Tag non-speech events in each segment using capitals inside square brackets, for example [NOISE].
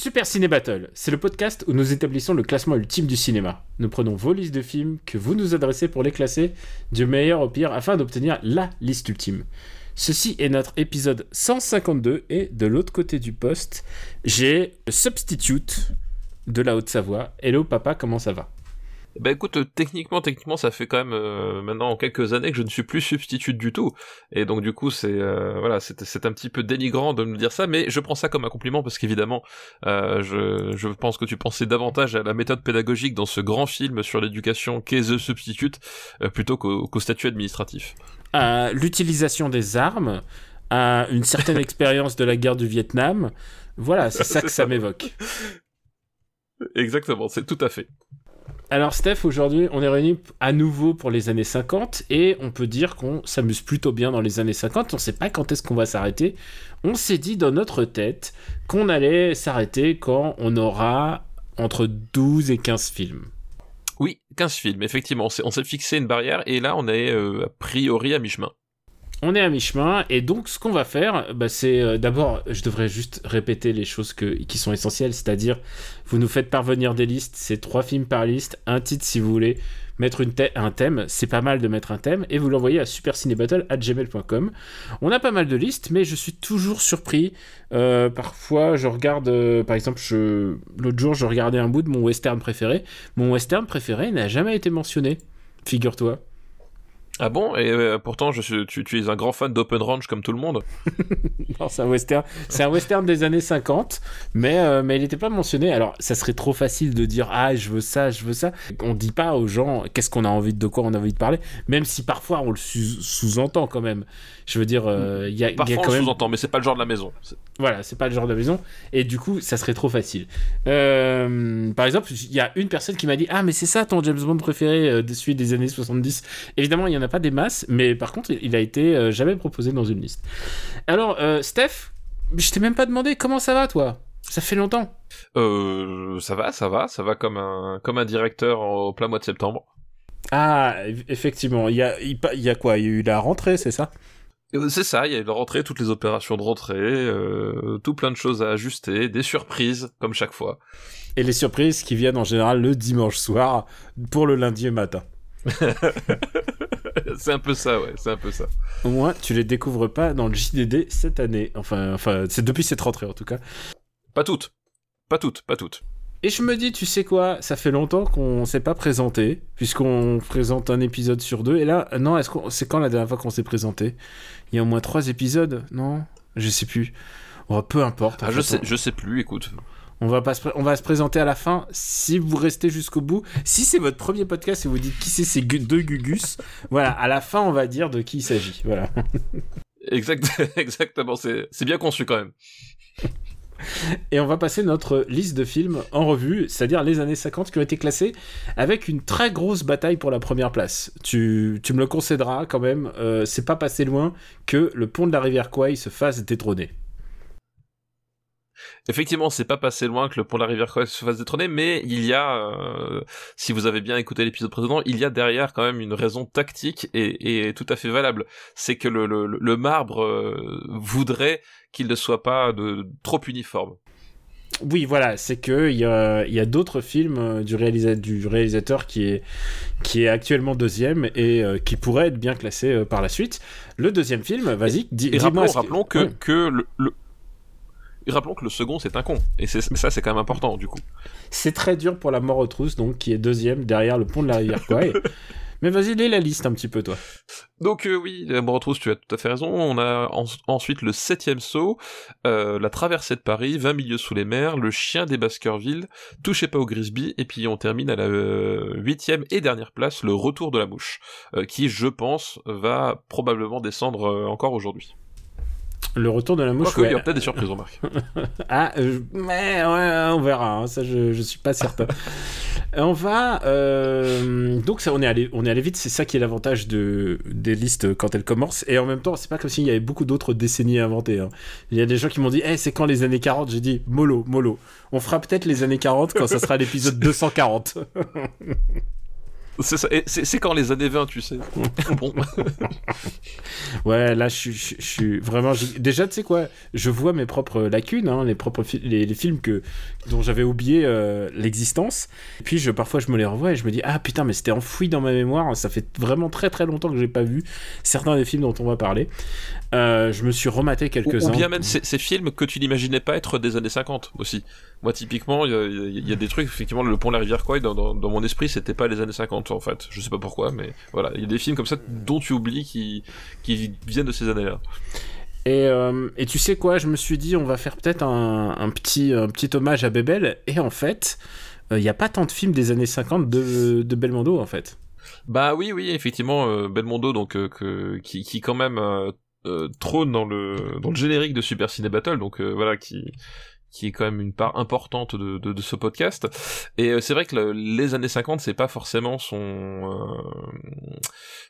Super Ciné Battle, c'est le podcast où nous établissons le classement ultime du cinéma. Nous prenons vos listes de films que vous nous adressez pour les classer du meilleur au pire afin d'obtenir la liste ultime. Ceci est notre épisode 152 et de l'autre côté du poste, j'ai le Substitute de la Haute-Savoie. Hello papa, comment ça va? Bah écoute, euh, techniquement, techniquement, ça fait quand même euh, maintenant quelques années que je ne suis plus substitut du tout, et donc du coup, c'est euh, voilà, c'est un petit peu dénigrant de me dire ça, mais je prends ça comme un compliment parce qu'évidemment, euh, je je pense que tu pensais davantage à la méthode pédagogique dans ce grand film sur l'éducation qu'est The Substitute euh, plutôt qu'au statut administratif. À l'utilisation des armes, à une certaine [LAUGHS] expérience de la guerre du Vietnam. Voilà, c'est [LAUGHS] ça que ça m'évoque. Exactement, c'est tout à fait. Alors Steph, aujourd'hui, on est réunis à nouveau pour les années 50 et on peut dire qu'on s'amuse plutôt bien dans les années 50. On sait pas quand est-ce qu'on va s'arrêter. On s'est dit dans notre tête qu'on allait s'arrêter quand on aura entre 12 et 15 films. Oui, 15 films, effectivement, on s'est- on s'est fixé une barrière, et là, on est euh, a priori à mi-chemin. On est à mi-chemin et donc ce qu'on va faire, bah, c'est euh, d'abord, je devrais juste répéter les choses qui sont essentielles, c'est-à-dire vous nous faites parvenir des listes, c'est trois films par liste, un titre si vous voulez, mettre un thème, c'est pas mal de mettre un thème et vous l'envoyez à supercinébattle@gmail.com. On a pas mal de listes, mais je suis toujours surpris. Euh, parfois, je regarde, euh, par exemple, l'autre jour, je regardais un bout de mon western préféré. Mon western préféré n'a jamais été mentionné. Figure-toi. Ah bon? Et euh, pourtant, je suis, tu, es un grand fan d'Open Range comme tout le monde. [LAUGHS] Non, c'est un western. C'est un western des années 50, mais, euh, mais il n'était pas mentionné. Alors, ça serait trop facile de dire ah je veux ça, je veux ça. On dit pas aux gens qu'est-ce qu'on a envie de, quoi on a envie de parler, même si parfois on le sous- sous-entend quand même. Je veux dire, euh, il y a, il y a Parfois, quand on même. sous-entend, mais c'est pas le genre de la maison. Voilà, c'est pas le genre de maison. Et du coup, ça serait trop facile. Euh, par exemple, il y a une personne qui m'a dit Ah, mais c'est ça ton James Bond préféré euh, de celui des années 70. Évidemment, il y en a pas des masses, mais par contre, il a été jamais proposé dans une liste. Alors, Steph, je t'ai même pas demandé comment ça va, toi? Ça fait longtemps. Euh, ça va, ça va, ça va comme un, comme un directeur au plein mois de septembre. Ah, eff- effectivement. Il y a, il y a quoi? Il y a eu la rentrée, c'est ça? C'est ça, il y a eu la rentrée, toutes les opérations de rentrée, euh, tout plein de choses à ajuster, des surprises, comme chaque fois. Et les surprises qui viennent en général le dimanche soir pour le lundi matin. [LAUGHS] c'est un peu ça, ouais, c'est un peu ça. Au moins, tu les découvres pas dans le JDD cette année. Enfin, enfin c'est depuis cette rentrée en tout cas. Pas toutes. Pas toutes, pas toutes. Et je me dis, tu sais quoi, ça fait longtemps qu'on s'est pas présenté, puisqu'on présente un épisode sur deux. Et là, non, est-ce qu'on, c'est quand la dernière fois qu'on s'est présenté? Il y a au moins trois épisodes, non? Je sais plus. Oh, peu importe. Ah, je sais, je sais plus, écoute. On va, pas se on va se présenter à la fin. Si vous restez jusqu'au bout, si c'est votre premier podcast et vous dites qui c'est ces deux Gugus, voilà, à la fin, on va dire de qui il s'agit. Voilà. Exact, [LAUGHS] exactement, c'est, c'est bien conçu quand même. Et on va passer notre liste de films en revue, c'est-à-dire les années 50 qui ont été classés avec une très grosse bataille pour la première place. Tu, me le concéderas quand même, euh, c'est pas passé loin que le pont de la rivière Kwai se fasse détrôner. Effectivement, c'est pas passé loin que le pont de la rivière Kwai se fasse détrôner, mais il y a, euh, si vous avez bien écouté l'épisode précédent, il y a derrière quand même une raison tactique et, et tout à fait valable. C'est que le, le, le marbre euh, voudrait qu'il ne soit pas de, trop uniforme. Oui, voilà, c'est que il y a, il y a d'autres films euh, du, réalisa- du réalisateur qui est, qui est actuellement deuxième et euh, qui pourrait être bien classé euh, par la suite. Le deuxième film, vas-y, dis, dis-moi. rappelons, que- rappelons que, Ouais. que le, rappelons que le second c'est un con. Et ça c'est quand même important du coup. C'est très dur pour la mort aux trousses, donc qui est deuxième derrière le pont de la rivière Kwai. [LAUGHS] Mais vas-y, lis la liste un petit peu, toi. Donc euh, oui, la mort aux trousses, tu as tout à fait raison. On a en- ensuite le septième saut, euh, la traversée de Paris, 20 milieux sous les mers, le chien des Baskerville, touchez pas au Grisby, et puis on termine à la euh, huitième et dernière place, le retour de la mouche, euh, qui je pense va probablement descendre encore aujourd'hui. Le retour de la mouche. Il y aura peut-être des surprises, remarque. [LAUGHS] Ah, euh, mais ouais, on verra. hein, ça, je, je suis pas certain. [LAUGHS] On va euh, donc ça, on est allé, on est allé vite. C'est ça qui est l'avantage de des listes quand elles commencent. Et en même temps, c'est pas comme s'il y avait beaucoup d'autres décennies à inventer. hein. Il y a des gens qui m'ont dit, eh, c'est quand les années 40 J'ai dit, mollo, mollo. On fera peut-être les années 40 quand ça sera l'épisode [LAUGHS] 240. C'est quand les années 20, tu sais. bon. [LAUGHS] Ouais, là, je suis- je vraiment. Déjà, tu sais quoi Je vois mes propres lacunes, hein, les propres fi- les, les films que dont j'avais oublié euh, l'existence. Et puis, je parfois, je me les revois et je me dis ah putain, mais c'était enfoui dans ma mémoire. Ça fait vraiment très très longtemps que j'ai pas vu certains des films dont on va parler. Euh, je me suis rematé Ou, quelques ou bien même ces, ces films que tu n'imaginais pas être des années 50 aussi. Moi, typiquement, il y a, il y a des trucs, effectivement, le pont de la rivière Kwai, dans, dans, dans mon esprit, c'était pas les années 50, en fait. Je sais pas pourquoi, mais voilà. Il y a des films comme ça dont tu oublies qui, qui viennent de ces années-là. Et, euh, et tu sais quoi, je me suis dit, on va faire peut-être un, un petit, un petit hommage à Bebel. Et en fait, euh, il n'y a pas tant de films des années 50 de, de Belmondo, en fait. Bah oui, oui, effectivement, euh, Belmondo, donc, euh, que, qui, qui quand même euh, euh, trône dans le, dans le générique de Super Ciné Battle, donc euh, voilà, qui, qui est quand même une part importante de, de, de ce podcast. Et euh, c'est vrai que le- les années 50, c'est pas forcément son, euh,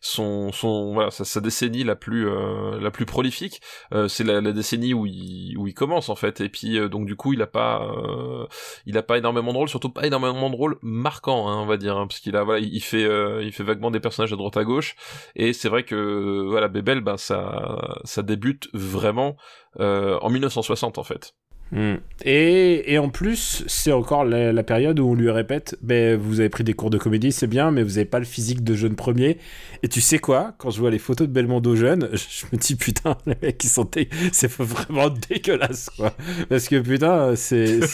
son, son, voilà, sa, sa décennie la plus, euh, la plus prolifique. Euh, c'est la, la décennie où il, où il commence en fait. Et puis euh, donc du coup, il a pas, euh, il a pas énormément de rôles, surtout pas énormément de rôles marquants, hein, on va dire, hein, parce qu'il a, voilà, il fait, il fait vaguement des personnages à droite à gauche. Et c'est vrai que voilà, Bebel, ben ça, ça débute vraiment en 1960 en fait. Hmm. Et, et en plus, c'est encore la, la période où on lui répète ben, Vous avez pris des cours de comédie, c'est bien, mais vous avez pas le physique de jeune premier. Et tu sais quoi? Quand je vois les photos de Belmondo jeune, [LAUGHS] je me dis Putain, les mecs, ils sont dé- [LAUGHS] c'est vraiment dégueulasse, quoi. Parce que putain, c'est. [LAUGHS]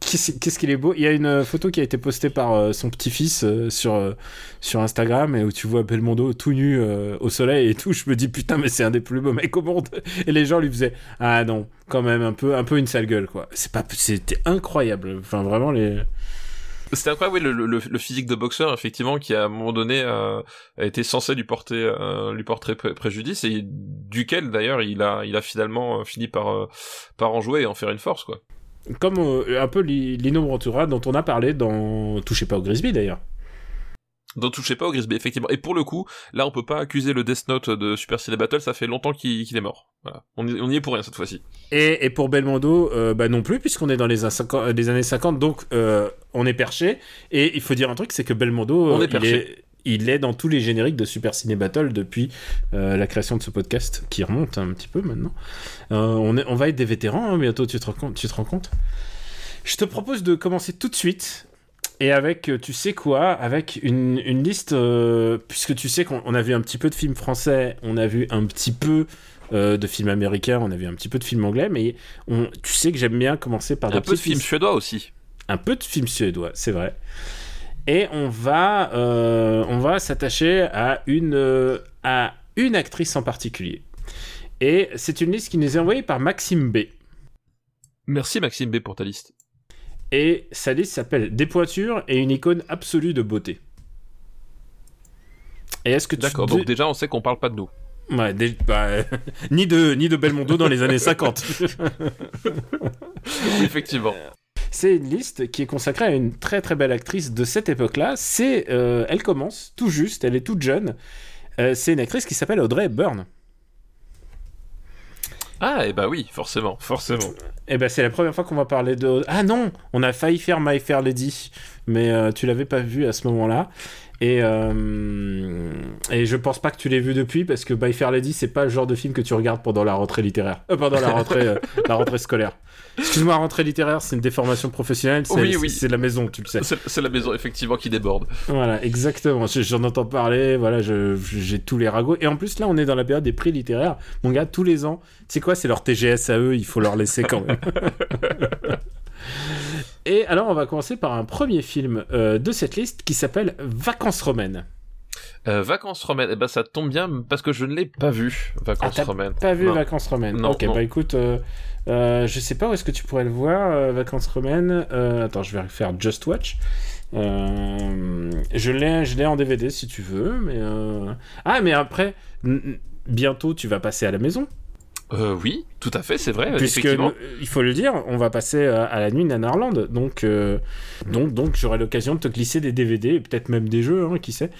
Qu'est-ce qu'il est beau Il y a une photo qui a été postée par euh, son petit-fils euh, sur, euh, sur Instagram et où tu vois Belmondo tout nu au soleil et tout. Je me dis Putain, mais c'est un des plus beaux mecs au monde. Et les gens lui faisaient Ah non, quand même, un peu, un peu une sale gueule, quoi. C'est pas, c'était incroyable. Enfin, vraiment, les. C'était incroyable, oui, le, le, le physique de boxeur, effectivement, qui à un moment donné euh, a été censé lui porter, euh, lui porter pré- préjudice, et duquel d'ailleurs il a, il a finalement euh, fini par, euh, par en jouer et en faire une force, quoi. Comme un peu Li- Lino Ventura dont on a parlé dans Touchez pas au Grisby d'ailleurs. Donc touchez pas au Grisby, effectivement. Et pour le coup, là on peut pas accuser le Death Note de Super Ciné Battle, ça fait longtemps qu'il est mort. Voilà. On, y, on y est pour rien cette fois-ci. Et, et pour Belmondo, euh, bah non plus, puisqu'on est dans les, an- 50 euh, les années 50, donc euh, on est perché. Et il faut dire un truc, c'est que Belmondo, On il, est, il est dans tous les génériques de Super Ciné Battle depuis euh, la création de ce podcast, qui remonte un petit peu maintenant. Euh, on, est, on va être des vétérans hein, bientôt, tu te, rends compte, tu te rends compte? Je te propose de commencer tout de suite. Et avec, euh, tu sais quoi, avec une, une liste, euh, puisque tu sais qu'on on a vu un petit peu de films français, on a vu un petit peu euh, de films américains, on a vu un petit peu de films anglais, mais on, tu sais que j'aime bien commencer par des Un peu de petits film suédois aussi. un peu de films suédois, c'est vrai. Et on va, euh, on va s'attacher à une, à une actrice en particulier. Et c'est une liste qui nous est envoyée par Maxime B. Merci Maxime B pour ta liste. Et sa liste s'appelle Des pointures et une icône absolue de beauté. Et est-ce que D'accord, donc déjà on sait qu'on parle pas de nous. Ouais, des- bah, euh, [LAUGHS] ni de ni de Belmondo dans les années 50. [LAUGHS] [LAUGHS] Effectivement. C'est une liste qui est consacrée à une très très belle actrice de cette époque-là. C'est, euh, elle commence tout juste, elle est toute jeune. Euh, c'est une actrice qui s'appelle Audrey Byrne. Ah, et bah oui, forcément, forcément. Et ben c'est la première fois qu'on va parler de. Ah non, on a failli faire My Fair Lady, mais euh, tu l'avais pas vu à ce moment-là. Et, euh, et je pense pas que tu l'aies vu depuis parce que My Fair Lady c'est pas le genre de film que tu regardes pendant la rentrée littéraire, euh, pendant la rentrée, euh, [LAUGHS] la rentrée scolaire. Excuse-moi, rentrée littéraire c'est une déformation professionnelle, c'est Oui, oui. c'est la maison, tu le sais. C'est la maison effectivement qui déborde. Voilà, exactement. Je- J'en entends parler, voilà, j'ai tous les ragots. Et en plus, là, on est dans la période des prix littéraires. Mon gars, tous les ans, tu sais quoi, c'est leur TGS à eux, il faut leur laisser quand même. [LAUGHS] Et alors, on va commencer par un premier film euh, de cette liste qui s'appelle Vacances romaines. Euh, vacances romaines, eh ben ça tombe bien parce que je ne l'ai pas vu. Vacances Ah, romaines. Pas vu Non. Vacances romaines Non, Ok, non. bah écoute, euh, euh, je sais pas où est-ce que tu pourrais le voir, euh, Vacances romaines. Attends, je vais faire Just Watch. Je l'ai, je l'ai en DVD si tu veux, mais ah, mais après, bientôt tu vas passer à la maison. Euh, oui, tout à fait, c'est vrai. Puisque, effectivement. il faut le dire, on va passer euh, à la nuit Nanarland. Donc, euh, donc, donc j'aurai l'occasion de te glisser des DVD, et peut-être même des jeux, hein, qui sait.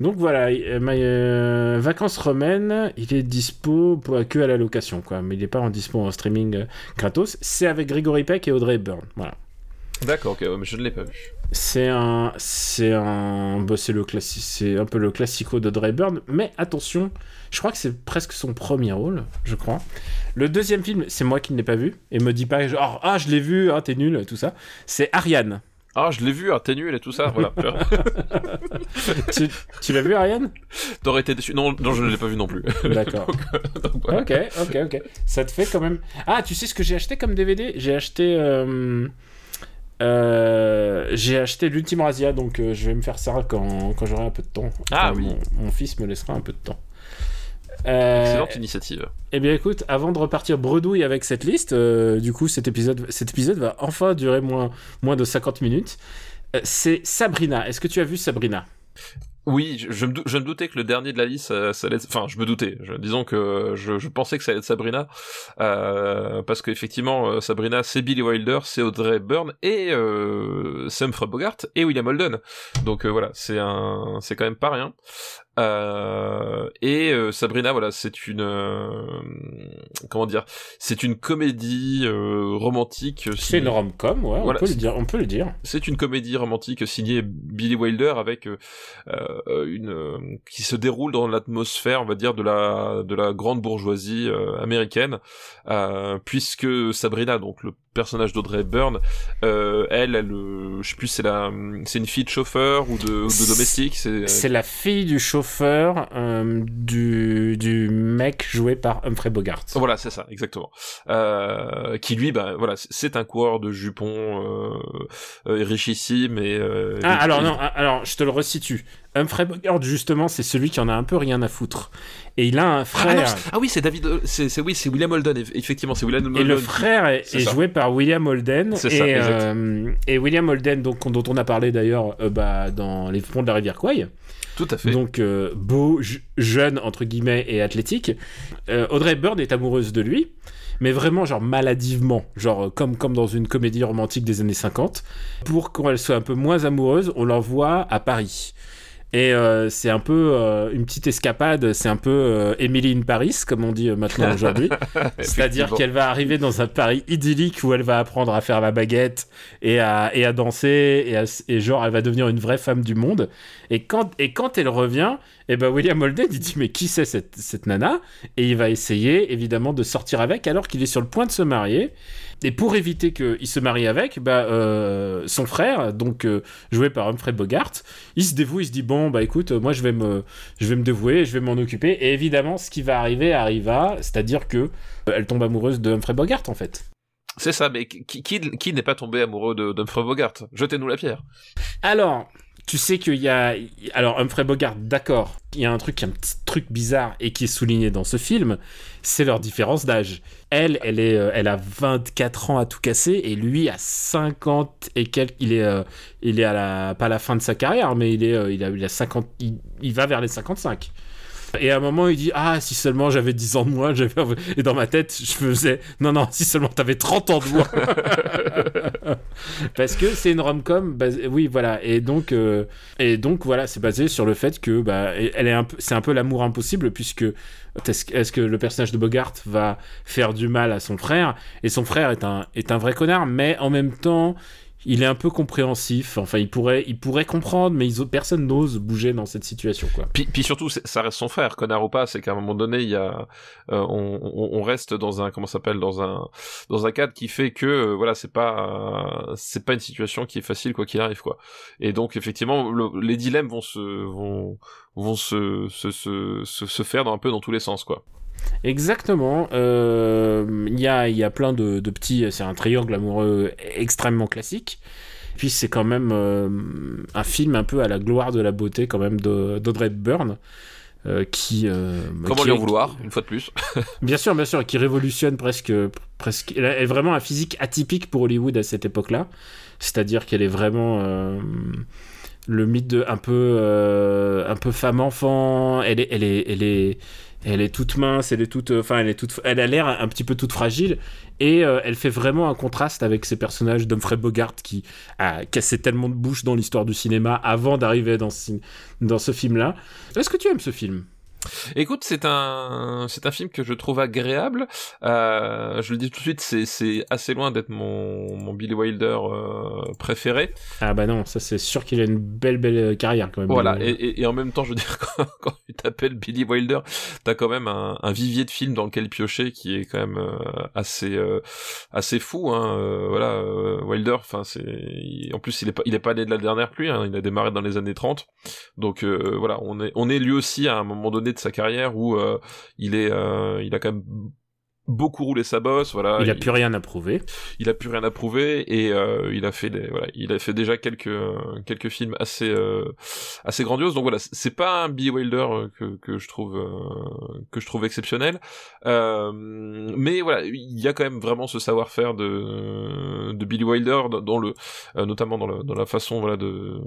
Donc voilà, euh, ma, euh, Vacances romaines, il est dispo pour, que à la location, quoi. Mais il n'est pas en dispo en streaming gratos. C'est avec Gregory Peck et Audrey Hepburn. Voilà. D'accord, ok, ouais, mais je ne l'ai pas vu. C'est un, c'est un, bah, c'est le classi- c'est un peu le classico d'Audrey Hepburn, mais attention, je crois que c'est presque son premier rôle, je crois. Le deuxième film, c'est moi qui ne l'ai pas vu, et me dis pas genre ah je l'ai vu, ah t'es nul, tout ça. C'est Ariane. Ah, je l'ai vu, ah, t'es nul et tout ça, voilà. [LAUGHS] [LAUGHS] tu tu l'as vu Ariane? T'aurais été déçu. Non, non, je ne l'ai pas vu non plus. [LAUGHS] D'accord. Voilà. Ok, ok, ok. Ça te fait quand même. Ah, tu sais ce que j'ai acheté comme DVD J'ai acheté. euh, euh, j'ai acheté l'Ultime Razia, donc euh, je vais me faire ça quand, quand j'aurai un peu de temps. Ah oui. Mon, mon fils me laissera un peu de temps. Euh, Excellente initiative. eh bien écoute, avant de repartir bredouille avec cette liste, euh, du coup cet épisode, cet épisode va enfin durer moins, moins de 50 minutes. Euh, c'est Sabrina. Est-ce que tu as vu Sabrina? Oui, je, je me, dou- je me doutais que le dernier de la liste, ça, ça allait être... Enfin, je me doutais. Je- disons que je, je pensais que ça allait être Sabrina. euh, parce qu'effectivement, Sabrina, c'est Billy Wilder, c'est Audrey Byrne, et euh, c'est Humphrey Bogart, et William Holden. Donc euh, voilà, c'est un, c'est quand même pas rien. Euh, et euh, Sabrina, voilà, c'est une... euh, comment dire C'est une comédie euh, romantique. C'est une rom-com, ouais, Voilà, on, peut le dire, on peut le dire. c'est une comédie romantique signée Billy Wilder avec une qui se déroule dans l'atmosphère, on va dire, de la de la grande bourgeoisie américaine, euh, puisque Sabrina, donc le personnage d'Audrey Hepburn, euh, elle, elle, euh, je sais plus, c'est la, c'est une fille de chauffeur ou de, ou de domestique, c'est C'est la fille du chauffeur euh, du, du mec joué par Humphrey Bogart. Voilà, c'est ça, exactement. Euh, qui lui, ben voilà, c'est un coureur de jupons euh, euh, richissime et. euh, Ah, alors non, ah, alors je te le resitue. Humphrey Bogart, justement, c'est celui qui en a un peu rien à foutre. Et il a un Ah, frère. non, ah oui, c'est David, euh, c'est oui, c'est William Holden, eff- effectivement, c'est William Holden. Et le frère est, joué par William Holden. C'est et, ça, euh, et William Holden, donc, dont on a parlé d'ailleurs euh, bah, dans Les Ponts de la rivière Kwai. Tout à fait. Donc euh, beau, je- jeune, entre guillemets, et athlétique. Audrey Hepburn est amoureuse de lui. Mais vraiment, genre maladivement, genre comme, comme dans une comédie romantique des années 50. Pour qu'elle soit un peu moins amoureuse, on l'envoie à Paris. Et euh, c'est un peu euh, une petite escapade, c'est un peu euh, Emily in Paris, comme on dit euh, maintenant [LAUGHS] aujourd'hui. C'est-à-dire qu'elle va arriver dans un Paris idyllique où elle va apprendre à faire la baguette et à, et à danser et, à- et genre elle va devenir une vraie femme du monde. Et quand, et quand elle revient, et ben William Holden il dit mais qui c'est cette, cette nana? Et il va essayer évidemment de sortir avec alors qu'il est sur le point de se marier. Et pour éviter qu'il se marie avec, bah, euh, son frère, donc euh, joué par Humphrey Bogart, il se dévoue, il se dit bon bah écoute, moi je vais me, je vais me dévouer, je vais m'en occuper. Et évidemment, ce qui va arriver arriva, c'est-à-dire que euh, elle tombe amoureuse de Humphrey Bogart en fait. C'est ça, mais qui, qui, qui n'est pas tombé amoureux de d'Humphrey Bogart? Jetez-nous la pierre. Alors, tu sais qu'il y a. Alors, Humphrey Bogart, d'accord. Il y a un truc, un petit truc bizarre et qui est souligné dans ce film, c'est leur différence d'âge. Elle, elle, est, euh, elle a 24 ans à tout casser et lui a 50 et quelques. Il est, euh, il est à la, pas à la fin de sa carrière, mais il, est, euh, il, a, il a 50. Il, il va vers les 55. Et à un moment, il dit Ah, si seulement j'avais 10 ans de moins, j'avais. Et dans ma tête, je faisais Non, non, si seulement t'avais 30 ans de moins. [LAUGHS] Parce que c'est une rom-com, oui, voilà. Et donc, euh, et donc voilà, c'est basé sur le fait que bah, elle est un peu, c'est un peu l'amour impossible, puisque est-ce que- est-ce que le personnage de Bogart va faire du mal à son frère Et son frère est un, est un vrai connard, mais en même temps. Il est un peu compréhensif. Enfin, il pourrait, il pourrait comprendre, mais personne n'ose bouger dans cette situation, quoi. Puis, puis surtout, ça reste son frère, connard ou pas, c'est qu'à un moment donné, il y a, euh, on, on, reste dans un, comment s'appelle, dans un, dans un cadre qui fait que, euh, voilà, c'est pas, euh, c'est pas une situation qui est facile quoi qu'il arrive quoi. Et donc effectivement, le- les dilemmes vont se, vont, vont se, se, se, se, se faire dans un peu dans tous les sens quoi. Exactement. Euh, Il y, a, y a plein de, de petits. C'est un triangle amoureux extrêmement classique. Puis c'est quand même euh, un film un peu à la gloire de la beauté quand même d'Audrey Hepburn. euh, qui euh, Comment lui en vouloir, une fois de plus? [LAUGHS] Bien sûr, bien sûr, qui révolutionne presque, presque. Elle a- est vraiment un physique atypique pour Hollywood à cette époque-là. C'est-à-dire qu'elle est vraiment euh, le mythe de un peu, euh, un peu femme-enfant. Elle est, elle est, elle est, Elle est toute mince, elle est toute, enfin, elle est toute, elle a l'air un petit peu toute fragile, et euh, elle fait vraiment un contraste avec ces personnages d'Humphrey Bogart qui a cassé tellement de bouche dans l'histoire du cinéma avant d'arriver dans ce, dans ce film-là. Est-ce que tu aimes ce film? Écoute, c'est un c'est un film que je trouve agréable. Euh, je le dis tout de suite, c'est c'est assez loin d'être mon mon Billy Wilder euh, préféré. Ah bah non, ça c'est sûr qu'il a une belle belle carrière quand même. Voilà, et, et, et en même temps, je veux dire [LAUGHS] quand, quand tu t'appelles Billy Wilder, t'as quand même un, un, vivier de films dans lequel piocher qui est quand même euh, assez euh, assez fou. Hein. Euh, voilà, Wilder, enfin c'est en plus il est pas il est pas né de la dernière pluie. Hein. Il a démarré dans les années 30, donc voilà, on est on est lui aussi à un moment donné de sa carrière où euh, il est, euh, il a quand même beaucoup roulé sa bosse, voilà. Il a plus rien à prouver. Il a plus rien à prouver et euh, il a fait des, voilà, il a fait déjà quelques quelques films assez euh, assez grandioses. Donc voilà, c'est pas un Billy Wilder que que je trouve euh, que je trouve exceptionnel, mais voilà, il y a quand même vraiment ce savoir-faire de de Billy Wilder dans le notamment dans, le, dans la façon voilà de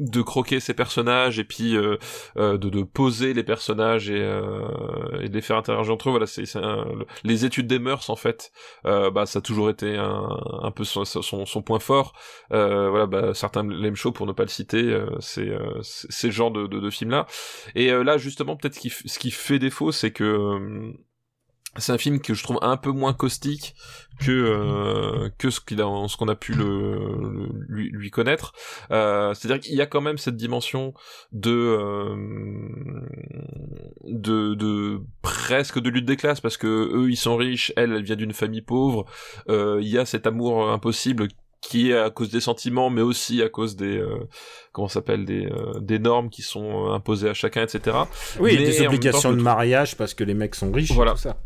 de croquer ses personnages et puis euh, euh, de, de, poser les personnages et, euh, et de les faire interagir entre eux. Voilà c'est les études des mœurs en fait euh, bah ça a toujours été un, un peu son, son, son, point fort. Euh, voilà bah, certains l'aiment chaud pour ne pas le citer euh, c'est c'est genre de, de, de film là et là justement peut-être ce qui, ce qui fait défaut c'est que c'est un film que je trouve un peu moins caustique que euh, que ce qu'il a ce qu'on a pu le, lui, lui, connaître euh, c'est-à-dire qu'il y a quand même cette dimension de euh, de de presque de lutte des classes parce que eux ils sont riches elle elle vient d'une famille pauvre euh, il y a cet amour impossible qui est à cause des sentiments, mais aussi à cause des euh, comment s'appelle des euh, des normes qui sont imposées à chacun, etc. Oui, mais des obligations de mariage parce que les mecs sont riches. Voilà. Tout ça.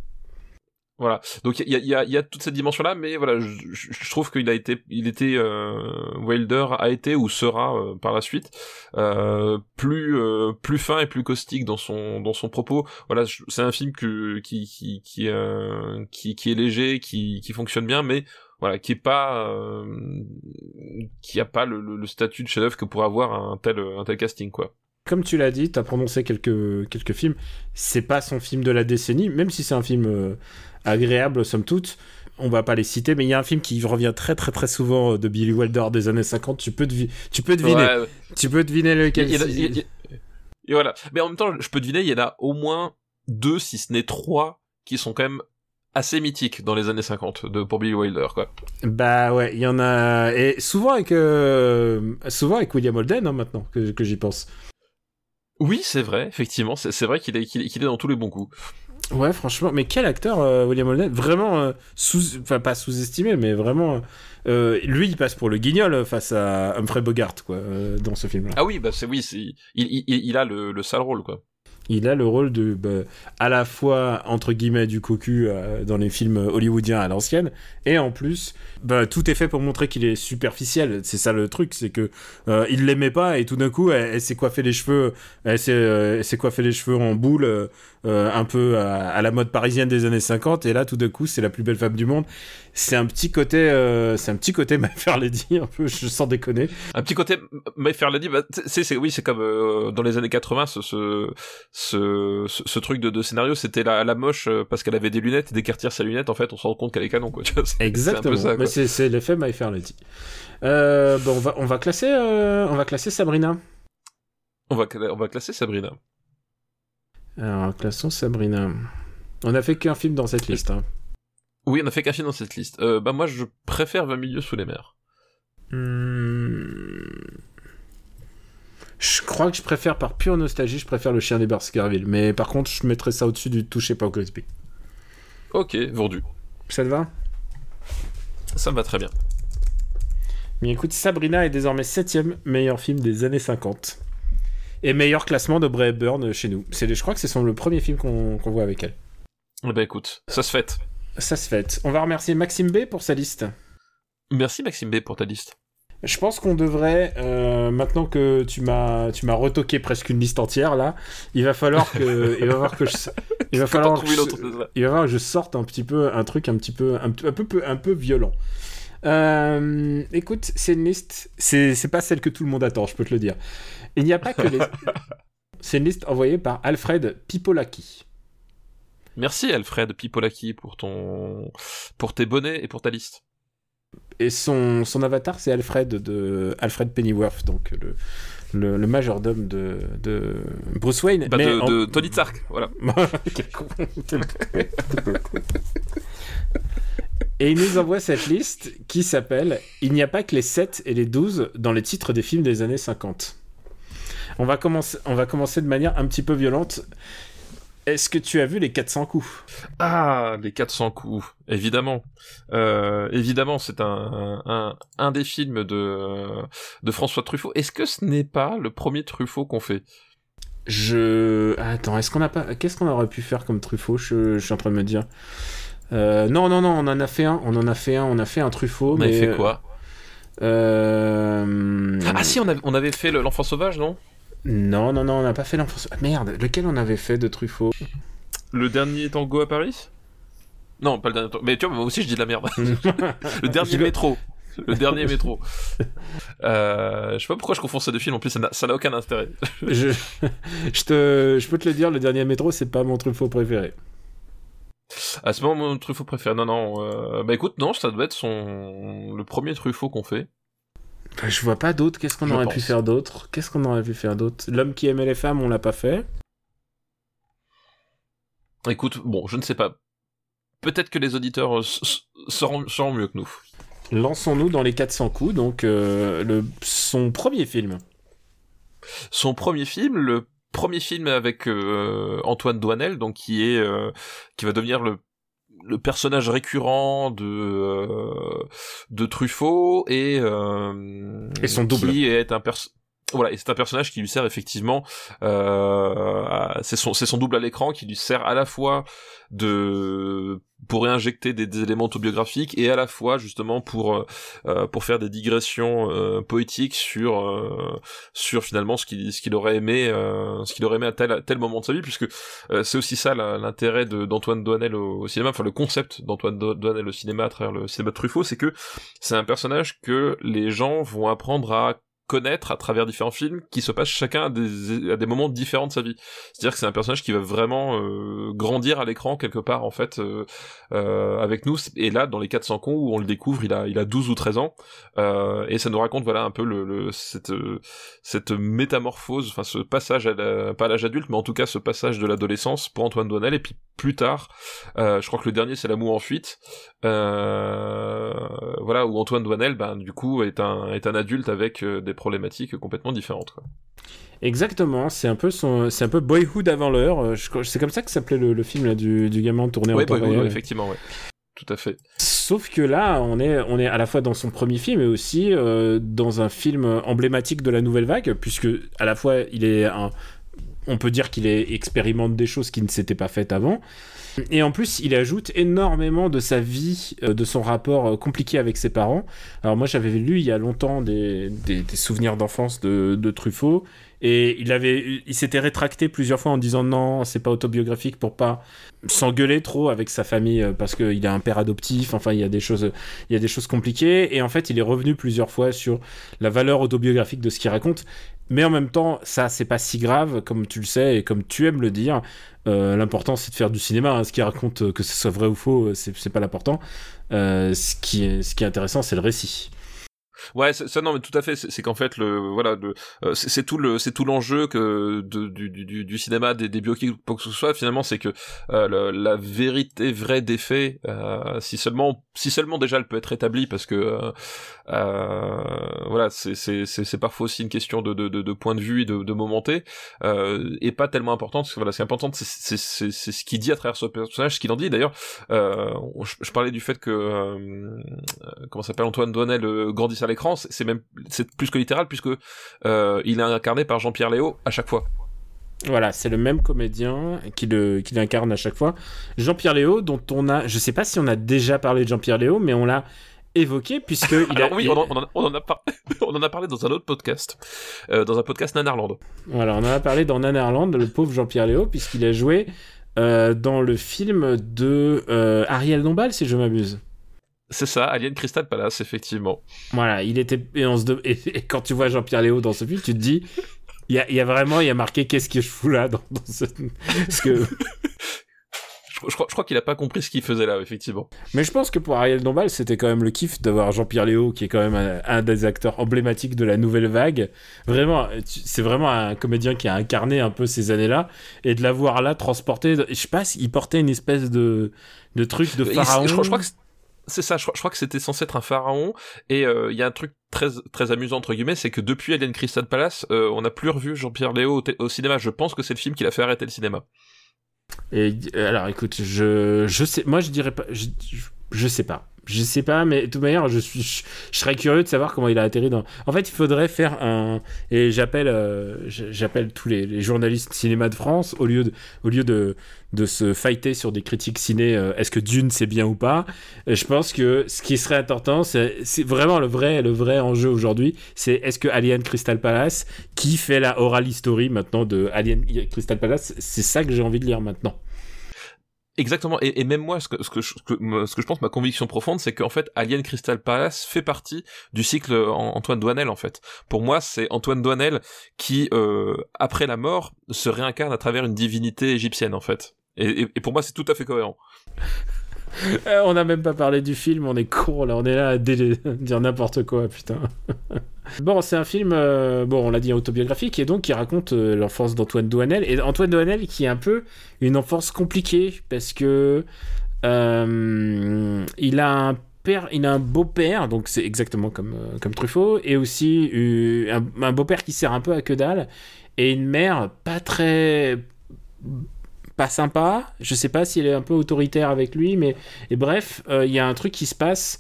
Voilà. Donc il y a, y, a, y a toute cette dimension-là, mais voilà, je, je, trouve qu'il a été, il était euh, Wilder a été ou sera euh, par la suite euh, plus euh, plus fin et plus caustique dans son dans son propos. Voilà, c'est un film que qui qui qui, euh, qui qui est léger, qui qui fonctionne bien, mais voilà, qui est pas euh, qui a pas le, le, le statut de chef-d'œuvre que pourrait avoir un tel un tel casting quoi comme tu l'as dit, tu as prononcé quelques, quelques films. C'est pas son film de la décennie, même si c'est un film euh, agréable, somme toute. On va pas les citer, mais il y a un film qui revient très très très souvent euh, de Billy Wilder des années 50. Tu peux, tu peux deviner. Ouais. Tu peux deviner lequel. Il, il, il, et voilà. Mais en même temps, je peux deviner, il y en a au moins deux, si ce n'est trois, qui sont quand même assez mythiques dans les années 50 de pour Billy Wilder quoi. Bah ouais, il y en a et souvent avec euh, souvent avec William Holden hein, maintenant que, que j'y pense. Oui, c'est vrai, effectivement, c'est vrai qu'il est, qu'il est, qu est, dans tous les bons coups. Ouais, franchement, mais quel acteur, euh, William Holden Vraiment, euh, sous, enfin pas sous-estimé, mais vraiment, euh, lui, il passe pour le guignol face à Humphrey Bogart, quoi, euh, dans ce film-là. Ah oui, bah c'est oui, c'est, il, il, il, a le, le sale rôle, quoi. Il a le rôle de, bah, à la fois, entre guillemets, du cocu euh, dans les films hollywoodiens à l'ancienne, et en plus, bah, tout est fait pour montrer qu'il est superficiel. C'est ça le truc, c'est que euh, il l'aimait pas, et tout d'un coup, elle, s'est coiffé les cheveux, elle s'est, euh, les cheveux en boule, euh, un peu à, à, la mode parisienne des années 50, et là, tout d'un coup, c'est la plus belle femme du monde. C'est un petit côté, euh, c'est un petit côté [LAUGHS] My Fair Lady, un peu, je sens déconner. Un petit côté My Fair Lady, bah, c'est, c'est, oui, c'est comme euh, dans les années 80, ce, ce, ce, ce truc de, de scénario, c'était la, la moche euh, parce qu'elle avait des lunettes et d'écartir sa lunette, en fait, on se rend compte qu'elle est canon, quoi. Exactement. C'est, Mais c'est, l'effet My Fair Lady. Euh, bon, on va, on va classer, euh, on va classer Sabrina. On va, on va classer Sabrina. Alors, classons Sabrina. On a fait qu'un film dans cette liste. Hein. Oui, on a fait qu'un film dans cette liste. Euh, bah moi, je préfère 20 milieux sous les mers. Mmh... Je crois que je préfère, par pure nostalgie, je préfère le chien des Baskerville. Mais par contre, je mettrais ça au-dessus du toucher par Grisby. Ok, vendu. Ça te va? Ça me va très bien. Mais écoute, Sabrina est désormais septième meilleur film des années 50. Et meilleur classement de Bray Byrne chez nous. C'est, je crois que c'est le premier film qu'on, voit avec elle. Eh ben écoute, ça se fait. Ça se fait. On va remercier Maxime B pour sa liste. Merci Maxime B pour ta liste. Je pense qu'on devrait, euh, maintenant que tu m'as, tu m'as retoqué presque une liste entière là, il va falloir que, [LAUGHS] il va falloir que je, il va falloir que je, il va falloir que je sorte un petit peu, un truc un petit peu, un, un peu, un peu violent. Euh, écoute, c'est une liste, c'est, c'est pas celle que tout le monde attend, je peux te le dire. Il n'y a pas que les, [LAUGHS] c'est une liste envoyée par Alfred Pipolaki. Merci Alfred Pipolaki pour ton, pour tes bonnets et pour ta liste. Et son, son avatar, c'est Alfred de Alfred Pennyworth, donc le, le, le majordome de, de Bruce Wayne. Bah, mais de, en- de Tony Stark, voilà. [LAUGHS] Et il nous envoie cette liste qui s'appelle Il n'y a pas que les 7 et les 12 dans les titres des films des années 50. On va commencer, on va commencer de manière un petit peu violente. Est-ce que tu as vu les 400 coups? Ah, les 400 coups, évidemment. Euh, évidemment, c'est un, un, un des films de, de François Truffaut. Est-ce que ce n'est pas le premier Truffaut qu'on fait? Je. Attends, est-ce qu'on a pas. Qu'est-ce qu'on aurait pu faire comme Truffaut? Je, je suis en train de me dire. Euh, non, non, non, on en a fait un. On en a fait un. On a fait un Truffaut. On mais... avait fait quoi? Euh... Ah si, on avait, on avait fait le- l'enfant sauvage, non? Non, non, non, on n'a pas fait l'enfance. Ah, merde, lequel on avait fait de Truffaut? Le dernier tango à Paris? Non, pas le dernier tango. Mais tu vois, moi aussi je dis de la merde. [LAUGHS] le dernier métro. Le dernier métro. Euh, je sais pas pourquoi je confonds ces deux films, en plus ça n'a- ça n'a aucun intérêt. [LAUGHS] je... je, te... je peux te le dire, le dernier métro, c'est pas mon Truffaut préféré. À ce moment, mon Truffaut préféré. Non, non. euh, Bah écoute, non, ça doit être son le premier Truffaut qu'on fait. Enfin, je vois pas d'autres. Qu'est-ce qu'on aurait pu faire d'autre? Qu'est-ce qu'on aurait pu faire d'autre? L'homme qui aimait les femmes, on l'a pas fait. Écoute, bon, je ne sais pas. Peut-être que les auditeurs euh, sauront, sauront mieux que nous. Lançons-nous dans les 400 coups, donc euh, le... son premier film. Son premier film, le premier film avec euh, Antoine Douanel, donc qui est euh, qui va devenir le le personnage récurrent de euh, de Truffaut et euh, Et son double. qui est un voilà, et c'est un personnage qui lui sert effectivement, euh, c'est son, c'est son double à l'écran qui lui sert à la fois de pour réinjecter des, éléments autobiographiques et à la fois justement pour euh, euh, pour faire des digressions euh, poétiques sur euh, sur finalement ce qu'il ce qu'il aurait aimé euh, ce qu'il aurait aimé à tel à tel moment de sa vie puisque euh, c'est aussi ça l'intérêt d'Antoine Doinel au, cinéma enfin le concept d'Antoine Do- Doinel au cinéma à travers le cinéma de Truffaut c'est que c'est un personnage que les gens vont apprendre à connaître à travers différents films qui se passent chacun à des, à des moments différents de sa vie. C'est-à-dire que c'est un personnage qui va vraiment euh, grandir à l'écran quelque part en fait euh, euh, avec nous. Et là, dans les 400 cons où on le découvre, il a, il a 12 ou 13 ans et ça nous raconte voilà un peu le, cette, cette métamorphose, enfin ce passage à pas à l'âge adulte, mais en tout cas ce passage de l'adolescence pour Antoine Douanel. Et puis plus tard, je crois que le dernier c'est L'amour en fuite. Voilà où Antoine Douanel, ben du coup est un est un adulte avec euh, des problématiques complètement différentes. Quoi. Exactement, c'est un peu son, c'est un peu Boyhood avant l'heure. euh, C'est comme ça que s'appelait le, le film là, du, du gamin tourné en Ouais, temps bah, oui, réel. effectivement, ouais. Tout à fait. Sauf que là, on est, on est à la fois dans son premier film et aussi euh, dans un film emblématique de la nouvelle vague, puisque à la fois il est un, on peut dire qu'il expérimente des choses qui ne s'étaient pas faites avant. Et en plus, il ajoute énormément de sa vie, euh, de son rapport euh, compliqué avec ses parents. Alors moi, j'avais lu il y a longtemps des, souvenirs d'enfance de, de Truffaut, et il avait, il s'était rétracté plusieurs fois en disant non, c'est pas autobiographique pour pas s'engueuler trop avec sa famille euh, parce qu'il a un père adoptif. Enfin, il y a des choses, il y a des choses compliquées. Et en fait, il est revenu plusieurs fois sur la valeur autobiographique de ce qu'il raconte. Mais en même temps, ça, c'est pas si grave, comme tu le sais et comme tu aimes le dire. Euh, l'important, c'est de faire du cinéma. hein. Ce qu'il raconte, euh, que ce soit vrai ou faux, euh, c'est pas l'important. Qui ce qui est intéressant, c'est le récit. Ouais, ça non, mais tout à fait. C'est qu'en fait le voilà, euh, c'est tout le c'est tout l'enjeu que de, du, du, du- cinéma des, des biopics pour que ce soit finalement, c'est que euh, le- la vérité vraie des faits, euh, si seulement si seulement déjà elle peut être établie, parce que euh, euh, voilà, c'est c'est parfois aussi une question de de de, de point de vue et de, de momenté, euh, et pas tellement importante. Parce que voilà, ce qui est important, c'est c'est ce qu'il dit à travers ce personnage, ce qu'il en dit. D'ailleurs, je, je parlais du fait que comment s'appelle Antoine Douanel euh, grandisse à l'écran, c'est même c'est plus que littéral puisque euh, il est incarné par Jean-Pierre Léo à chaque fois. Voilà, c'est le même comédien qui le- qui l'incarne à chaque fois. Jean-Pierre Léo, dont on a, je sais pas si on a déjà parlé de Jean-Pierre Léo, mais on l'a évoqué puisque [LAUGHS] il Alors a, oui, il- on en, on en- on en a par- [LAUGHS] on en a parlé dans un autre podcast, euh, dans un podcast Nanarland. Voilà, on en a parlé dans Nanarland, le pauvre Jean-Pierre Léo, puisqu'il a joué euh, dans le film de euh, Ariel Dombal, si je m'abuse. C'est ça, Alien Crystal Palace, effectivement. Voilà, il était. Et, on se de- et- et quand tu vois Jean-Pierre Léo dans ce film, tu te dis. Il y a, il y a vraiment, il y a marqué qu'est-ce que je fous là dans, dans ce... Parce que [LAUGHS] Je je, crois, je crois qu'il a pas compris ce qu'il faisait là, effectivement. Mais je pense que pour Ariel Dombal, c'était quand même le kiff d'avoir Jean-Pierre Léo, qui est quand même un, un, des acteurs emblématiques de la nouvelle vague. Vraiment, c'est vraiment un comédien qui a incarné un peu ces années-là, et de l'avoir là transporté. Je sais pas, il portait une espèce de de truc de pharaon. Je, je crois que c'est ça, je, crois que c'était censé être un pharaon, et il euh, y a un truc très très amusant entre guillemets, c'est que depuis Alien Crystal Palace, euh, on n'a plus revu Jean-Pierre Léo au, cinéma. Je pense que c'est le film qui l'a fait arrêter le cinéma. Et alors, écoute, je je sais, moi je dirais pas, je, je sais pas. Je sais pas, mais de toute manière, je suis, je, serais curieux de savoir comment il a atterri dans. En fait, il faudrait faire un. Et j'appelle, euh, j'appelle tous les, les, journalistes cinéma de France au lieu de, au lieu de, de se fighter sur des critiques ciné. Euh, est-ce que Dune c'est bien ou pas Je pense que ce qui serait important, c'est vraiment le vrai, le vrai enjeu aujourd'hui. C'est est-ce que Alien Crystal Palace, qui fait la oral history maintenant de Alien Crystal Palace, c'est ça que j'ai envie de lire maintenant. Exactement, et, même moi, ce que, je, pense, ma conviction profonde, c'est qu'en fait, Alien Crystal Palace fait partie du cycle Antoine Douanel, en fait. Pour moi, c'est Antoine Douanel qui, euh, après la mort, se réincarne à travers une divinité égyptienne, en fait. Et pour moi, c'est tout à fait cohérent. [LAUGHS] Euh, on n'a même pas parlé du film, on est con là, on est là à [LAUGHS] dire n'importe quoi, putain. [LAUGHS] bon, c'est un film, euh, bon, on l'a dit autobiographique, et donc qui raconte euh, l'enfance d'Antoine Douanel. Et Antoine Douanel qui est un peu une enfance compliquée, parce que il a un père, il a un beau-père, donc c'est exactement comme, comme Truffaut, et aussi un beau-père qui sert un peu à que dalle, et une mère pas très pas sympa. Je sais pas s'il est un peu autoritaire avec lui, mais et bref, euh, il y a un truc qui se passe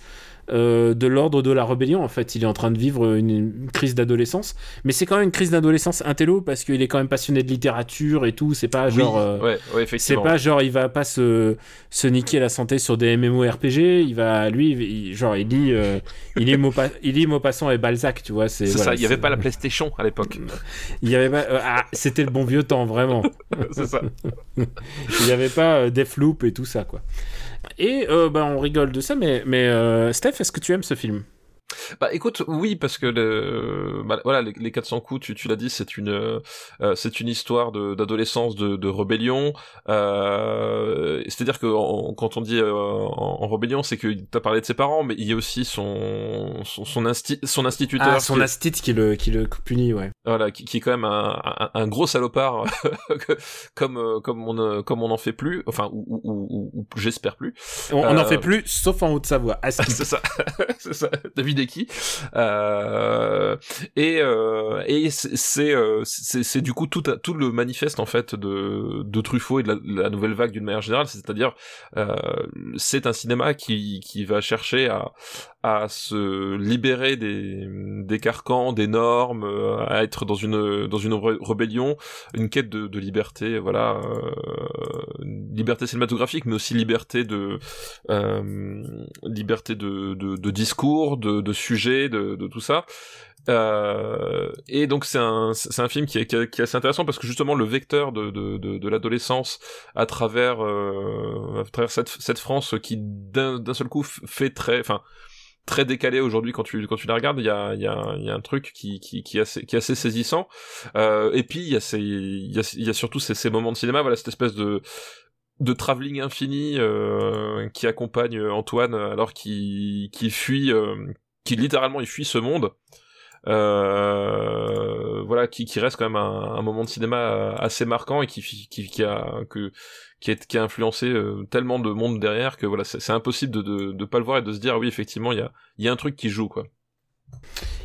euh, de l'ordre de la rébellion. En fait, il est en train de vivre une, crise d'adolescence, mais c'est quand même une crise d'adolescence intello parce qu'il est quand même passionné de littérature et tout. C'est pas genre, euh, c'est pas genre il va pas se, se niquer la santé sur des MMORPG. Il va, lui, genre il lit, euh, il lit Maupa [LAUGHS] il lit Maupassant et Balzac, tu vois. C'est ça. Il y avait pas la PlayStation à l'époque. il y avait pas, ah, c'était le bon vieux temps vraiment. [LAUGHS] c'est ça. [LAUGHS] il y avait pas Deathloop et tout ça quoi. Et euh, bah, on rigole de ça, mais, mais euh, Steph, est-ce que tu aimes ce film? Bah écoute, oui, parce que le, bah, voilà, les, les 400 coups, tu, tu l'as dit, c'est une, euh, c'est une histoire d'adolescence, de, de, rébellion. Euh, C'est-à-dire que quand on dit euh, en, rébellion, c'est que t'as parlé de ses parents, mais il y a aussi son son son, son instituteur, ah, son qui qui le qui le punit, ouais. Voilà, qui, qui est quand même un, un, un gros salopard, [LAUGHS] comme euh, comme on comme on en fait plus, enfin ou, ou, ou, j'espère plus. On, on en fait plus, sauf en Haute-Savoie. [LAUGHS] c'est ça, [LAUGHS] c'est ça. David euh, et euh, et c'est euh, c'est du coup tout tout le manifeste en fait de de Truffaut et de la, nouvelle vague d'une manière générale. C'est-à-dire euh, c'est un cinéma qui qui va chercher à à se libérer des des carcans des normes à être dans une dans une rébellion une quête de, de liberté voilà liberté cinématographique mais aussi liberté de liberté de, de, de discours de, de sujet de, de tout ça. Euh, et donc c'est un c'est un film qui est, qui est, assez intéressant parce que justement le vecteur de de, de, de l'adolescence à travers euh, à travers cette cette France qui d'un seul coup fait très enfin très décalé aujourd'hui quand tu quand tu la regardes. Il y a il y a y a un truc qui qui qui est assez qui est assez saisissant. Euh, et puis il y a ces il y a y a surtout ces, ces moments de cinéma. Voilà cette espèce de de travelling infini euh, qui accompagne Antoine alors qu'il qui fuit euh, qui littéralement il fuit ce monde. Euh, voilà, qui, qui reste quand même un, un, moment de cinéma assez marquant et qui, qui, qui a que qui, a influencé euh, tellement de monde derrière que voilà, c'est impossible de, de, de pas le voir et de se dire oui effectivement il y a y a un truc qui joue quoi.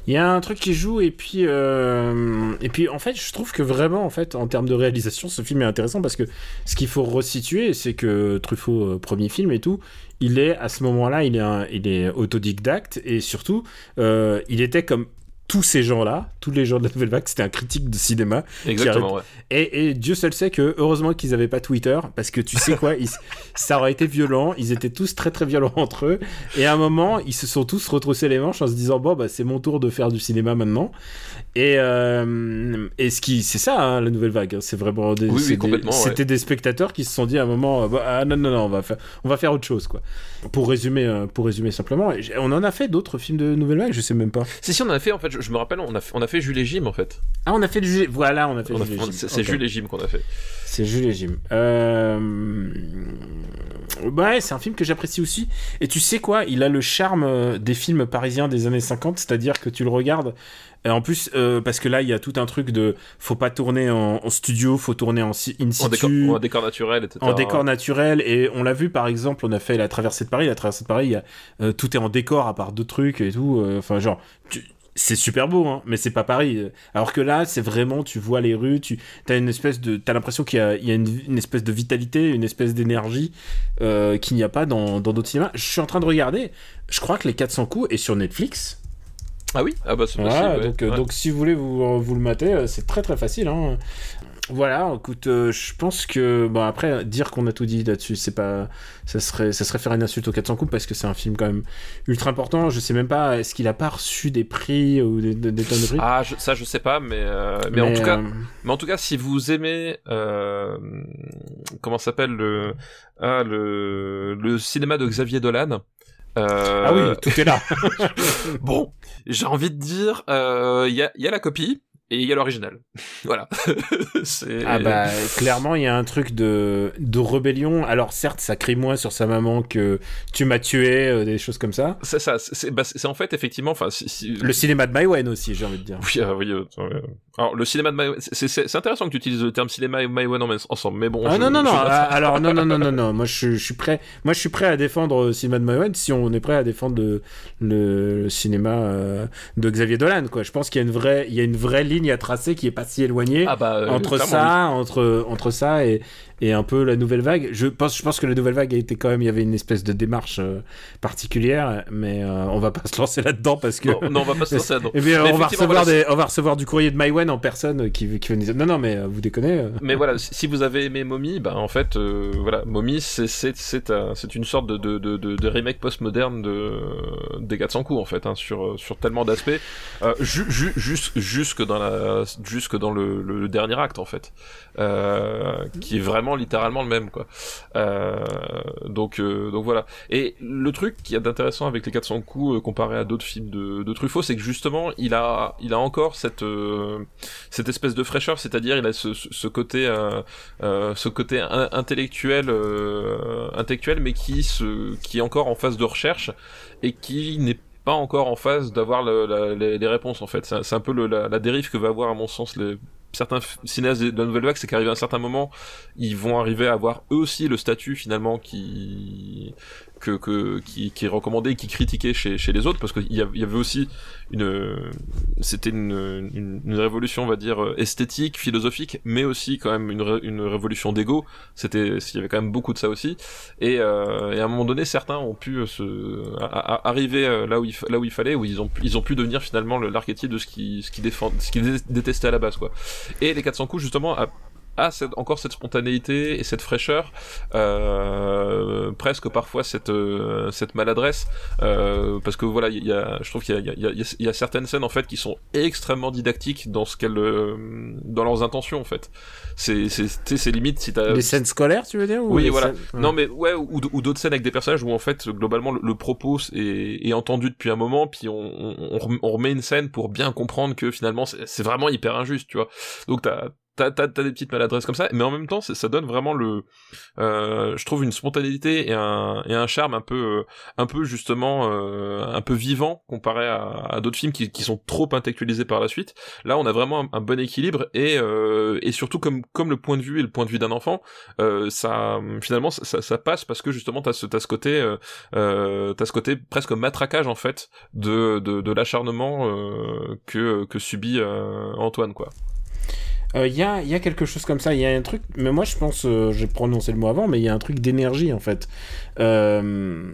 Il y a un truc qui joue et puis euh, et puis en fait je trouve que vraiment en fait en termes de réalisation ce film est intéressant parce que ce qu'il faut resituer c'est que Truffaut euh, premier film et tout il est à ce moment-là il est il est autodidacte et surtout il était comme tous ces gens-là, tous les gens de la Nouvelle Vague, c'était un critique de cinéma. Exactement, ouais. et, et, Dieu seul sait que, heureusement qu'ils n'avaient pas Twitter, parce que tu sais quoi, ils, [LAUGHS] ça aurait été violent, ils étaient tous très très violents entre eux, et à un moment, ils se sont tous retroussés les manches en se disant, bon, bah, c'est mon tour de faire du cinéma maintenant. Et, euh, et ce qui, c'est ça, hein, la Nouvelle Vague, hein, c'est vraiment des, oui, oui, complètement, c'était des spectateurs qui se sont dit à un moment, bah, ah, non, non, non, on va faire, on va faire autre chose, quoi. Pour résumer, euh, pour résumer simplement, on en a fait d'autres films de Nouvelle Vague, je sais même pas. Si, si, on en a fait, en fait, je, me rappelle, on a, on a fait Jules et Jim en fait. Ah, on a fait du Voilà, on a fait C'est okay. Jules et Jim qu'on a fait. C'est Jules et Jim. Euh... Ouais, c'est un film que j'apprécie aussi. Et tu sais quoi Il a le charme euh, des films parisiens des années 50, c'est-à-dire que tu le regardes. Et en plus, euh, parce que là, il y a tout un truc de faut pas tourner en, en studio, faut tourner en in En situ, décor, en décor naturel, etc. en décor naturel. Et on l'a vu par exemple, on a fait la traversée de Paris. La traversée de Paris, il y a, euh, tout est en décor à part deux trucs et tout. euh, Enfin, genre, tu- c'est super beau, hein, mais c'est pas Paris. Alors que là, c'est vraiment, tu vois les rues, tu as une espèce de, t'as l'impression qu'il y a, il y a une, une espèce de vitalité, une espèce d'énergie euh, qu'il n'y a pas dans dans d'autres cinémas. Je suis en train de regarder. Je crois que les 400 coups est sur Netflix. Ah oui? Ah bah c'est possible. Ouais. donc, euh, Ouais. donc si vous voulez vous, vous le mater, euh, c'est très très facile. Hein. Voilà, écoute, euh, je pense que bon après dire qu'on a tout dit là-dessus, c'est pas, ça serait, ça serait faire une insulte aux 400 coups parce que c'est un film quand même ultra important. Je sais même pas, est-ce qu'il a pas reçu des prix ou des, des, des tonnes de prix? Ah, je- ça je sais pas, mais, euh, mais, en tout cas, euh, mais en tout cas, si vous aimez, euh, comment s'appelle le, ah, le, le cinéma de Xavier Dolan. euh, ah oui, tout est là. [LAUGHS] Bon, j'ai envie de dire, euh, il y, a, il y a la copie et il y a l'original. [LAUGHS] voilà. [LAUGHS] Ah bah clairement il y a un truc de, de rébellion. Alors certes ça crie moins sur sa maman que tu m'as tué, euh, des choses comme ça. C'est ça. C'est bah, en fait effectivement, enfin, si, si- Le cinéma de Maïwen aussi j'ai envie de dire. Oui, ah oui. euh, euh, alors le cinéma de Maïwen, c'est- intéressant que tu utilises le terme cinéma et Maïwen en- ensemble, mais bon. Ah je- non non non je- ah, alors non non non non [LAUGHS] non moi je, suis prêt moi je suis prêt à défendre le cinéma de Maïwen si on est prêt à défendre le, le, le cinéma euh, de Xavier Dolan quoi je pense qu'il y a une vraie il y a une vraie ligne à tracer qui est pas si éloignée Ah bah, euh, entre ça entre entre ça et et un peu la nouvelle vague je pense je pense que la nouvelle vague a été quand même il y avait une espèce de démarche euh, particulière mais euh, on va pas [LAUGHS] se lancer là dedans parce que Non, non, on va pas se lancer là-dedans. [LAUGHS] Eh bien, Mais on va recevoir voilà, des on va recevoir du courrier de Maïwen en personne qui qui va nous dire non non mais euh, vous déconnez euh. Mais voilà, si vous avez aimé Mommy, bah en fait, euh, voilà, Mommy, c'est c'est c'est un- c'est une sorte de de de, de, de remake postmoderne de des 400 coups en fait, hein, sur sur tellement d'aspects, euh, ju, ju, jus- jusque dans la jusque dans le, le dernier acte en fait, euh, qui est vraiment littéralement le même quoi. Euh, donc euh, donc voilà. Et le truc qui est d'intéressant avec les 400 coups euh, comparé à d'autres films de, Truffaut, c'est que justement, il a il a encore cette euh, cette espèce de fraîcheur, c'est-à-dire il a ce, ce, côté ce côté in- intellectuel intellectuel mais qui se qui est encore en phase de recherche et qui n'est pas encore en phase d'avoir le- les, réponses en fait c'est un- c'est un peu le- la, la dérive que va avoir à mon sens les certains cinéastes de la nouvelle vague c'est qu'arrivé à un certain moment ils vont arriver à avoir eux aussi le statut finalement qui que, que qui, qui est recommandé et qui critiqué chez, chez les autres parce qu'il y, avait aussi une c'était une, une, une révolution on va dire esthétique philosophique mais aussi quand même une, une révolution d'ego. C'était il y avait quand même beaucoup de ça aussi. Et, euh, et à un moment donné certains ont pu euh, se à- à- arriver euh, là où il là où il fallait où ils ont ils ont pu devenir finalement le- l'archétype de ce qui ce qui défend ce qui dé- détestait à la base quoi. Et les 400 coups justement a a cette- encore cette spontanéité et cette fraîcheur, euh, presque parfois cette euh, cette maladresse, euh, parce que voilà, il y a, je trouve qu'il y a, il y, a, y y a certaines scènes en fait qui sont extrêmement didactiques dans ce qu'elles, euh, dans leurs intentions en fait. C'est c'est limite si t'as les scènes scolaires tu veux dire ou oui, voilà. scènes- Ouais. Non, mais ouais, ou, ou d'autres scènes avec des personnages où en fait, globalement, le, le propos est, est entendu depuis un moment, puis on, on, on rem- on remet une scène pour bien comprendre que finalement, c'est c'est vraiment hyper injuste, tu vois. Donc t'as t'as t'as des petites maladresses comme ça, mais en même temps, ça donne vraiment le, euh, je trouve une spontanéité et un et un charme un peu euh, un peu justement euh, un peu vivant comparé à, d'autres films qui, qui sont trop intellectualisés par la suite. Là, on a vraiment un, bon équilibre et et surtout comme comme le point de vue et le point de vue d'un enfant, ça finalement ça, ça, ça passe parce que justement t'as ce t'as ce côté t'as ce côté presque matraquage en fait de de, de l'acharnement que que subit Antoine quoi. Il Euh, y, a, y a quelque chose comme ça, il y a un truc, mais moi je pense, euh, j'ai prononcé le mot avant, mais il y a un truc d'énergie en fait. Euh,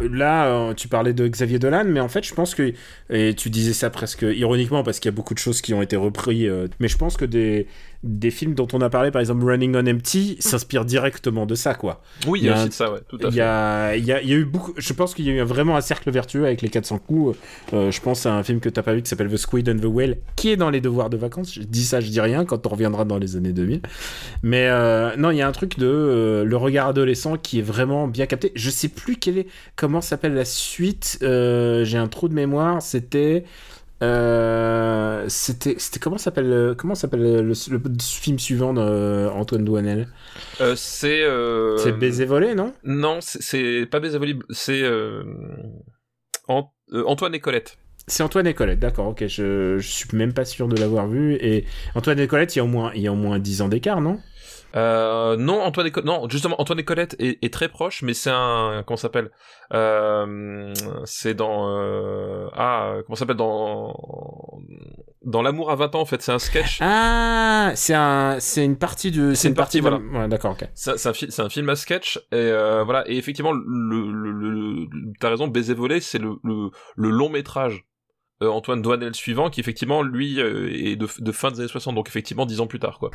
là, euh, tu parlais de Xavier Dolan, mais en fait je pense que, et tu disais ça presque ironiquement parce qu'il y a beaucoup de choses qui ont été reprises, mais je pense que des, des films dont on a parlé, par exemple Running on Empty, s'inspirent directement de ça quoi. Oui, il y a, aussi un- de ça ouais, tout à Il fait. y a, il y, a, il y a eu beaucoup. Je pense qu'il y a eu vraiment un cercle vertueux avec les 400 coups. Euh, je pense à un film que t'as pas vu qui s'appelle The Squid and the Whale, qui est dans les devoirs de vacances. Je dis ça, je dis rien quand on reviendra dans les années 2000. Mais euh, non, il y a un truc de euh, le regard adolescent qui est vraiment bien capté. Je sais plus quel est, comment s'appelle la suite. Euh, J'ai un trou de mémoire. C'était. Euh, c'était, c'était comment s'appelle, euh, comment s'appelle le, le- le film suivant d'Antoine Douanel? Euh, c'est. euh, C'est Baiser volé, non? Non, c'est- c'est pas Baiser volé, c'est euh, Ant- euh, Antoine et Colette. C'est Antoine et Colette, d'accord, ok, je, je suis même pas sûr de l'avoir vu. Et Antoine et Colette, il y a au moins, il y a au moins 10 ans d'écart, non? Euh, non, Antoine et non, justement, Antoine et Colette est, est très proche, mais c'est un comment s'appelle? Euh, C'est dans euh, ah comment s'appelle? Dans dans l'amour à 20 ans en fait, c'est un sketch. [LAUGHS] Ah, c'est un, c'est une partie de, c'est une partie, de Ouais, d'accord, ok. C'est un, c'est un film à sketch et euh, voilà et effectivement le, le, le, le- t'as raison baiser volé c'est le, le, le long métrage euh, Antoine Douanel suivant qui effectivement lui euh, est de, de fin des années 60 donc effectivement dix ans plus tard quoi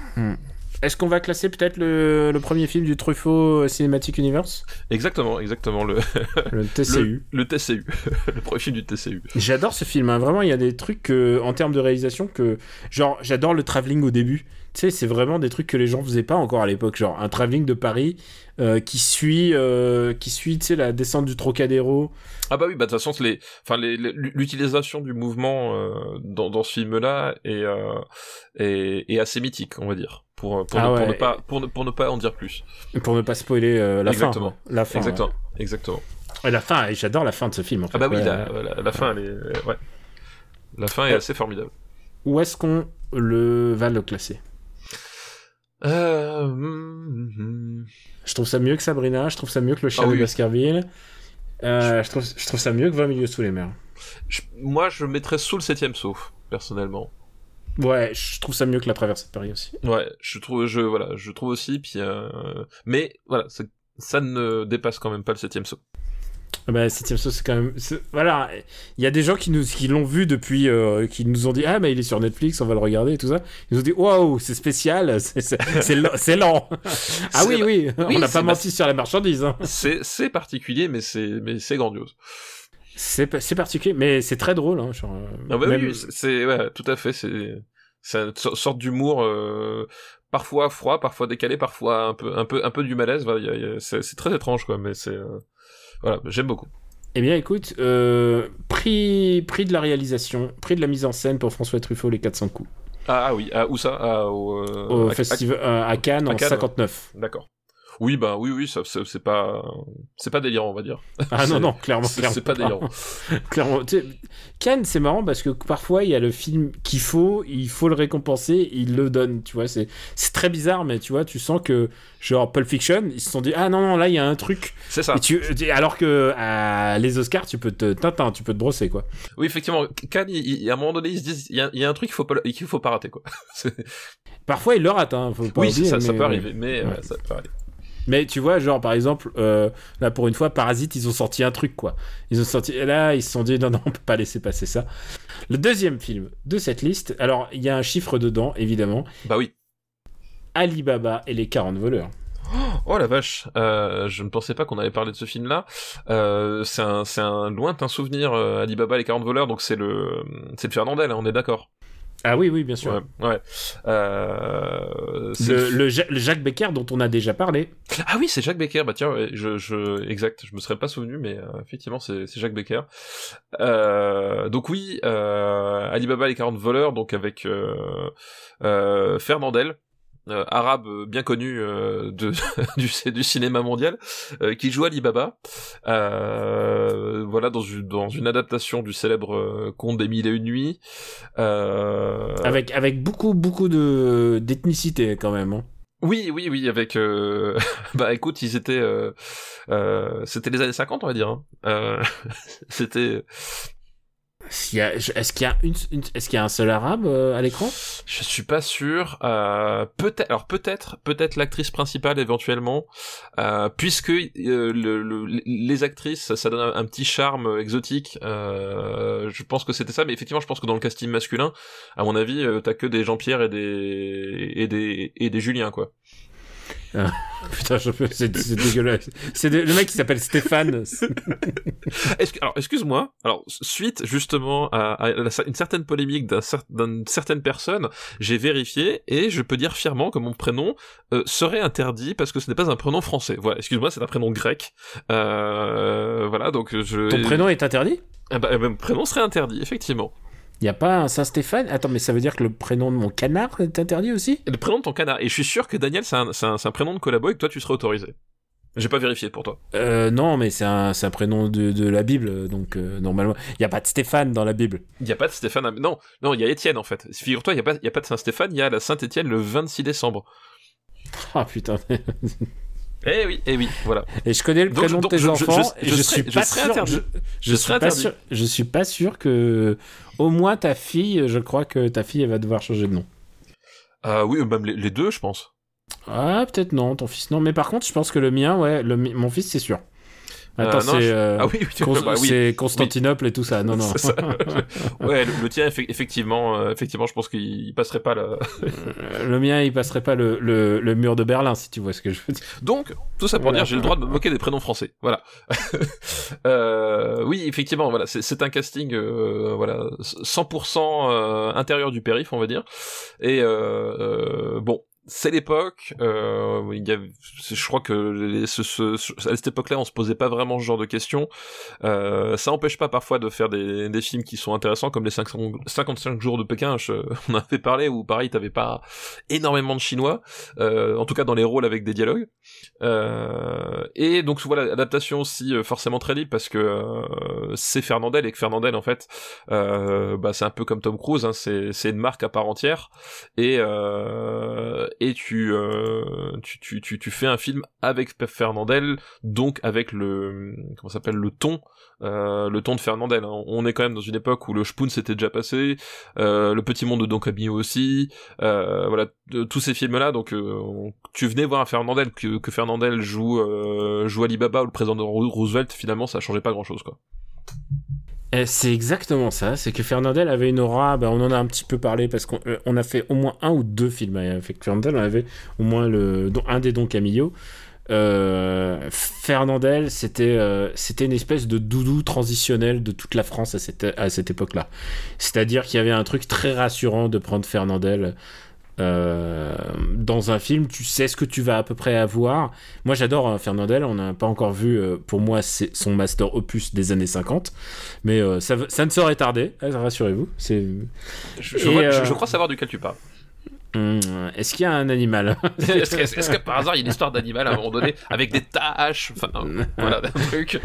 Est-ce qu'on va classer peut-être le, le premier film du Truffaut Cinematic Universe? Exactement exactement le [LAUGHS] Le TCU. le, le TCU [LAUGHS] le premier film du TCU J'adore ce film, hein. vraiment, il y a des trucs que, en termes de réalisation que. Genre, j'adore le travelling au début. Tu sais, c'est vraiment des trucs que les gens faisaient pas encore à l'époque. Genre, un travelling de Paris euh, qui suit, euh, qui suit tu sais, la descente du Trocadéro. ah bah oui bah de toute façon les enfin l'utilisation du mouvement euh, dans, dans ce film là est, est est assez mythique on va dire pour pour, Ah ne, pour ne pas pour ne, pour ne pas en dire plus Pour ne pas spoiler la Exactement. fin. La fin. exactement exactement ouais. Et la fin, et j'adore la fin de ce film. En fait. Ah bah oui, la, la, la fin, elle est... Ouais. La fin est assez formidable. Où est-ce qu'on le va le classer? Euh... hum, hum. Je trouve ça mieux que Sabrina, je trouve ça mieux que le chien Ah de oui. Baskerville. Euh, je, trouve, je trouve ça mieux que 20 milieux sous les mers. Je- Moi, je mettrais sous le septième sauf, personnellement. Ouais, je trouve ça mieux que la traversée de Paris aussi. Ouais, je trouve, je, voilà, je trouve aussi, puis... Euh... Mais, voilà, ça ne dépasse quand même pas le septième saut. Ah Bah, septième sauce, c'est quand même. Voilà, il y a des gens qui nous, qui l'ont vu depuis, euh, qui nous ont dit ah mais il est sur Netflix, on va le regarder et tout ça. Ils nous ont dit waouh, c'est spécial, [LAUGHS] c'est lent. [LAUGHS] ah oui oui, [LAUGHS] oui, on n'a pas menti sur la marchandise. hein. C'est c'est particulier, mais c'est mais c'est grandiose. C'est pa- c'est particulier, mais c'est très drôle. Hein, genre, euh, Ah bah même- oui, c'est-. Ouais, tout à fait, c'est... C'est une so- sorte d'humour... Euh... Parfois froid, parfois décalé, parfois un peu, un peu, un peu du malaise. Voilà, c'est c'est très étrange, quoi. Mais c'est, euh, voilà, j'aime beaucoup. Eh bien, écoute, euh, prix, prix de la réalisation, prix de la mise en scène pour François Truffaut, les 400 coups. Ah, ah oui, ah, où ça? Ah, au, euh, Au à- festival euh, à Cannes à en Cannes, 59. à- D'accord. Oui, bah oui, oui, ça, c'est c'est pas, c'est pas délirant, on va dire. Ah non, [LAUGHS] non, clairement. c'est- pas délirant. [LAUGHS] clairement. Tu sais, Cannes, c'est marrant parce que parfois, il y a le film qu'il faut, il faut le récompenser, il le donne, tu vois. C'est c'est très bizarre, mais tu vois, tu sens que, genre, Pulp Fiction, ils se sont dit, ah non, non, là, il y a un truc. C'est ça. Et tu, alors que à les Oscars, tu peux te, Tintin, tu peux te brosser, quoi. Oui, effectivement, Cannes, il- il- à un moment donné, ils se disent, il y a, il y a un truc qu'il faut pas, qu'il faut pas rater, quoi. [LAUGHS] Parfois, il le rate, hein, faut pas oui, oublier, ça, ça mais- peut arriver, mais Ouais. ça peut arriver. Mais tu vois, genre par exemple, euh, là pour une fois, Parasite, ils ont sorti un truc quoi. Ils ont sorti, et là ils se sont dit non non, on peut pas laisser passer ça. Le deuxième film de cette liste, alors il y a un chiffre dedans évidemment, Bah oui. Alibaba et les 40 voleurs. Oh la vache, euh, je ne pensais pas qu'on allait parler de ce film-là. Euh, c'est un, c'est un lointain souvenir, euh, Alibaba les 40 voleurs, donc c'est le, c'est le Fernandel, hein, on est d'accord. Ah oui oui bien sûr. Ouais, ouais. Euh, c'est Le, le- le Ja- le Jacques Becker dont on a déjà parlé. Ah oui, c'est Jacques Becker. Bah tiens, je, je, exact. Je me serais pas souvenu, mais euh, effectivement, c'est, c'est Jacques Becker. Euh, donc oui, euh, Alibaba les 40 voleurs, donc avec euh, euh, Fernandel. Euh, arabe euh, bien connu euh, de, [LAUGHS] du, du cinéma mondial, euh, qui joue Alibaba, euh, voilà dans une, dans une adaptation du célèbre euh, conte des mille et une nuits. Euh, Avec, avec beaucoup beaucoup de d'ethnicité quand même. hein. Oui, oui, oui, avec... Euh... [LAUGHS] bah écoute, ils étaient... Euh... Euh... C'était les années 50, on va dire. hein. Euh... [LAUGHS] C'était... Est-ce qu'il y a, une, une- est-ce y a un seul arabe euh, à l'écran? Je suis pas sûr. Euh... Peut-être... Alors peut-être, peut-être l'actrice principale éventuellement, euh, puisque euh, le, le- les actrices, ça, ça donne un, un petit charme exotique. Euh... Je pense que c'était ça, mais effectivement, je pense que dans le casting masculin, à mon avis, euh, t'as que des Jean-Pierre et des et des et des Julien, quoi. [LAUGHS] Putain, je peux, c'est, dégueulasse. C'est de- le mec qui s'appelle Stéphane. [LAUGHS] Que- alors, excuse-moi. Alors, suite justement à, à la- une certaine polémique cer- d'une certaine personne, j'ai vérifié et je peux dire fièrement que mon prénom euh, serait interdit parce que ce n'est pas un prénom français. Voilà, excuse-moi, c'est un prénom grec. Euh, voilà, donc je. Ton prénom est interdit? Ah bah, mon prénom serait interdit, effectivement. Il n'y a pas un Saint-Stéphane? Attends, mais ça veut dire que le prénom de mon canard est interdit aussi? Le prénom de ton canard. Et je suis sûr que Daniel, c'est un, prénom de collabo et que toi, tu serais autorisé. J'ai pas vérifié pour toi. euh, Non, mais c'est un, prénom de, de la Bible, donc euh, normalement. Il n'y a pas de Stéphane dans la Bible. Il y a pas de Stéphane. à- Non, non, il y a Étienne en fait. Figure-toi, il y a pas, il y a pas de Saint-Stéphane. Il y a la Saint-Étienne le 26 décembre. Ah putain. [LAUGHS] Eh oui, eh oui, voilà. Et je connais le Donc, prénom donc, de tes je- enfants. je- je suis pas sûr. Je, suis pas sûr. Je suis pas sûr que, au moins ta fille, je crois que ta fille elle va devoir changer de nom. Euh, oui, même les, les deux, je pense. Ah peut-être non, ton fils non. Mais par contre, je pense que le mien, ouais, le, mon fils c'est sûr. Attends, Euh, non, c'est je- euh, Ah oui, oui, bah oui. Constantinople et tout ça. Non [LAUGHS] non. Ça. [LAUGHS] ouais, le, le tien, effe- effectivement, euh, effectivement, je pense qu'il il passerait pas là. le mien, il passerait pas le, le, le mur de Berlin, si tu vois ce que je veux dire. Donc, tout ça pour Voilà. dire, j'ai le droit de me moquer des prénoms français. Voilà. [LAUGHS] euh, oui, effectivement, voilà, c'est- c'est un casting, euh, voilà, 100% euh, intérieur du périph', on va dire. Et bon. C'est l'époque. Euh, il y a, je crois que à cette époque-là, on se posait pas vraiment ce genre de questions. Euh, ça empêche pas parfois de faire des, des films qui sont intéressants, comme les 500 55 jours de Pékin. on en avait parlé où pareil, t'avais pas énormément de chinois, euh, en tout cas dans les rôles avec des dialogues. Euh, et donc voilà, adaptation aussi euh, forcément très libre parce que euh, c'est Fernandel et que Fernandel en fait, bah, c'est un peu comme Tom Cruise, hein, c'est une marque à part entière et et tu, euh, tu, tu tu tu fais un film avec Fernandel, donc avec le comment s'appelle le ton euh, le ton de Fernandel. hein. On est quand même dans une époque où le Spoon s'était déjà passé, euh, le Petit Monde de Don Camillo aussi, voilà tous ces films là donc on- tu venais voir un Fernandel que, que Fernandel joue joue Alibaba ou le président de Roo- Roosevelt finalement ça changeait pas grand chose quoi C'est exactement ça, c'est que Fernandel avait une aura, ben, on en a un petit peu parlé parce qu'on euh, a fait au moins un ou deux films avec Fernandel, on avait au moins le, un des Don Camillo. Euh, Fernandel, c'était euh, c'était une espèce de doudou transitionnel de toute la France à cette, à cette époque-là. C'est-à-dire qu'il y avait un truc très rassurant de prendre Fernandel euh, dans un film, tu sais ce que tu vas à peu près avoir. Moi, j'adore euh, Fernandel. On n'a pas encore vu, euh, pour moi, c'est son master opus des années 50. Mais ça, ça ne saurait tarder, hein, rassurez-vous. Je crois savoir duquel tu parles Hum, est-ce qu'il y a un animal [LAUGHS] [LAUGHS] est-ce que, par hasard il y a une histoire d'animal à un moment donné avec des tâches enfin [LAUGHS] voilà un truc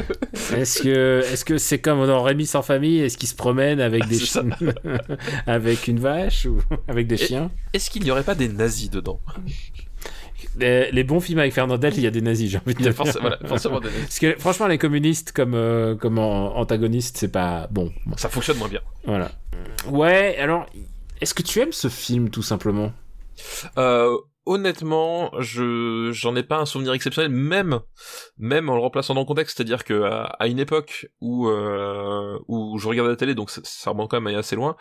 Est-ce que c'est comme dans Rémi sans famille Est-ce qu'il se promène avec des chiens avec une vache ou avec des Et- chiens? est-ce qu'il n'y aurait pas des nazis dedans? Les, les bons films avec Fernandel, il y a des nazis, j'ai envie de dire. forcément, voilà, forcément des nazis. Parce que franchement, les communistes comme, euh, comme antagonistes, c'est pas bon. ça fonctionne moins bien Voilà. Ouais, alors, est-ce que tu aimes ce film tout simplement? Euh, honnêtement, je j'en ai pas un souvenir exceptionnel, même même en le remplaçant dans le contexte, c'est-à-dire que à, une époque où euh, où je regardais la télé, donc ça, ça remonte quand même assez loin,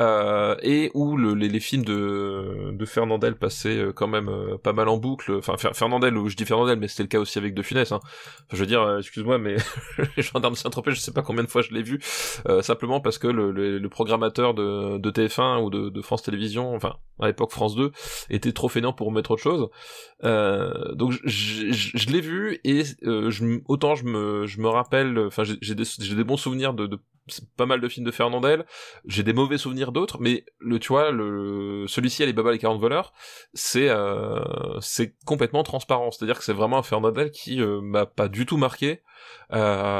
euh, et où le, les, les films de de Fernandel passaient euh, quand même euh, pas mal en boucle. Enfin Fer- Fernandel, ou je dis Fernandel, mais c'était le cas aussi avec De Funès. Hein. Je veux dire, euh, excuse-moi, mais [LAUGHS] les gendarmes Saint-Tropez, je sais pas combien de fois je l'ai vu, euh, simplement parce que le, le, le programmateur de, de TF1 ou de, de France Télévisions, enfin à l'époque France 2, était trop fainéant pour mettre autre chose. Euh, donc je, l'ai vu et euh, je, autant je me, je me rappelle, enfin j'ai des, des bons souvenirs de, de pas mal de films de Fernandel, j'ai des mauvais souvenirs d'autres, mais le tu vois le celui-ci Alibaba les 40 voleurs, c'est euh, c'est complètement transparent, c'est-à-dire que c'est vraiment un Fernandel qui euh, m'a pas du tout marqué.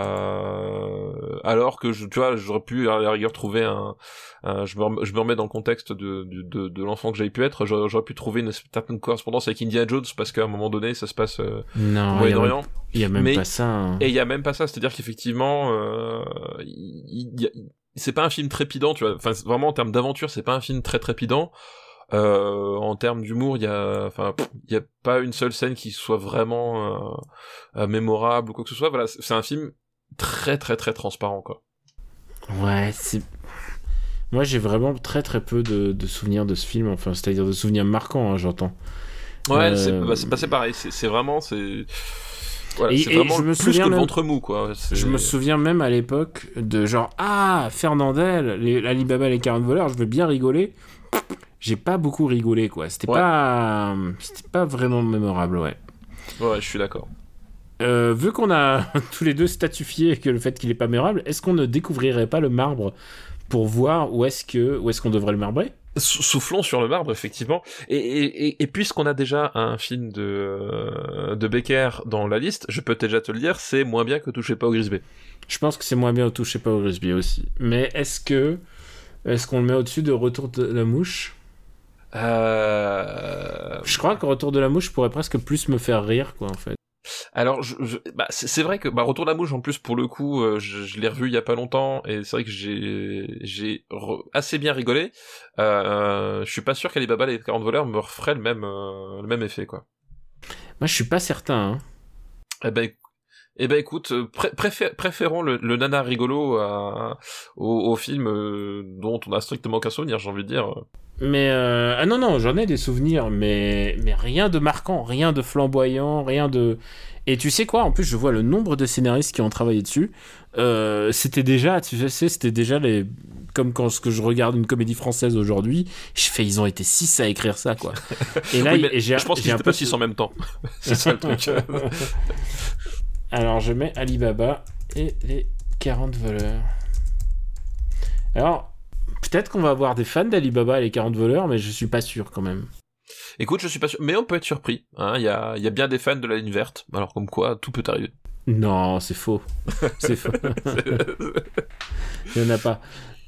Euh, alors que je, tu vois, j'aurais pu à la rigueur trouver un, un- je, me, rem- je me remets dans le contexte de, de, de, de l'enfant que j'avais pu être, j'aurais j'aurais pu trouver une certaine correspondance avec Indiana Jones parce qu'à un moment donné, ça se passe euh, au Moyen-Orient. Il y a même Mais- pas ça. hein. Et il y a même pas ça, c'est-à-dire qu'effectivement, euh, c'est pas un film trépidant, tu vois. Enfin, vraiment en termes d'aventure, c'est pas un film très trépidant. Euh, en termes d'humour, il y a, enfin, il y a pas une seule scène qui soit vraiment euh, mémorable ou quoi que ce soit. Voilà, c'est un film très très très transparent, quoi. Ouais, c'est. Moi, j'ai vraiment très très peu de, de souvenirs de ce film, enfin, c'est-à-dire de souvenirs marquants, hein, j'entends. Ouais, Euh, c'est bah, passé pareil. C'est c'est vraiment, c'est voilà, Et- c'est et vraiment je me souviens même- ventre mou, quoi. Je me souviens même à l'époque de genre Ah, Fernandel, les, Alibaba les 40 voleurs, je veux bien rigoler. J'ai pas beaucoup rigolé quoi. C'était Ouais. pas, c'était pas vraiment mémorable, ouais. Ouais, je suis d'accord. Euh, vu qu'on a [LAUGHS] tous les deux statifié que le fait qu'il est pas mémorable, est-ce qu'on ne découvrirait pas le marbre pour voir où est-ce que où est-ce qu'on devrait le marbrer? Soufflons sur le marbre, effectivement. Et, et, et, puisqu'on a déjà un film de, euh, de Becker dans la liste, je peux déjà te le dire, c'est moins bien que Touchez pas au Grisby. Je pense que c'est moins bien au Touchez pas au Grisby aussi. Mais est-ce que est-ce qu'on le met au-dessus de Retour de la mouche? Euh... Je crois que Retour de la mouche pourrait presque plus me faire rire, quoi, en fait. Alors, je, bah, c'est vrai que bah, Retour de la mouche, en plus, pour le coup, euh, je, l'ai revu il y a pas longtemps, et c'est vrai que j'ai j'ai assez bien rigolé. Euh, je suis pas sûr qu'Alibaba les 40 voleurs me referait le même, euh, le même effet, quoi. Moi, je suis pas certain. Hein. Eh ben, eh ben écoute, préférons le, le, nana rigolo au, au, film dont on a strictement qu'un souvenir, j'ai envie de dire. Mais euh, ah non non, j'en ai des souvenirs, mais mais rien de marquant, rien de flamboyant, rien de. Et tu sais quoi En plus, je vois le nombre de scénaristes qui ont travaillé dessus. Euh, c'était déjà, tu sais, c'était déjà les comme quand ce que je regarde une comédie française aujourd'hui, je fais ils ont été six à écrire ça quoi. Et là, j'ai je pense qu'ils étaient pas six en même temps. [LAUGHS] C'est ça le truc. [LAUGHS] Alors je mets Alibaba et les 40 voleurs. Alors Peut-être qu'on va avoir des fans d'Alibaba et les 40 voleurs, mais je suis pas sûr quand même. Écoute, je suis pas sûr, mais on peut être surpris. Hein. Il y, a, y, a, bien des fans de la ligne verte, alors comme quoi tout peut arriver. Non, c'est faux. [LAUGHS] c'est faux. Il n'y en a pas.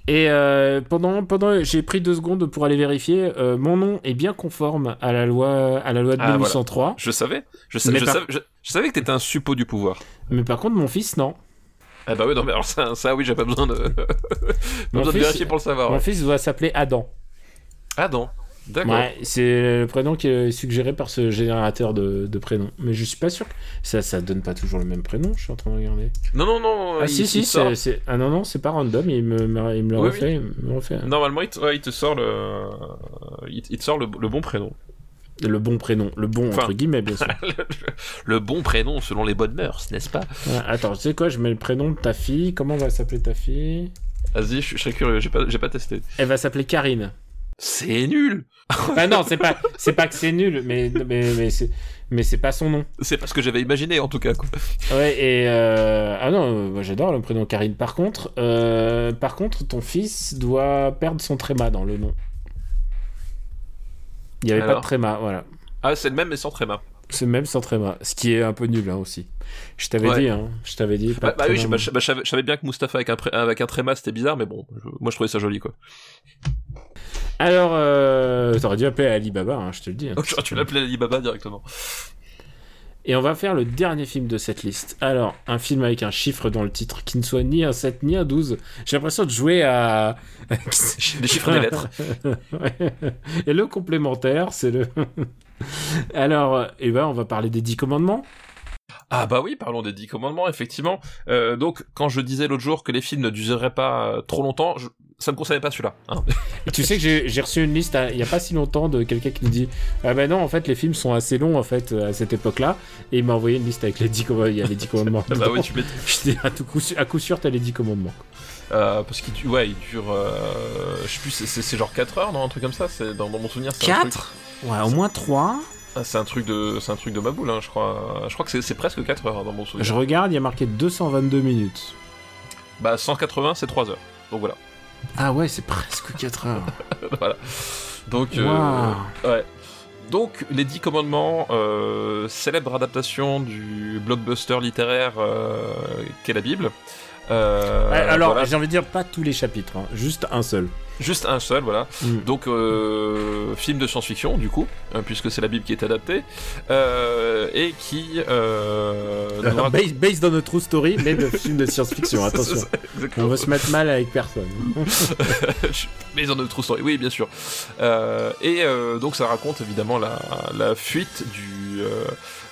Et euh, pendant, pendant j'ai pris deux secondes pour aller vérifier. Euh, mon nom est bien conforme à la loi, à la loi de ah, 1803. Je savais. Je, savais, je, savais, je, savais que t'étais un suppôt du pouvoir. Mais par contre, mon fils, non. Ah bah oui, non, mais alors ça, ça oui, j'ai pas besoin de, [LAUGHS] besoin de vérifier pour le savoir. Mon fils doit s'appeler Adam. Adam D'accord. Ouais, c'est le prénom qui est suggéré par ce générateur de, de prénoms. Mais je suis pas sûr que ça, ça donne pas toujours le même prénom, je suis en train de regarder. Non, non, non. Ah, si, si, c'est. Ah non, non, c'est pas random, il me, il me le refait, Il me refait. Normalement, il te, il te sort le. Il, te sort le, le bon prénom. Le bon prénom, le bon entre guillemets bien sûr. [LAUGHS] le, bon prénom selon les bonnes mœurs, n'est-ce pas? Attends, tu sais quoi, je mets le prénom de ta fille. Comment va s'appeler ta fille? Vas-y, je, serais curieux, j'ai pas, pas testé. Elle va s'appeler Karine. C'est nul Ah non, c'est pas, c'est pas que c'est nul, mais, mais, mais c'est, mais c'est pas son nom. C'est pas ce que j'avais imaginé en tout cas. Quoi. Ouais, et euh... ah non, moi j'adore le prénom Karine. Par contre, euh... par contre, ton fils doit perdre son tréma dans le nom. Il n'y avait pas de tréma, voilà. Ah, c'est le même mais sans tréma. C'est le même sans tréma, ce qui est un peu nul hein, aussi. Je t'avais dit, hein, je t'avais dit. bah, oui, je, savais bien que Mustapha avec un, avec un tréma c'était bizarre, mais bon, moi je trouvais ça joli quoi. Alors, euh, t'aurais dû appeler Alibaba, hein, je te le dis. Hein. [LAUGHS] tu l'appelais Alibaba directement. Et on va faire le dernier film de cette liste. Alors, un film avec un chiffre dans le titre qui ne soit ni un 7 ni un 12. J'ai l'impression de jouer à. [LAUGHS] Les chiffres des lettres. [LAUGHS] Et le complémentaire, c'est le. Alors, eh ben, on va parler des 10 commandements. Ah bah oui, parlons des 10 commandements, effectivement. Euh, donc, quand je disais l'autre jour que les films ne dureraient pas trop longtemps, je, ça me concernait pas celui-là. Hein. tu sais que j'ai reçu une liste hein, il y a pas si longtemps de quelqu'un qui nous dit Ah ben non, en fait, les films sont assez longs en fait à cette époque-là. Et il m'a envoyé une liste avec les 10 commandements. Il y a les 10 commandements. [LAUGHS] bah oui, tu dis [LAUGHS] à, coup, à coup sûr, t'as les 10 commandements. Euh, parce qu'il ouais, il dure. Euh, je sais plus, c'est genre 4 heures, non Un truc comme ça dans, dans mon souvenir. 4 Ouais, au moins 3. Ah, c'est un truc de c'est un truc de ma boule, hein, je crois. Je crois que c'est presque 4 heures hein, dans mon souvenir. Je regarde, il y a marqué 222 minutes. Bah 180, c'est 3 heures. Donc voilà. Ah ouais, c'est presque 4 heures. [LAUGHS] voilà. Donc, euh, ouais. Donc, les Dix Commandements, euh, célèbre adaptation du blockbuster littéraire euh, qu'est la Bible. Euh, alors, j'ai envie de dire pas tous les chapitres, hein, juste un seul. Juste un seul, voilà. Mm. Donc, euh, film de science-fiction, du coup, hein, puisque c'est la Bible qui est adaptée, euh, et qui... Euh, based, on a true story, mais de film de science-fiction, [LAUGHS] attention. On va se mettre mal avec personne. [LAUGHS] based on a true story, oui, bien sûr. et donc, ça raconte évidemment la, la fuite du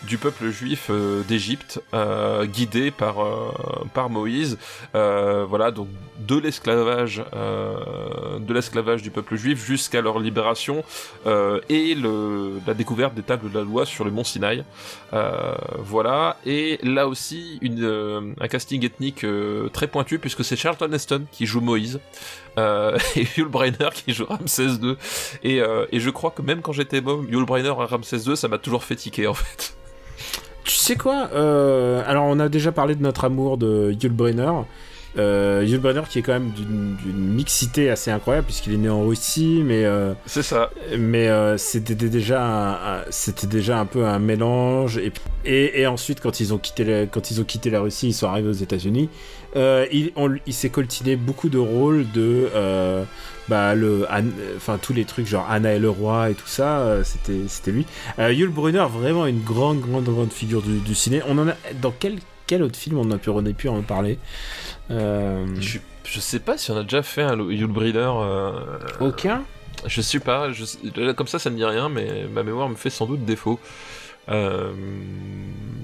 du peuple juif euh, d'Égypte, euh, guidé par, euh, par Moïse. voilà, donc de l'esclavage, de l'esclavage du peuple juif jusqu'à leur libération et le, la découverte des tables de la loi sur le mont Sinaï. voilà, et là aussi une, un casting ethnique très pointu puisque c'est Charlton Heston qui joue Moïse. [LAUGHS] et Yul Brynner qui joue Ramsès II. Et, et je crois que même quand j'étais môme, Yul Brynner à Ramsès II, ça m'a toujours fait tiquer en fait. Tu sais quoi euh, Alors, on a déjà parlé de notre amour de Yul Brenner. Euh, Yul Brynner qui est quand même d'une mixité assez incroyable puisqu'il est né en Russie, mais euh, C'est ça. mais euh, c'était déjà c'était déjà un peu un mélange et, et, et ensuite quand ils ont quitté la, quand ils ont quitté la Russie ils sont arrivés aux États-Unis euh, il, s'est coltiné beaucoup de rôles de euh, bah le enfin tous les trucs genre Anna et le roi et tout ça euh, c'était c'était lui Yul Brynner vraiment une grande grande grande figure du, du ciné on en a dans quel quel autre film on a pu on a pu en parler? Je, je sais pas si on a déjà fait un Yul Brynner. euh, aucun? Je sais pas, je, comme ça ça me dit rien, mais ma mémoire me fait sans doute défaut. Euh,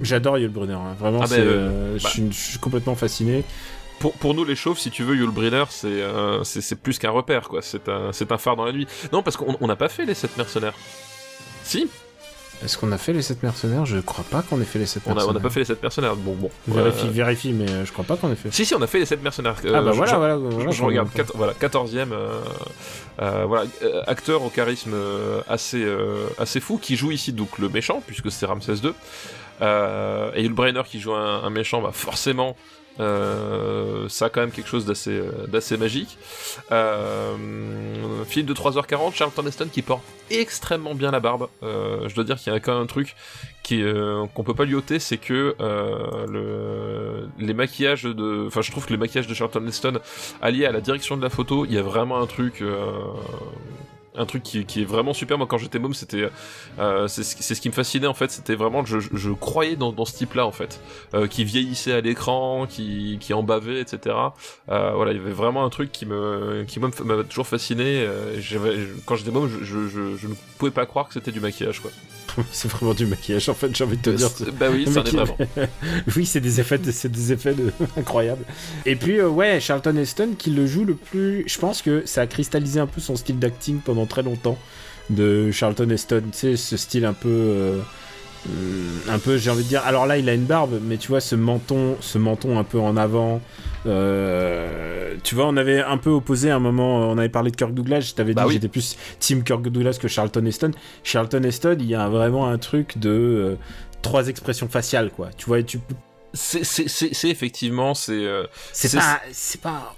J'adore Yul Brynner, hein. vraiment. Ah ben, euh, je, bah. suis, je suis complètement fasciné. pour, pour nous les chauves, si tu veux, Yul Brynner, c'est euh, plus qu'un repère, quoi. C'est un, un phare dans la nuit. Non, parce qu'on on n'a pas fait les 7 mercenaires. Si, Est-ce qu'on a fait les 7 mercenaires? Je crois pas qu'on ait fait les 7 on a, mercenaires. on a pas fait les 7 mercenaires. Bon, bon. Vérifie, Euh, vérifie, mais euh, je crois pas qu'on ait fait. Si, si, on a fait les 7 mercenaires. ah Euh, bah je- voilà, je- voilà. Je, voilà, je regarde, voilà, 14ème, euh, voilà, acteur au charisme assez, euh, assez fou, qui joue ici donc le méchant, puisque c'est Ramsès II. Euh, et Yul Brynner qui joue un, un méchant, bah forcément, euh, ça a quand même quelque chose d'assez, euh, magique. Euh, film de 3h40, Charlton Heston qui porte extrêmement bien la barbe. Euh, je dois dire qu'il y a quand même un truc qui, qu'on peut pas lui ôter, c'est que le, les maquillages de, enfin je trouve que les maquillages de Charlton Heston alliés à la direction de la photo, il y a vraiment un truc. Euh, un truc qui, est vraiment super. Moi, quand j'étais môme, c'était, euh, c'est ce c'est ce qui me fascinait en fait. C'était vraiment, je, croyais dans, ce type-là en fait, euh, qui vieillissait à l'écran, qui, qui en bavait, etc. Euh, voilà, il y avait vraiment un truc qui me, m'avait toujours fasciné. euh, quand j'étais môme, je, je ne pouvais pas croire que c'était du maquillage, quoi. C'est vraiment du maquillage, en fait, j'ai envie de te dire. Bah oui, ça est vraiment. [LAUGHS] oui, c'est des effets, de- c'est des effets de... [LAUGHS] incroyables. Et puis, euh, ouais, Charlton Heston qui le joue le plus. Je pense que ça a cristallisé un peu son style d'acting pendant très longtemps de Charlton Heston. Tu sais, ce style un peu. euh, un peu, j'ai envie de dire. Alors là, il a une barbe, mais tu vois, ce menton, ce menton un peu en avant. euh, tu vois, on avait un peu opposé à un moment. On avait parlé de Kirk Douglas. Je t'avais Bah dit oui. que j'étais plus Team Kirk Douglas que Charlton Heston. Charlton Heston, il y a vraiment un truc de. euh, trois expressions faciales, quoi. Tu vois, et tu C'est- effectivement, c'est. euh, c'est pas, c'est pas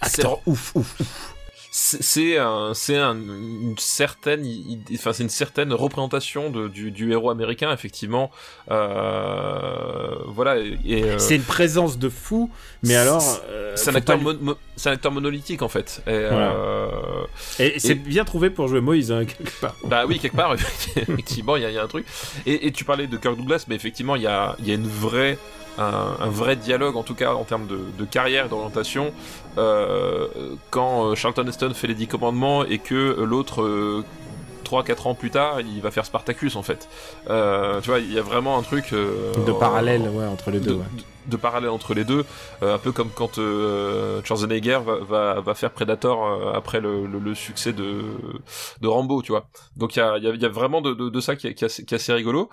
acteur ouf, ouf. c'est c'est un, c'est un- une certaine, i- i- enfin c'est une certaine représentation de, du, du héros américain effectivement. Euh, voilà euh, C'est une présence de fou, mais alors. euh, c'est un acteur, mo- un monolithique en fait. Et, Voilà. lui- Et c'est et- bien trouvé pour jouer Moïse, hein, quelque part. Bah oui, quelque part, [LAUGHS] effectivement, il y, a- il y a un truc. Et, tu parlais de Kirk Douglas, mais effectivement, il y a, il y a une vraie, un, un vrai dialogue, en tout cas en termes de, de carrière, d'orientation, euh, quand euh, Charlton Heston fait les 10 commandements et que euh, l'autre. euh, 3-4 ans plus tard, il va faire Spartacus en fait. Euh, tu vois, il y a vraiment un truc euh, De parallèle, ouais, entre les de, deux. ouais. De- parallèle entre les deux, euh, un peu comme quand euh, Schwarzenegger va, va, va faire Predator euh, après le, le, le succès de, de Rambo, tu vois. Donc il y a, y, a, vraiment de, de, de ça qui est, qui est assez, rigolo.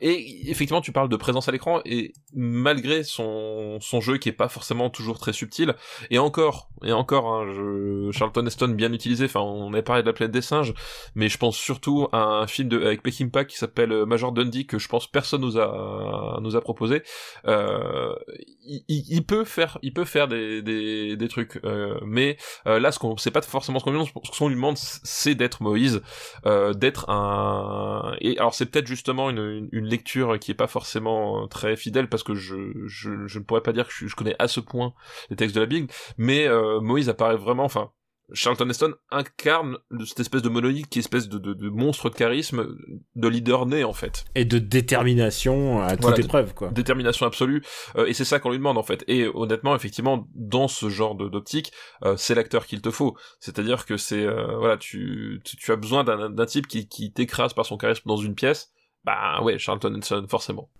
Et effectivement, tu parles de présence à l'écran, et malgré son, son jeu qui est pas forcément toujours très subtil, et encore, et encore, hein, je, Charlton Heston bien utilisé, enfin on avait parlé de la planète des singes, mais je pense surtout à un film de, avec Peckinpah qui s'appelle Major Dundee, que je pense personne nous a, nous a proposé, il, il- il peut faire, il peut faire des, des, des trucs, euh, mais euh, là, ce qu'on, c'est pas forcément ce qu'on lui demande. Ce qu'on lui demande, c'est d'être Moïse, euh, d'être un. Et alors, c'est peut-être justement une, une, lecture qui est pas forcément très fidèle parce que je, je, je ne pourrais pas dire que je, je connais à ce point les textes de la Bible, mais euh, Moïse apparaît vraiment, enfin. Charlton Heston incarne cette espèce de monolithe qui est espèce de, de, de monstre de charisme, de leader né en fait. Et de détermination à toute Voilà, épreuve, quoi. détermination absolue euh, et c'est ça qu'on lui demande en fait et honnêtement effectivement dans ce genre d'optique euh, c'est l'acteur qu'il te faut c'est-à-dire que c'est euh, voilà tu, tu tu as besoin d'un d'un type qui, qui t'écrase par son charisme dans une pièce bah ouais Charlton Heston forcément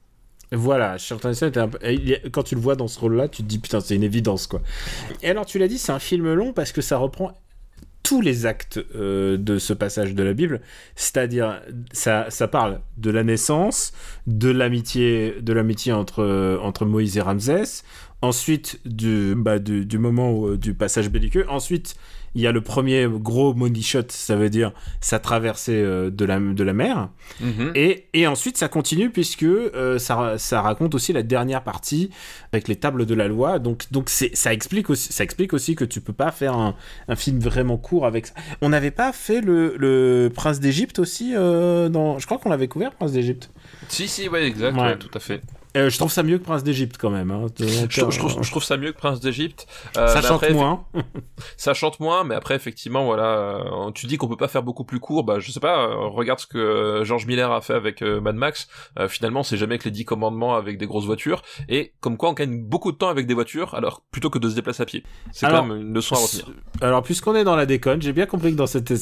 Voilà, Charlton Heston un quand tu le vois dans ce rôle-là, tu te dis putain, c'est une évidence quoi. Et alors tu l'as dit, c'est un film long parce que ça reprend tous les actes euh, de ce passage de la Bible, c'est-à-dire ça, ça parle de la naissance, de l'amitié, de l'amitié entre euh, entre Moïse et Ramsès, ensuite du bah, moment où- du passage belliqueux, ensuite il y a le premier gros money shot, ça veut dire sa traversée euh, de, la, de la mer. Mhm. Et, et ensuite, ça continue puisque euh, ça, ça raconte aussi la dernière partie avec les tables de la loi. Donc, donc c'est, ça, explique aussi, ça explique aussi que tu peux pas faire un, un film vraiment court avec ça. On n'avait pas fait le, le Prince d'Égypte aussi euh, dans... Je crois qu'on l'avait couvert, Prince d'Égypte. Si, si, ouais, exact, Ouais. ouais, tout à fait. Euh, je trouve ça mieux que Prince d'Égypte quand même. hein. Donc, Je, euh, trouve, je trouve ça mieux que Prince d'Égypte. Euh, ça chante après, moins. [LAUGHS] Ça chante moins, mais après effectivement, voilà, euh, tu dis qu'on peut pas faire beaucoup plus court. Bah, je sais pas. euh, regarde ce que George Miller a fait avec Mad Max. Euh, finalement, c'est jamais que les 10 commandements avec des grosses voitures. Et comme quoi, on gagne beaucoup de temps avec des voitures, alors plutôt que de se déplacer à pied. C'est quand même une leçon à retenir. Alors, puisqu'on est dans la déconne, j'ai bien compris que dans cette.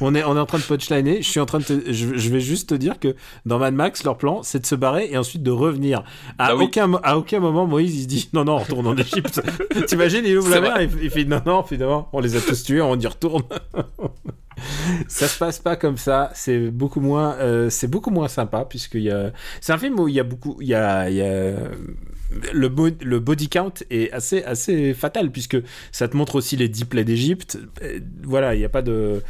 On est, on est en train de punchliner. Je suis en train de. te- Je, je vais juste te dire que dans Mad Max, leur plan, c'est de se barrer et ensuite de revenir. À, Ah oui. aucun, à aucun moment, Moïse, il se dit non, non, on retourne en Égypte. [LAUGHS] T'imagines, il ouvre la mer et il fait non, non, finalement, on les a tous tués, on y retourne. [LAUGHS] ça se passe pas comme ça. C'est beaucoup moins, euh, c'est beaucoup moins sympa puisqu'il y a. C'est un film où il y a beaucoup, il y a, il y a le, bo- le body count est assez, assez fatal puisque ça te montre aussi les 10 plaies d'Égypte. Euh, Voilà, il n'y a pas de.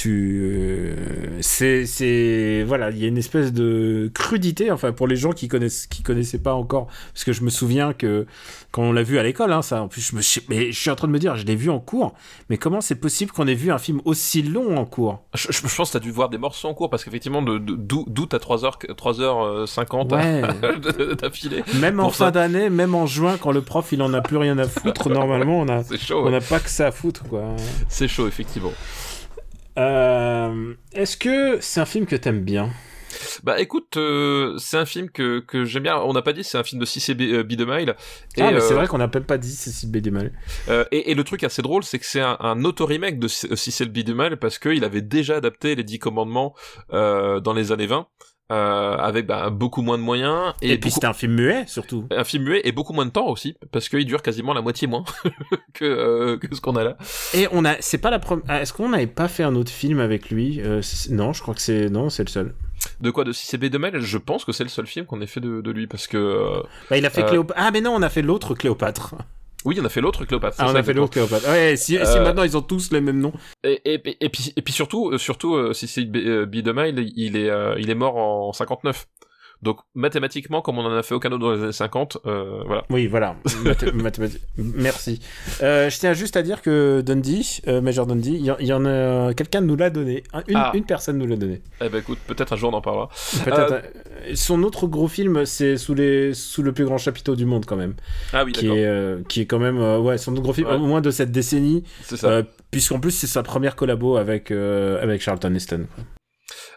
Tu. euh, C'est. c'est- Voilà, il y a une espèce de crudité, enfin, pour les gens qui connaissent qui connaissaient pas encore. Parce que je me souviens que quand on l'a vu à l'école, hein, ça, en plus, je me. Mais je suis en train de me dire, je l'ai vu en cours, mais comment c'est possible qu'on ait vu un film aussi long en cours? Je, je- je pense que t'as dû voir des morceaux en cours parce qu'effectivement, de- d'août à 3h, 3h50 Ouais. [LAUGHS] d'affilée? Même en fin d'année, même en juin, quand le prof il en a plus rien à foutre, [LAUGHS] normalement on a. On n'a pas que ça à foutre, quoi. c'est chaud effectivement. Euh, Est-ce que c'est un film que t'aimes bien? Bah écoute, euh, c'est un film que, que j'aime bien. On n'a pas dit, c'est un film de 6 et B, euh, B de Mile. Et, Ah, mais c'est euh, vrai qu'on n'a même pas dit Cécile B. Demal. Euh, et, le truc assez drôle, c'est que c'est un, un auto-remake de C- Cecil B. DeMille parce qu'il avait déjà adapté les Dix Commandements euh, dans les années 20, euh, avec bah, beaucoup moins de moyens Et, et, puis beaucoup- c'était un film muet, surtout. un film muet et beaucoup moins de temps aussi, parce qu'il dure quasiment la moitié moins [LAUGHS] que, euh, que ce qu'on a là. Et on a, c'est pas la première. ah, Est-ce qu'on n'avait pas fait un autre film avec lui Euh, c'est- Non, je crois que c'est non, c'est le seul. De quoi de Cecil B. DeMille Je pense que c'est le seul film qu'on ait fait de, de lui, parce que euh, Bah, il a fait Cléopâtre. Ah, mais non, on a fait l'autre Cléopâtre. Oui, on a fait l'autre Cléopâtre. c'est Ah, on a fait l'autre Cléopâtre. Ouais, si, si Euh, maintenant ils ont tous les mêmes noms. Et, et, et, et puis, et puis surtout, euh, surtout, euh, Cecil B. euh, B. DeMille, il est, euh, il est mort en 59. Donc mathématiquement, comme on en a fait aucun autre dans les années 50, euh, voilà. Oui, voilà. [LAUGHS] Merci. Euh, je tiens juste à dire que Dundee, euh, Major Dundee, il y, en- il y en a quelqu'un nous l'a donné. Un- Une, Ah. une personne nous l'a donné. Eh ben écoute, peut-être un jour on en parlera. Son autre gros film, c'est sous les sous le plus grand chapiteau du monde quand même, Ah oui, qui est qui est quand même ouais son autre gros film Ouais. au moins de cette décennie, C'est ça. puisqu'en plus c'est sa première collabo avec avec Charlton Heston.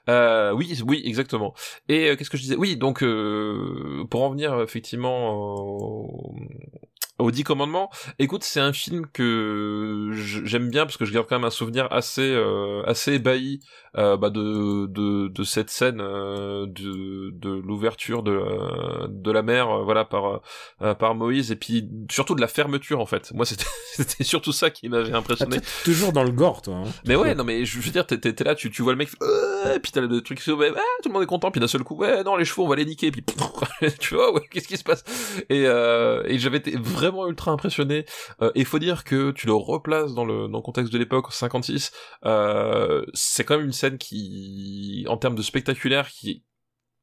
Euh, oui, oui, exactement. Et euh, qu'est-ce que je disais? Oui, donc euh, pour en venir effectivement au, aux dix commandements, écoute, c'est un film que j'aime bien parce que je garde quand même un souvenir assez assez ébahi euh, bah, de, de de cette scène euh, de de l'ouverture de euh, de la mer, euh, voilà par euh, par Moïse et puis surtout de la fermeture en fait. Moi, [LAUGHS] c'était c'était surtout ça qui m'avait Ah, impressionné. t'es toujours dans le gore, toi. hein. Mais ouais, non, mais je veux dire, t'es, là, tu, tu vois le mec, euh, puis t'as le truc qui ouais, tout le monde est content, puis d'un seul coup, ouais, non, les chevaux, on va les niquer, puis [LAUGHS] tu vois, ouais, qu'est-ce qui se passe? Et, euh, et j'avais été vraiment ultra impressionné. Euh, et faut dire que tu le replaces dans le, dans le contexte de l'époque, 56, euh, c'est quand même une qui, en termes de spectaculaire, qui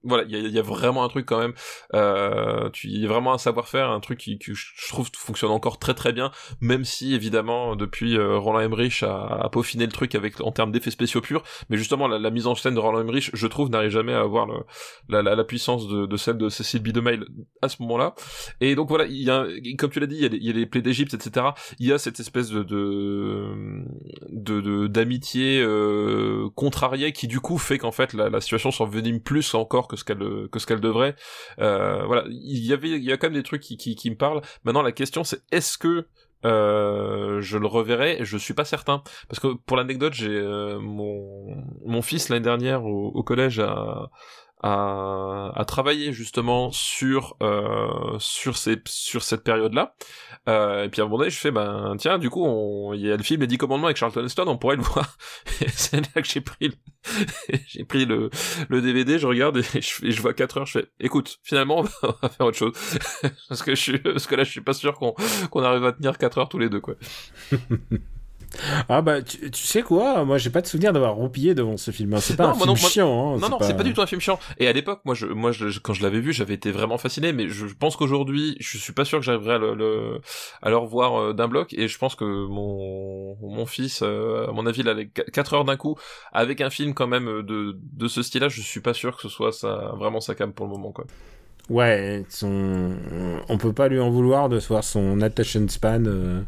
voilà, il y y a vraiment un truc quand même. Euh, il y a vraiment un savoir-faire, un truc qui, qui je trouve fonctionne encore très très bien, même si évidemment depuis euh, Roland Emmerich a, a peaufiné le truc avec en termes d'effets spéciaux purs. Mais justement, la, la mise en scène de Roland Emmerich, je trouve, n'arrive jamais à avoir le, la, la, puissance de, de celle de Cécile B. DeMille à ce moment-là. Et donc voilà, il y a, comme tu l'as dit, il y y a les plaies d'Égypte, etc. Il y a cette espèce de de de- de- d'amitié euh, contrariée qui du coup fait qu'en fait la situation s'envenime plus encore que ce qu'elle que ce qu'elle devrait. Euh, voilà, il y avait il y a quand même des trucs qui qui, me parlent. Maintenant la question c'est est-ce que euh, je le reverrai, je suis pas certain parce que pour l'anecdote, j'ai euh, mon mon fils l'année dernière au, au collège a à, à travailler justement sur euh, sur ces sur cette période là euh, et puis à un moment donné je fais ben tiens du coup il y a le film les 10 commandements avec Charlton Heston on pourrait le voir. [LAUGHS] C'est là que j'ai pris le [LAUGHS] j'ai pris le le DVD je regarde et je, et je vois 4 heures je fais écoute finalement on va, [LAUGHS] faire autre chose. Parce que je parce que là je suis pas sûr qu'on qu'on arrive à tenir 4 heures tous les deux quoi Ah bah tu, tu sais quoi, moi j'ai pas de souvenir d'avoir roupillé devant ce film. hein. C'est pas Non, un film non, chiant. hein. Non, non, c'est pas du tout un film chiant. Et à l'époque, moi, je, moi, je, quand je l'avais vu, j'avais été vraiment fasciné. Mais je pense qu'aujourd'hui, je suis pas sûr que j'arriverai à le, le- à le revoir euh, d'un bloc. Et je pense que mon, mon fils, euh, à mon avis, là, les 4 heures d'un coup, avec un film quand même euh, de, de ce style-là, je suis pas sûr que ce soit ça, vraiment sa cam pour le moment, quoi. Ouais, son... on peut pas lui en vouloir de voir son attention span. euh,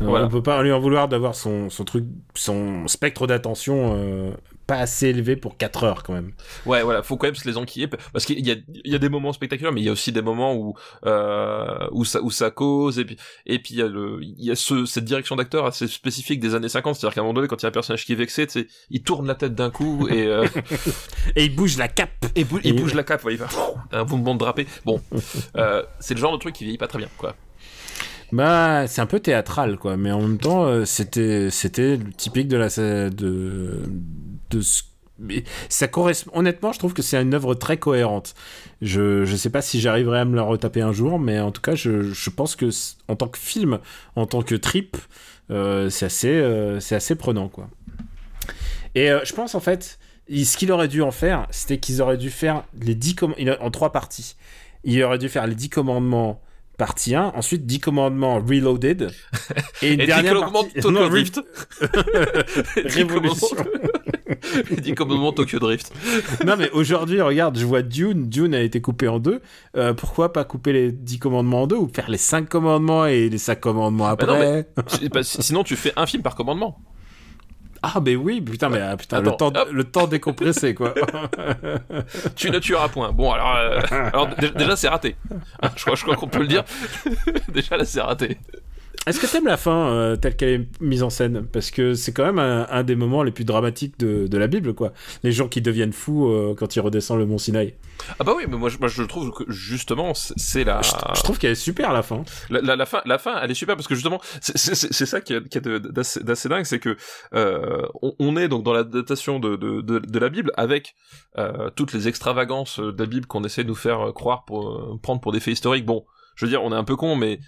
Voilà. On peut pas lui en vouloir d'avoir son, son truc, son spectre d'attention euh, pas assez élevé pour 4 heures quand même. Ouais, voilà, faut quand même se les enquiller parce qu'il y a, il y a des moments spectaculaires, mais il y a aussi des moments où euh, où ça où ça cause et puis et puis il y a le il y a ce cette direction d'acteur assez spécifique des années 50, c'est-à-dire qu'à un moment donné, quand il y a un personnage qui est vexé, il tourne la tête d'un coup et euh, [LAUGHS] Et il bouge la cape. et bou- il bouge la cape, ouais, il va un mouvement de drapé. Bon, euh, c'est le genre de truc qui vieillit pas très bien, quoi. Bah, c'est un peu théâtral, quoi. Mais en même temps, euh, c'était, c'était typique de la, de, de ce- ça correspond. Honnêtement, je trouve que c'est une œuvre très cohérente. Je, je sais pas si j'arriverai à me la retaper un jour, mais en tout cas, je, je pense que en tant que film, en tant que trip, euh, c'est assez, euh, c'est assez prenant, quoi. Et je pense en fait, ce qu'il aurait dû en faire, c'était qu'ils auraient dû faire les 10 commandements en trois parties. Il aurait dû faire les 10 commandements partie 1, ensuite 10 commandements reloaded [LAUGHS] et une Et dernière dit commandement partie Tokyo non, Drift. [LAUGHS] Révolution. [LAUGHS] commandement- Dit commandement Tokyo Drift. non mais aujourd'hui regarde je vois Dune Dune a été coupé en deux Euh, pourquoi pas couper les 10 commandements en deux ou faire les 5 commandements et les 5 commandements après Bah non, mais- bah, Sinon, tu fais un film par commandement. Ah mais oui putain mais ah, putain le temps hop. le temps décompressé quoi [LAUGHS] tu ne tueras point. Bon, alors, euh, alors dé- déjà c'est raté. Hein, je crois, je crois qu'on peut le dire. [LAUGHS] déjà là c'est raté. Est-ce que t'aimes la fin euh, telle qu'elle est mise en scène? Parce que c'est quand même un, un des moments les plus dramatiques de, de la Bible, quoi. Les gens qui deviennent fous euh, quand ils redescendent le mont Sinaï. Ah bah oui, mais moi je, moi, je trouve que justement c'est- la, Je, je trouve qu'elle est super la fin. la, la, la fin, la fin, elle est super parce que justement c'est- ça qui est, de- d'assez dingue, c'est que euh, on, on est donc dans la datation de, de, de, de la Bible avec toutes les extravagances de la Bible qu'on essaie de nous faire croire pour prendre pour des faits historiques. Bon, je veux dire, on est un peu con, mais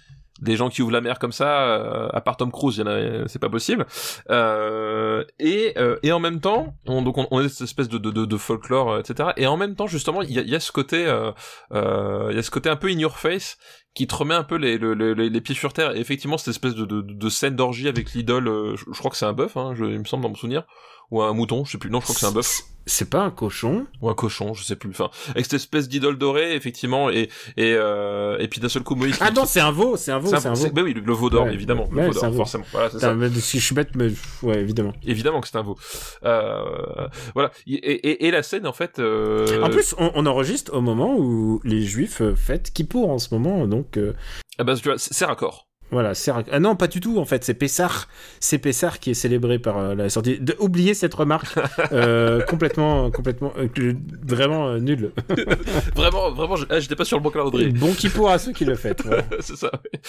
des gens qui ouvrent la mer comme ça, euh, à part Tom Cruise, a, c'est pas possible. Euh, et, euh, et en même temps, on, donc on, on est cette espèce de, de, de, folklore, euh, etc. Et en même temps, justement, il y a, y a ce côté, euh, euh, il y a ce côté un peu in your face qui te remet un peu les, les, les, les pieds sur terre. Et effectivement, cette espèce de, de, de scène d'orgie avec l'idole, euh, je, je crois que c'est un bœuf, hein, il me semble dans mon souvenir, ou un mouton, je sais plus. Non, je crois que c'est un bœuf C'est pas un cochon ou un cochon, je sais plus. Enfin, avec cette espèce d'idole dorée, effectivement, et et euh, et puis d'un seul coup Moïse. Ah non, c'est un veau, c'est un veau, c'est un veau. bah oui, le, le veau d'or, Ouais. évidemment, le Ouais, veau c'est d'or, veau. forcément. Voilà, c'est ça. mais si je suis bête, mais ouais, évidemment. Évidemment que c'est un veau. Euh, voilà. Et, et, et la scène, en fait. Euh... En plus, on, on enregistre au moment où les juifs euh, fêtent Kippour en ce moment, donc euh, ah bah, tu vois, c'est raccord. Voilà. Ah non, pas du tout, en fait, c'est Pessar. C'est Pessar qui est célébré par euh, la sortie... De... Oubliez cette remarque, [LAUGHS] euh, complètement, complètement, euh, vraiment euh, nulle. [LAUGHS] Vraiment, vraiment, je- ah, j'étais pas sur le bon calendrier. Bon Kippour à ceux qui le fêtent. voilà. [LAUGHS] c'est ça. Ouais.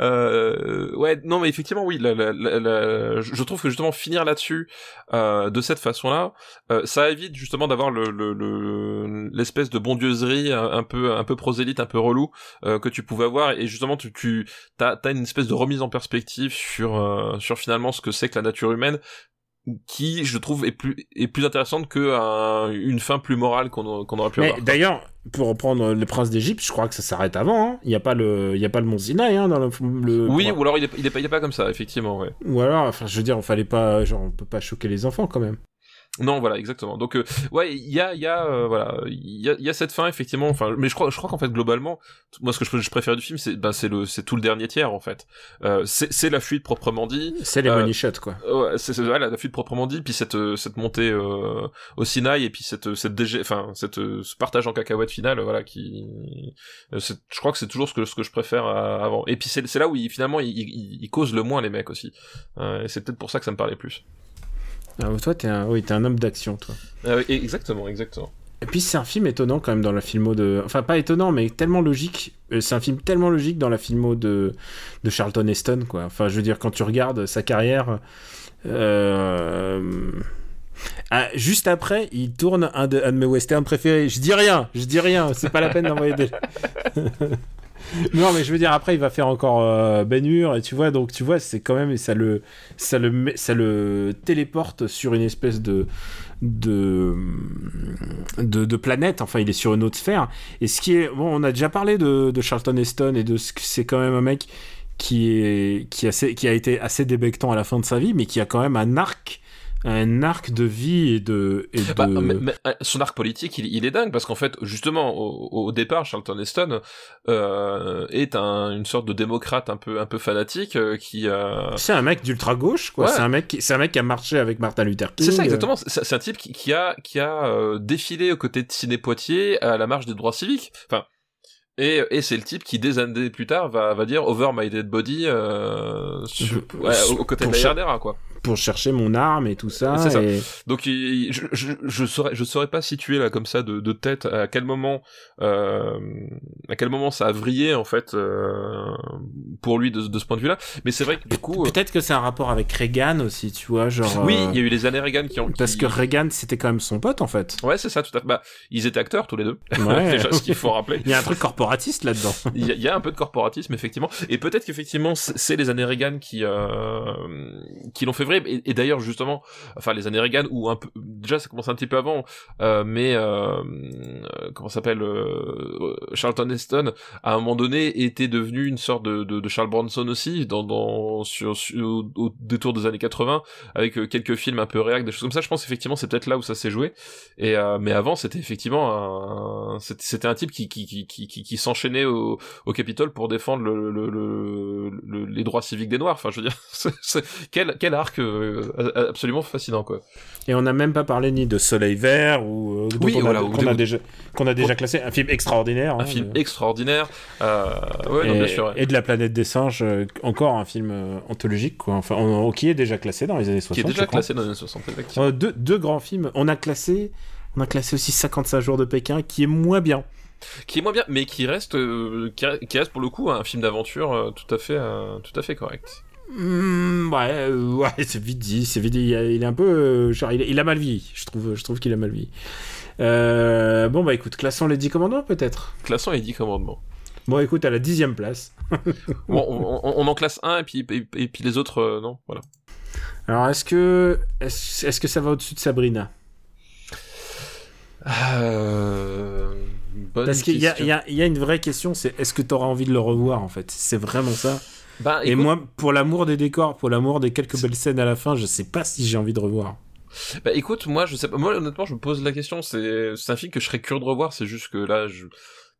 Euh, ouais, non, mais effectivement, oui. La, la, la, je trouve que justement finir là-dessus euh, de cette façon-là, euh, ça évite justement d'avoir le le- le- l'espèce de bondieuserie un, un peu un peu prosélyte, un peu relou euh, que tu pouvais avoir. Et justement, tu tu t'as t'as une espèce de remise en perspective sur euh, sur finalement ce que c'est que la nature humaine qui je trouve est plus est plus intéressante que un- une fin plus morale qu'on aurait pu Mais avoir. d'ailleurs, pour reprendre le prince d'Égypte, je crois que ça s'arrête avant. hein. Il n'y a pas le, il y a pas le mont Sinaï hein, dans le. le- Oui, ou alors il est, il est pas il est pas comme ça, effectivement, ouais. Ou alors, enfin, je veux dire, on fallait pas, genre, on peut pas choquer les enfants quand même. Non, voilà, exactement. Donc, euh, ouais, il y a, il y a, euh, voilà, il y a, y a cette fin effectivement. Enfin, mais je crois, je crois qu'en fait globalement, moi, ce que je, je préfère du film, c'est, ben, c'est le, c'est tout le dernier tiers en fait. Euh, c'est, la fuite proprement dit. C'est les Euh, money shots, quoi. Ouais, c'est, voilà, la fuite proprement dit, puis cette, euh, cette montée euh, au Sinaï et puis cette, cette DG, enfin, cette, ce partage en cacahuète finale, voilà, qui, je crois que c'est toujours ce que, ce que je préfère à- avant. Et puis c'est, c'est là où il, finalement, il, il, il cause le moins les mecs aussi. Euh, et c'est peut-être pour ça que ça me parlait plus. Ah, toi, t'es un, oui, t'es un homme d'action, toi. Et- exactement, exactement. Et puis c'est un film étonnant quand même dans la filmo de... Enfin pas étonnant mais tellement logique. Euh, C'est un film tellement logique dans la filmo de, de Charlton Heston quoi. Enfin je veux dire quand tu regardes sa carrière... euh, ah, juste après il tourne un de, un de mes westerns préférés. Je dis rien, je dis rien, c'est pas la peine d'envoyer des... [LAUGHS] [LAUGHS] non, mais je veux dire, après, il va faire encore euh, Ben et tu vois, donc tu vois, c'est quand même, ça le, ça le, ça le téléporte sur une espèce de, de, de, planète. Enfin, il est sur une autre sphère. Et ce qui est, bon, on a déjà parlé de, Charlton Heston et de ce que c'est quand même un mec qui est, qui a été assez débectant à la fin de sa vie, mais qui a quand même un arc, un arc de vie et de, et de... Bah, mais- mais, euh, son arc politique, il, il est dingue parce qu'en fait, justement, au, au départ, Charlton Heston euh, est un, une sorte de démocrate un peu, un peu fanatique euh, qui. euh, C'est un mec d'ultra gauche, quoi. Ouais. C'est un mec, c'est un mec qui a marché avec Martin Luther King. C'est ça exactement. C'est un type qui, qui a qui a défilé aux côtés de Ciné Poitiers à la marche des droits civiques. Enfin. Et, et c'est le type qui des années plus tard va, va dire over my dead body euh, sur- ouais, aux côtés de la quoi. Pour chercher mon arme et tout ça. C'est ça. Donc il- je, je, je saurais je saurais pas situer là comme ça de, de tête à quel moment euh, à quel moment ça a vrillé en fait euh, pour lui de, de ce point de vue là. Mais c'est vrai que du coup euh, Peut-être que c'est un rapport avec Reagan aussi, tu vois, genre. oui euh, il y a eu les années Reagan qui ont Parce qui- que Reagan, c'était quand même son pote, en fait. ouais c'est ça tout à fait. Bah ils étaient acteurs tous les deux. [LAUGHS] Ouais. Déjà ce qu'il faut rappeler. [LAUGHS] Il y a un truc corporatiste là-dedans. [LAUGHS] Il y, a, il y a un peu de corporatisme effectivement, et peut-être qu'effectivement c'est c'est les années Reagan qui euh, qui l'ont fait Et, d'ailleurs justement, enfin les années Reagan ou un peu déjà ça commence un petit peu avant, euh, mais euh, euh, comment s'appelle euh, Charlton Heston à un moment donné était devenu une sorte de, Charles Bronson aussi dans, dans sur, au, détour des années 80 avec euh, quelques films un peu réac des choses comme ça. Je pense effectivement c'est peut-être là où ça s'est joué. Et mais avant c'était effectivement un c'était un type qui qui qui qui, qui, s'enchaînait au au Capitole pour défendre le, le, le, le- les droits civiques des Noirs. Enfin, je veux dire, [LAUGHS] quel, quel arc euh, absolument fascinant, quoi. Et on n'a même pas parlé ni de Soleil Vert ou euh, Oui, voilà, qu'on a, déjà qu'on a déjà classé un film extraordinaire. Un hein, film euh, extraordinaire. Ouais, et, non, bien sûr. ouais. et de la planète des singes, encore un film anthologique, quoi. Enfin, on- qui est déjà classé dans les années 60. Qui est déjà classé dans les années 60, effectivement. Deux, deux grands films. On a classé, on a classé aussi 55 jours de Pékin, qui est moins bien. Qui est moins bien, mais qui reste, euh, qui, re- qui reste pour le coup un film d'aventure euh, tout à fait, euh, tout à fait correct. Hmm, ouais, euh, ouais, c'est vite dit, c'est vite dit. Il, est un peu, euh, genre, il, il a mal vieilli. Je trouve, je trouve qu'il a mal vieilli. Euh, bon bah écoute, classons les 10 commandants peut-être? Classant et 10 commandements. Bon écoute, à la dixième place. [LAUGHS] Bon, on, on- on en classe un et puis, et, et puis les autres, euh, non, voilà. Alors est-ce que, est-ce, que ça va au-dessus de Sabrina? Euh... Bonne Parce qu'il y y, y a une vraie question, c'est est-ce que tu auras envie de le revoir en fait? C'est vraiment ça. Ben, Et écoute, moi, pour l'amour des décors, pour l'amour des quelques belles scènes à la fin, je sais pas si j'ai envie de revoir. Bah écoute, moi je sais pas, moi honnêtement je me pose la question, c'est un film que je serais curieux de revoir, c'est juste que là je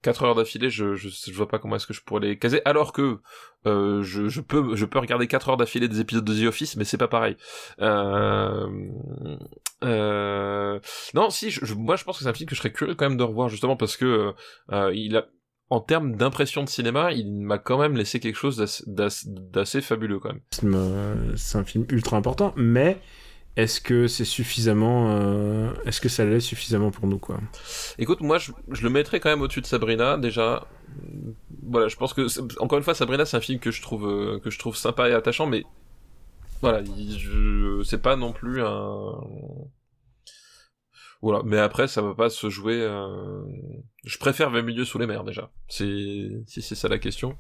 4 heures d'affilée, je, je je vois pas comment est-ce que je pourrais les caser alors que euh, je je peux je peux regarder 4 heures d'affilée des épisodes de The Office mais c'est pas pareil. Euh, euh, non, si je, je- moi je pense que c'est un film que je serais curieux quand même de revoir justement parce que euh, il a en termes d'impression de cinéma, il m'a quand même laissé quelque chose d'assez- fabuleux quand même. euh, c'est un film ultra important, mais est-ce que c'est suffisamment, euh, est-ce que ça l'est suffisamment pour nous quoi? Écoute, moi, je, je le mettrais quand même au-dessus de Sabrina. Déjà, voilà, je pense que encore une fois, Sabrina, c'est un film que je trouve euh, que je trouve sympa et attachant, mais voilà, c'est pas non plus un. Voilà, mais après, ça va pas se jouer. euh, Je préfère 20 milieux sous les mers déjà. C'est si c'est ça la question.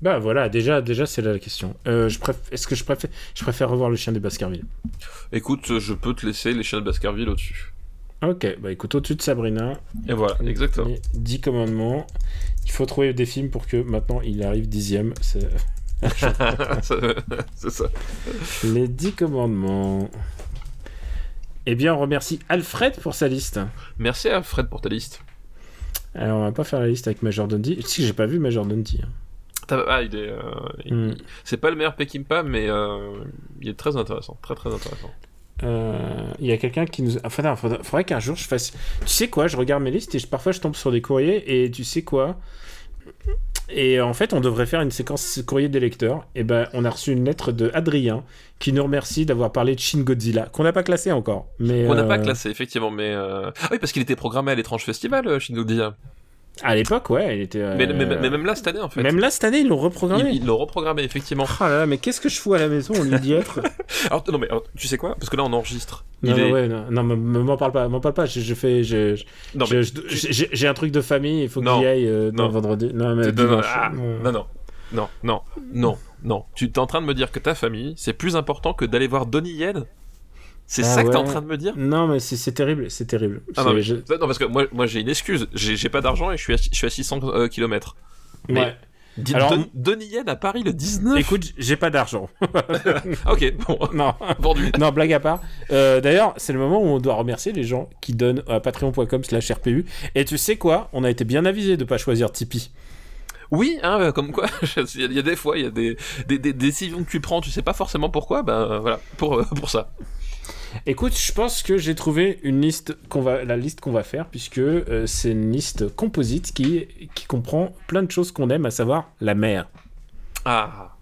Bah voilà, déjà, déjà c'est là la question. Euh, je préf- Est-ce que je préfère, je préfère revoir le chien des Baskerville? Écoute, je peux te laisser les chiens de Baskerville au-dessus. Ok, bah écoute, au-dessus de Sabrina, Et voilà, exactement. les 10 commandements. Il faut trouver des films pour que maintenant il arrive dixième. C'est [LAUGHS] c'est ça. les 10 commandements. Eh bien, on remercie Alfred pour sa liste. Merci à Fred pour ta liste. Alors, on va pas faire la liste avec Major Dundee. Si, j'ai pas vu Major Dundee. hein. Ah, il est. euh, Hmm. C'est pas le meilleur Peckinpah, mais euh, il est très intéressant, très très intéressant. Euh, Il y a quelqu'un qui nous. Enfin, non, faudrait, faudrait qu'un jour je fasse. Tu sais quoi Je regarde mes listes et je- parfois je tombe sur des courriers et tu sais quoi Et en fait, on devrait faire une séquence courrier des lecteurs. Et ben, on a reçu une lettre de Adrien qui nous remercie d'avoir parlé de Shin Godzilla, qu'on n'a pas classé encore. Mais On n'a pas euh, classé, effectivement, mais. euh, Ah oui, parce qu'il était programmé à l'étrange festival, euh, Shin Godzilla. À l'époque, ouais, il était. Mais, mais, mais même là, cette année, en fait. Même là, cette année, ils l'ont reprogrammé. Ils ils l'ont reprogrammé, effectivement. Oh là là, mais qu'est-ce que je fous à la maison au lieu d'y être? [LAUGHS] Alors, non, mais alors, tu sais quoi? Parce que là, on enregistre. Non, Il non, est- ouais, non, non, me- m'en parle pas, m'en parle pas. Je, je fais, je, je- Non, je- mais je- j'ai j'ai un truc de famille, il faut que j'y aille euh, non, Non. vendredi. Non, mais Non, non, dimanche. ah, Non. non, non, non, non, non, non. Tu es en train de me dire que ta famille, c'est plus important que d'aller voir Donnie Yen C'est Ah ça que t'es en ouais. train de me dire? Non, mais c'est terrible, c'est terrible. ah, non, mais- je- non, parce que moi, moi j'ai une excuse. J'ai pas d'argent et je suis à, je suis à 600 km. mais- ouais. Alors, Don- Donnie Yen à Paris le 19 Écoute, j'ai pas d'argent. [LAUGHS] Ah, Ok, bon, [LAUGHS] non. vendu. [LAUGHS] Non, blague à part. Euh, D'ailleurs, c'est le moment où on doit remercier les gens qui donnent à patreon.com slash RPU. Et tu sais quoi? On a été bien avisé de pas choisir Tipeee. Oui, hein, euh, comme quoi, il y, a- des fois, il y a des, des, des décisions que tu prends, tu sais pas forcément pourquoi, ben euh, voilà, pour, euh, pour ça. Écoute, je pense que j'ai trouvé une liste qu'on va, la liste qu'on va faire, puisque euh, c'est une liste composite qui, qui comprend plein de choses qu'on aime, à savoir la mer. Ah,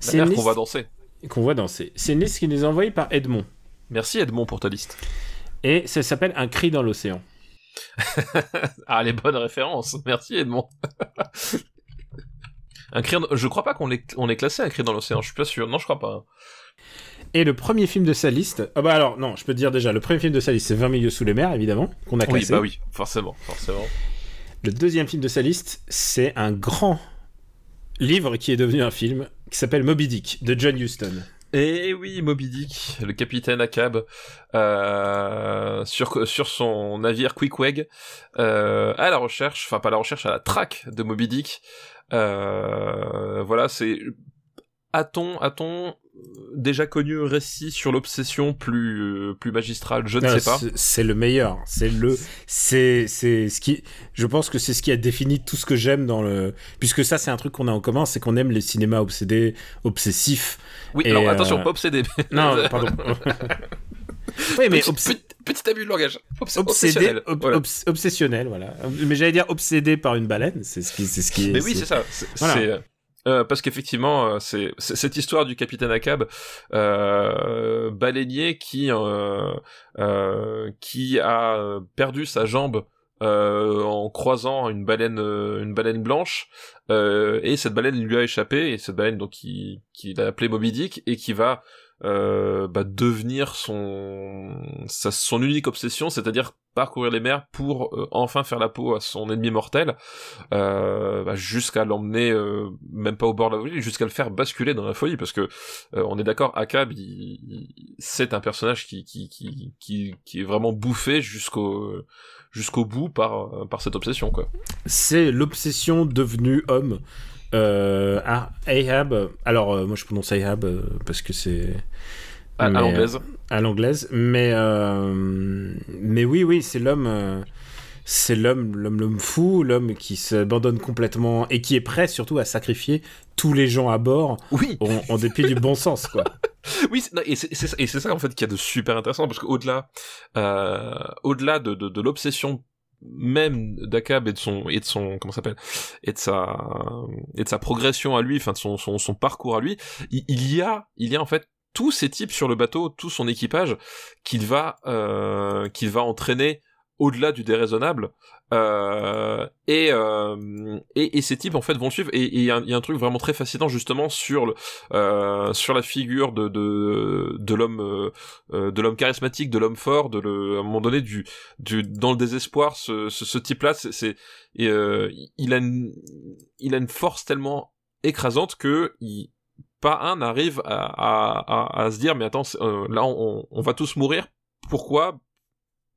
C'est la mère qu'on liste va danser. qu'on voit danser. C'est une liste qui nous est envoyée par Edmond. Merci Edmond pour ta liste. Et ça s'appelle Un cri dans l'océan. [LAUGHS] Ah, les bonnes références. Merci Edmond. [LAUGHS] un cri, je crois pas qu'on l'ait on est classé un cri dans l'océan. Je suis pas sûr. Non, je crois pas. Et le premier film de sa liste. Ah bah alors, non, je peux te dire déjà, le premier film de sa liste, c'est 20 milieux sous les mers, évidemment, qu'on a Oui, classé. bah oui, forcément, forcément. Le deuxième film de sa liste, c'est un grand livre qui est devenu un film, qui s'appelle Moby Dick, de John Huston. Et oui, Moby Dick, le capitaine Akab, euh, sur, sur son navire Queequeg, euh, à la recherche, enfin pas à la recherche, à la traque de Moby Dick. Euh, voilà, c'est... A-t-on, a-t-on déjà connu récit sur l'obsession plus, euh, plus magistrale Je ne Ah, sais pas. c'est- le meilleur. C'est le, c'est, c'est ce qui, je pense que c'est ce qui a défini tout ce que j'aime dans le, puisque ça c'est un truc qu'on a en commun, c'est qu'on aime les cinémas obsédés, obsessifs. Oui, alors euh, attention, pas obsédé. Non, [LAUGHS] pardon. [LAUGHS] oui, mais petit, obs- petit, petit abus de langage. Obs- obsédé, obsessionnel. ob- Voilà. obs- obsessionnel, voilà. Mais j'allais dire obsédé par une baleine, c'est ce qui, c'est ce qui. Mais oui, c'est ça. C'est, Voilà. Euh, parce qu'effectivement, euh, c'est, cette histoire du capitaine Akab, euh, baleinier qui euh, qui a perdu sa jambe en croisant une baleine une baleine blanche et cette baleine lui a échappé et cette baleine donc qui qu'il a appelé Moby Dick et qui va euh, bah, devenir son sa, son unique obsession, c'est-à-dire parcourir les mers pour euh, enfin faire la peau à son ennemi mortel, euh, bah, jusqu'à l'emmener euh, même pas au bord de la folie, jusqu'à le faire basculer dans la folie, parce que euh, on est d'accord, Akab, il, il- c'est un personnage qui qui, qui qui qui est vraiment bouffé jusqu'au jusqu'au bout par par cette obsession quoi. c'est l'obsession devenue homme. Euh, ah, Ahab, alors euh, moi je prononce Ahab euh, parce que c'est À, à Mais, l'anglaise. à l'anglaise, mais euh, mais oui oui c'est l'homme euh, c'est l'homme l'homme l'homme fou l'homme qui s'abandonne complètement et qui est prêt surtout à sacrifier tous les gens à bord Oui, en, en dépit du bon sens quoi. [LAUGHS] Oui, c'est- non, et c'est c'est ça- et c'est ça en fait qui a de super intéressant parce qu'au-delà, euh, au-delà de, de, de l'obsession même d'Akab et de son et de son comment s'appelle? Et de sa et de sa progression à lui, enfin de son, son, son parcours à lui, il, il y a il y a en fait tous ces types sur le bateau, tout son équipage qu'il va euh, qu'il va entraîner au-delà du déraisonnable euh, et, euh, et et ces types en fait vont suivre. Et il y, a un- truc vraiment très fascinant justement sur le euh, sur la figure de de l'homme euh, euh, de l'homme charismatique de l'homme fort de le à un moment donné du du dans le désespoir ce ce, ce type là c'est euh, il a une il a une force tellement écrasante que il pas un n'arrive à, à, à, à se dire mais attends là on, on va tous mourir. Pourquoi?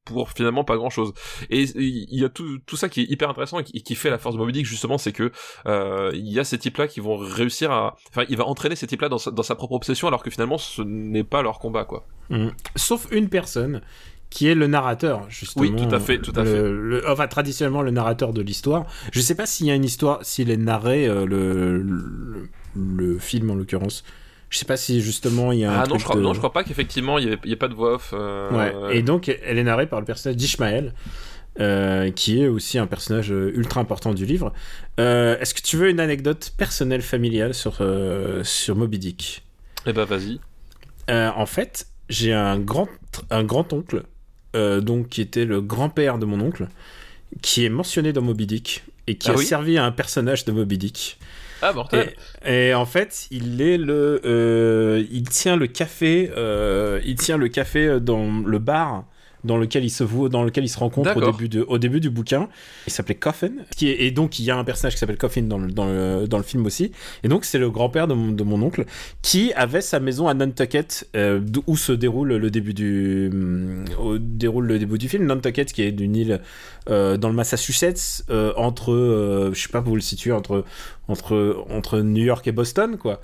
Pour finalement pas grand chose et il y a tout, tout ça qui est hyper intéressant et qui, et qui fait la force de Moby Dick justement c'est que euh, il y a ces types là qui vont réussir à enfin il va entraîner ces types là dans sa, dans sa propre obsession alors que finalement ce n'est pas leur combat quoi Mm. Sauf une personne qui est le narrateur, justement. Oui, tout à fait, tout à Le- fait. le- enfin, traditionnellement, le narrateur de l'histoire. Je sais pas s'il y a une histoire, s'il est narré, euh, le, le, le film en l'occurrence. Je sais pas si justement il y a un ah non je crois de- non je crois pas qu'effectivement il y, avait- il y ait pas de voix off euh, Ouais. Et donc, elle est narrée par le personnage d'Ishmael, euh, qui est aussi un personnage euh, ultra important du livre. Euh, Est-ce que tu veux une anecdote personnelle familiale sur, euh, sur Moby Dick? Eh ben vas-y En fait, j'ai un grand, un grand oncle, donc qui était le grand-père de mon oncle, qui est mentionné dans Moby Dick et qui Ah a oui? servi à un personnage de Moby Dick. Ah, mortel. Et, en fait, il est le, euh, il tient le café, euh, il tient le café dans le bar dans lequel il se voit, dans lequel il se rencontre au début de, au début du bouquin. Il s'appelait Coffin, qui est, et donc il y a un personnage qui s'appelle Coffin dans le, dans le, dans le film aussi. Et donc c'est le grand-père de mon, de mon oncle qui avait sa maison à Nantucket, euh, où se déroule le début du, où déroule le début du film. Nantucket, qui est d'une île euh, dans le Massachusetts, euh, entre, euh, je sais pas vous le situer, entre entre, entre New York et Boston, quoi.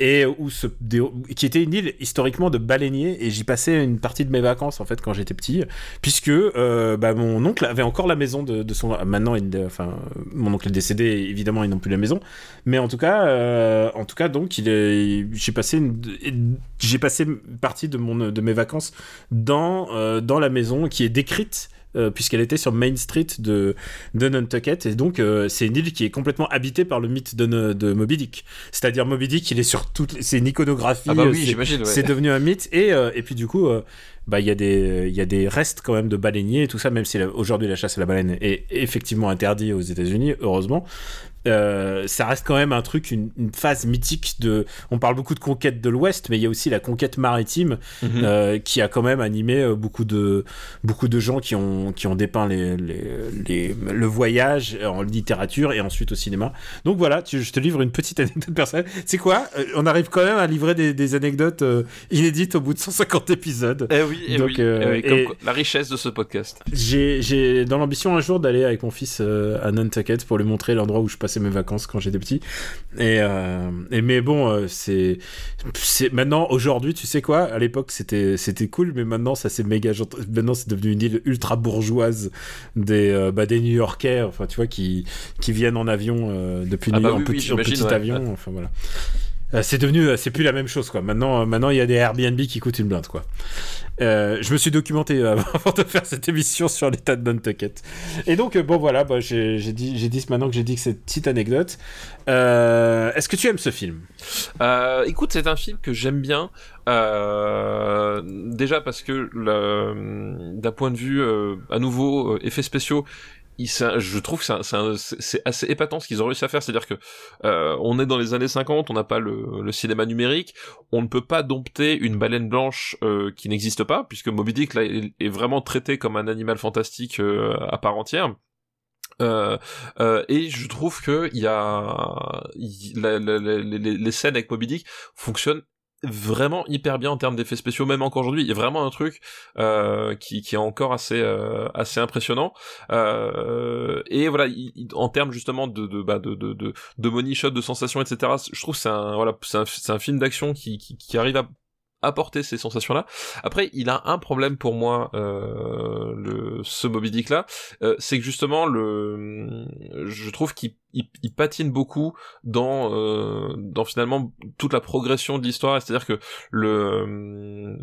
Qui était une île historiquement de baleiniers, et j'y passais une partie de mes vacances, en fait, quand j'étais petit, puisque euh, bah, mon oncle avait encore la maison de, son... Maintenant, il, enfin, mon oncle est décédé, évidemment, ils n'ont plus la maison, mais en tout cas, euh, en tout cas donc, j'ai passé une, j'ai passé partie de, mon, de mes vacances dans, euh, dans la maison qui est décrite euh, puisqu'elle était sur Main Street de, de Nantucket. Et donc, euh, c'est une île qui est complètement habitée par le mythe de, de Moby Dick. C'est-à-dire, Moby Dick, il est sur toutes c'est une iconographie. Ah bah oui, c'est- j'imagine. ouais. c'est devenu un mythe. Et, euh, et puis, du coup, bah, il y, a des- il y a des restes quand même de baleiniers et tout ça, même si aujourd'hui la chasse à la baleine est effectivement interdite aux États-Unis, heureusement. Euh, ça reste quand même un truc, une, une phase mythique de. On parle beaucoup de conquête de l'Ouest, mais il y a aussi la conquête maritime Mhm. euh, qui a quand même animé euh, beaucoup de beaucoup de gens qui ont qui ont dépeint les, les, les- le voyage en littérature et ensuite au cinéma. Donc voilà, tu- je te livre une petite anecdote personnelle. C'est quoi? On arrive quand même à livrer des, des anecdotes euh, inédites au bout de 150 épisodes. Eh oui, eh Donc, oui, euh, eh oui, comme et- quoi, la richesse de ce podcast. J'ai dans l'ambition un jour d'aller avec mon fils euh, à Nantucket pour lui montrer l'endroit où je passais mes vacances quand j'étais petit. Et, euh, et mais bon, c'est maintenant aujourd'hui, tu sais quoi? À l'époque, c'était c'était cool, mais maintenant ça c'est méga maintenant c'est devenu une île ultra bourgeoise des bah, des New-Yorkais, enfin tu vois qui qui viennent en avion depuis Ah New bah York oui, en oui, petit, en j'imagine, petit ouais. avion, enfin voilà. Euh, c'est devenu, euh, c'est plus la même chose quoi. Maintenant, euh, maintenant il y a des Airbnb qui coûtent une blinde quoi. Je me suis documenté [LAUGHS] avant de faire cette émission sur l'état de Nantucket. Et donc bon voilà, bah, j'ai dit, j'ai dit maintenant que j'ai dit que cette petite anecdote. Est-ce que tu aimes ce film? Écoute, c'est un film que j'aime bien. Déjà parce que d'un point de vue à nouveau effets spéciaux, je trouve que c'est assez épatant ce qu'ils ont réussi à faire. C'est-à-dire que euh, on est dans les années 50, on n'a pas le, cinéma numérique, on ne peut pas dompter une baleine blanche euh, qui n'existe pas, puisque Moby Dick là est, vraiment traité comme un animal fantastique euh, à part entière. Euh, euh, et je trouve que il y a les, les scènes avec Moby Dick fonctionnent vraiment hyper bien en termes d'effets spéciaux même encore aujourd'hui. Il y a vraiment un truc euh, qui, qui est encore assez euh, assez impressionnant. Euh, et voilà il- en termes justement de de bah, de de de, money shot de sensations etc je trouve c'est un voilà c'est un, un film d'action qui, qui qui arrive à apporter ces sensations là après il a un problème pour moi euh, le ce Moby Dick là euh, c'est que justement le je trouve qu'il il, il patine beaucoup dans euh, dans finalement toute la progression de l'histoire. C'est-à-dire que le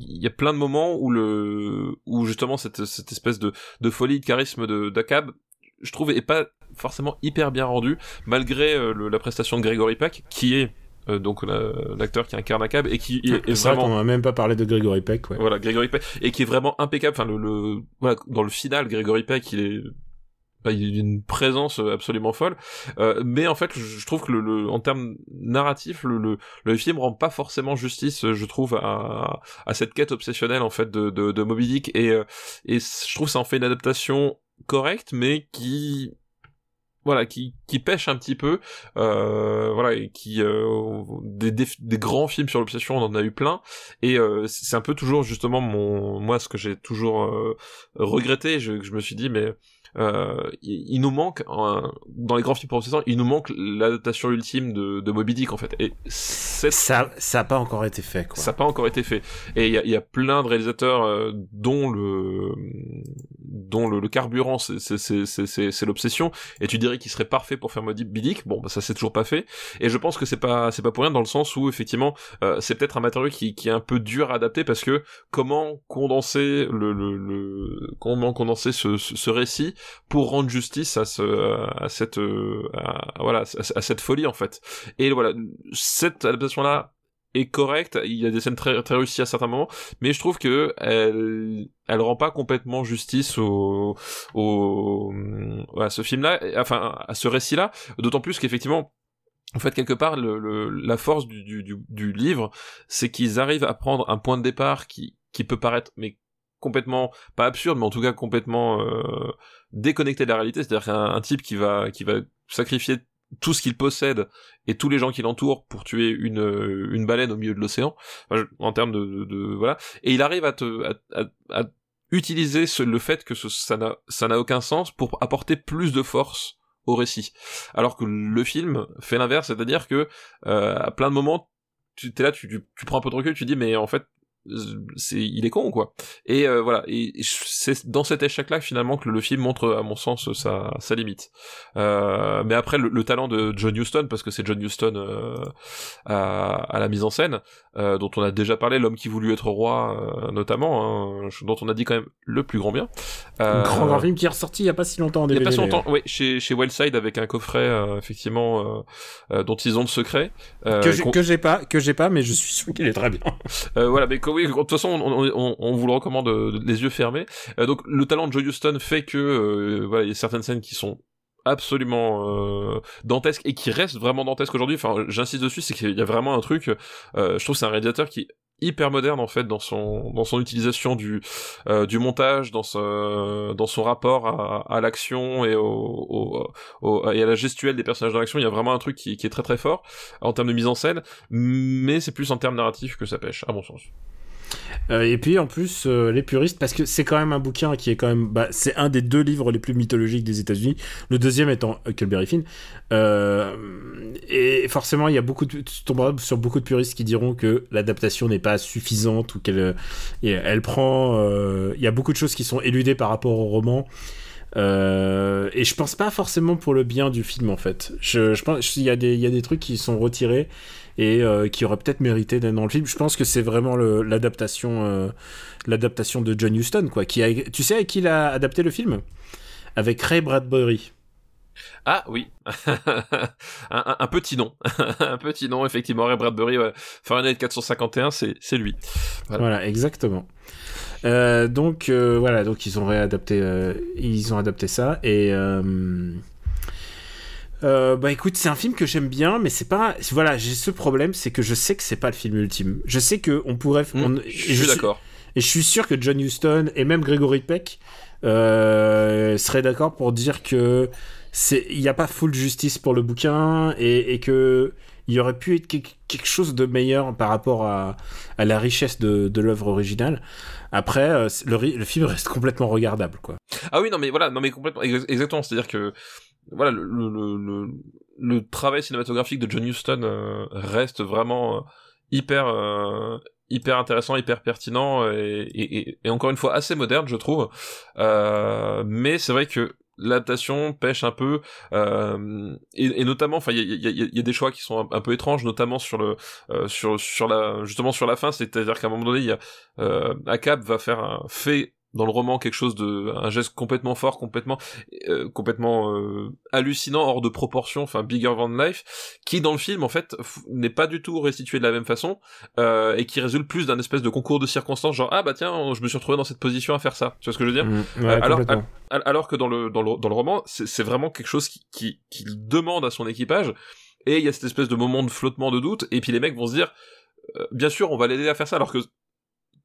il y a plein de moments où le où justement cette cette espèce de folie de charisme de d'Akab je trouve est pas forcément hyper bien rendu malgré la prestation de Gregory Peck qui est euh, donc la- l'acteur qui incarne Akab et qui est, est vrai vraiment qu'on n'a même pas parlé de Gregory Peck. Ouais. voilà, Gregory Peck, et qui est vraiment impeccable. Enfin, le, le voilà, dans le final, Gregory Peck, il est bah, il a une présence absolument folle. Euh, mais en fait, je, trouve que le, le- en termes narratifs, le, le, le film rend pas forcément justice, je trouve, à, à cette quête obsessionnelle en fait de, de, de Moby Dick. Et, euh, et je trouve que ça en fait une adaptation correcte, mais qui voilà qui qui pêche un petit peu euh, voilà et qui euh, des, des, des grands films sur l'obsession on en a eu plein. Et euh, c'est un peu toujours justement mon moi ce que j'ai toujours euh, regretté je, je me suis dit mais euh, il, il nous manque un- dans les grands films pour obsession il nous manque l'adaptation ultime de, de Moby Dick en fait et cette Ça, ça a pas encore été fait. Quoi. ça n'a pas encore été fait. Et il y y a plein de réalisateurs euh, dont le dont le, le carburant c'est c'est c'est c'est- c'est c'est l'obsession. Et tu dirais qu'il serait parfait pour faire Moby Dick. Bon, bah, ça c'est toujours pas fait. Et je pense que c'est pas c'est pas pour rien dans le sens où effectivement euh, c'est peut-être un matériau qui qui est un peu dur à adapter parce que comment condenser le le, le comment condenser ce, ce, ce récit pour rendre justice à ce à cette euh, à- voilà à, cette folie en fait. Et voilà cette adaptation là est correcte. Il y a des scènes très très réussies à certains moments, mais je trouve que elle elle rend pas complètement justice au au à ce film-là, enfin à ce récit-là. D'autant plus qu'effectivement en fait, quelque part, le, la force du, du, du, du livre, c'est qu'ils arrivent à prendre un point de départ qui, qui peut paraître mais complètement pas absurde, mais en tout cas complètement euh, déconnecté de la réalité. C'est-à-dire qu'un type qui va qui va sacrifier tout ce qu'il possède et tous les gens qui l'entourent pour tuer une une baleine au milieu de l'océan. En termes de, de, voilà. Et il arrive à te à, à, utiliser ce, le fait que ce, ça n'a ça n'a aucun sens pour apporter plus de force au récit. Alors que le film fait l'inverse c'est-à-dire que euh, à plein de moments tu es là tu, tu, tu prends un peu de recul tu dis mais en fait c'est il est con quoi. Et euh, voilà. Et c'est dans cet échec là finalement que le, film montre à mon sens sa, sa limite. Euh, mais après le, talent de John Huston parce que c'est John Huston euh, à, à, la mise en scène euh, dont on a déjà parlé l'homme qui voulut être roi euh, notamment hein, dont on a dit quand même le plus grand bien. Un grand grand film qui est ressorti il y a pas si longtemps il y a pas si longtemps oui chez chez Wildside avec un coffret effectivement dont ils ont le secret que j'ai pas que j'ai pas mais je suis sûr qu'il est très bien. Voilà mais oui, de toute façon, on, on, vous le recommande euh, les yeux fermés. Euh, donc, le talent de Joe Houston fait que, euh, voilà, il y a certaines scènes qui sont absolument dantesques et qui restent vraiment dantesques aujourd'hui. Enfin, j'insiste dessus, c'est qu'il y a vraiment un truc. je trouve que c'est un réalisateur qui hyper moderne en fait dans son dans son utilisation du euh, du montage dans ce dans son rapport à, à l'action et au, au, et à la gestuelle des personnages dans l'action il y a vraiment un truc qui, qui est très très fort en termes de mise en scène mais c'est plus en termes narratifs que ça pêche à mon sens euh, et puis en plus, euh, les puristes, parce que c'est quand même un bouquin qui est quand même. Bah, c'est un des deux livres les plus mythologiques des États-Unis. Le deuxième étant Huckleberry Finn. Euh, et forcément, il y a beaucoup de. sur beaucoup de puristes qui diront que l'adaptation n'est pas suffisante ou qu'elle. elle prend. Il y a beaucoup de choses qui sont éludées par rapport au roman. et je pense pas forcément pour le bien du film en fait. Je, je pense qu'il y, il y a des trucs qui sont retirés et euh, qui aurait peut-être mérité d'être dans le film. Je pense que c'est vraiment l'adaptation euh, l'adaptation de John Huston quoi. Qui a, tu sais avec qui il a adapté le film? Avec Ray Bradbury. Ah oui, [LAUGHS] un, petit nom, [LAUGHS] un petit nom effectivement. Ray Bradbury, ouais. Fahrenheit 451, c'est lui. Voilà, exactement. Euh, donc voilà, donc ils ont réadapté, ils ont adapté ça et euh, bah écoute, c'est un film que j'aime bien, mais c'est pas. Voilà, j'ai ce problème, c'est que je sais que c'est pas le film ultime. Je sais que on pourrait. Mmh, je suis d'accord. Et je suis sûr que John Huston et même Gregory Peck euh, seraient d'accord pour dire que c'est il n'y a pas full justice pour le bouquin et, et que il y aurait pu être quelque chose de meilleur par rapport à, à la richesse de, de l'œuvre originale. Après, euh, le, film reste complètement regardable, quoi. Ah oui, non mais voilà, non mais complètement, exactement. C'est-à-dire que voilà, le, travail cinématographique de John Huston euh, reste vraiment euh, hyper hyper intéressant, hyper pertinent et, encore une fois assez moderne, je trouve. mais c'est vrai que l'adaptation pêche un peu et, et, notamment enfin il y a, y, y a, des choix qui sont un, peu étranges notamment sur le sur sur la justement sur la fin c'est-à-dire qu'à un moment donné il y a euh, va faire un fait dans le roman quelque chose de un geste complètement fort complètement euh, complètement euh, hallucinant hors de proportion enfin bigger than life qui dans le film en fait n'est pas du tout restitué de la même façon euh, et qui résulte plus d'un espèce de concours de circonstances genre ah bah tiens je me suis retrouvé dans cette position à faire ça. Tu vois ce que je veux dire? Mmh, alors alors que dans le dans le dans le roman c'est vraiment quelque chose qui, qui qui demande à son équipage et il y a cette espèce de moment de flottement de doute et puis les mecs vont se dire bien sûr on va l'aider à faire ça alors que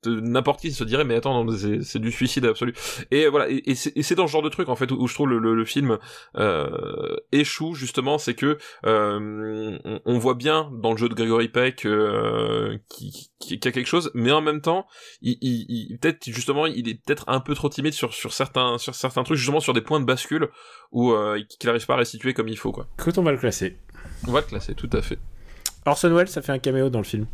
n'importe qui se dirait mais attends c'est du suicide absolu. Et voilà et, c'est dans ce genre de truc en fait où, je trouve le, le, film euh, échoue justement c'est que euh, on, voit bien dans le jeu de Gregory Peck euh, qui, qui, a quelque chose mais en même temps il, il, peut-être justement il est peut-être un peu trop timide sur sur certains sur certains trucs justement sur des points de bascule où euh, qu'il n'arrive pas à restituer comme il faut quoi. Écoute on va le classer. On va le classer tout à fait. Orson Welles ça fait un caméo dans le film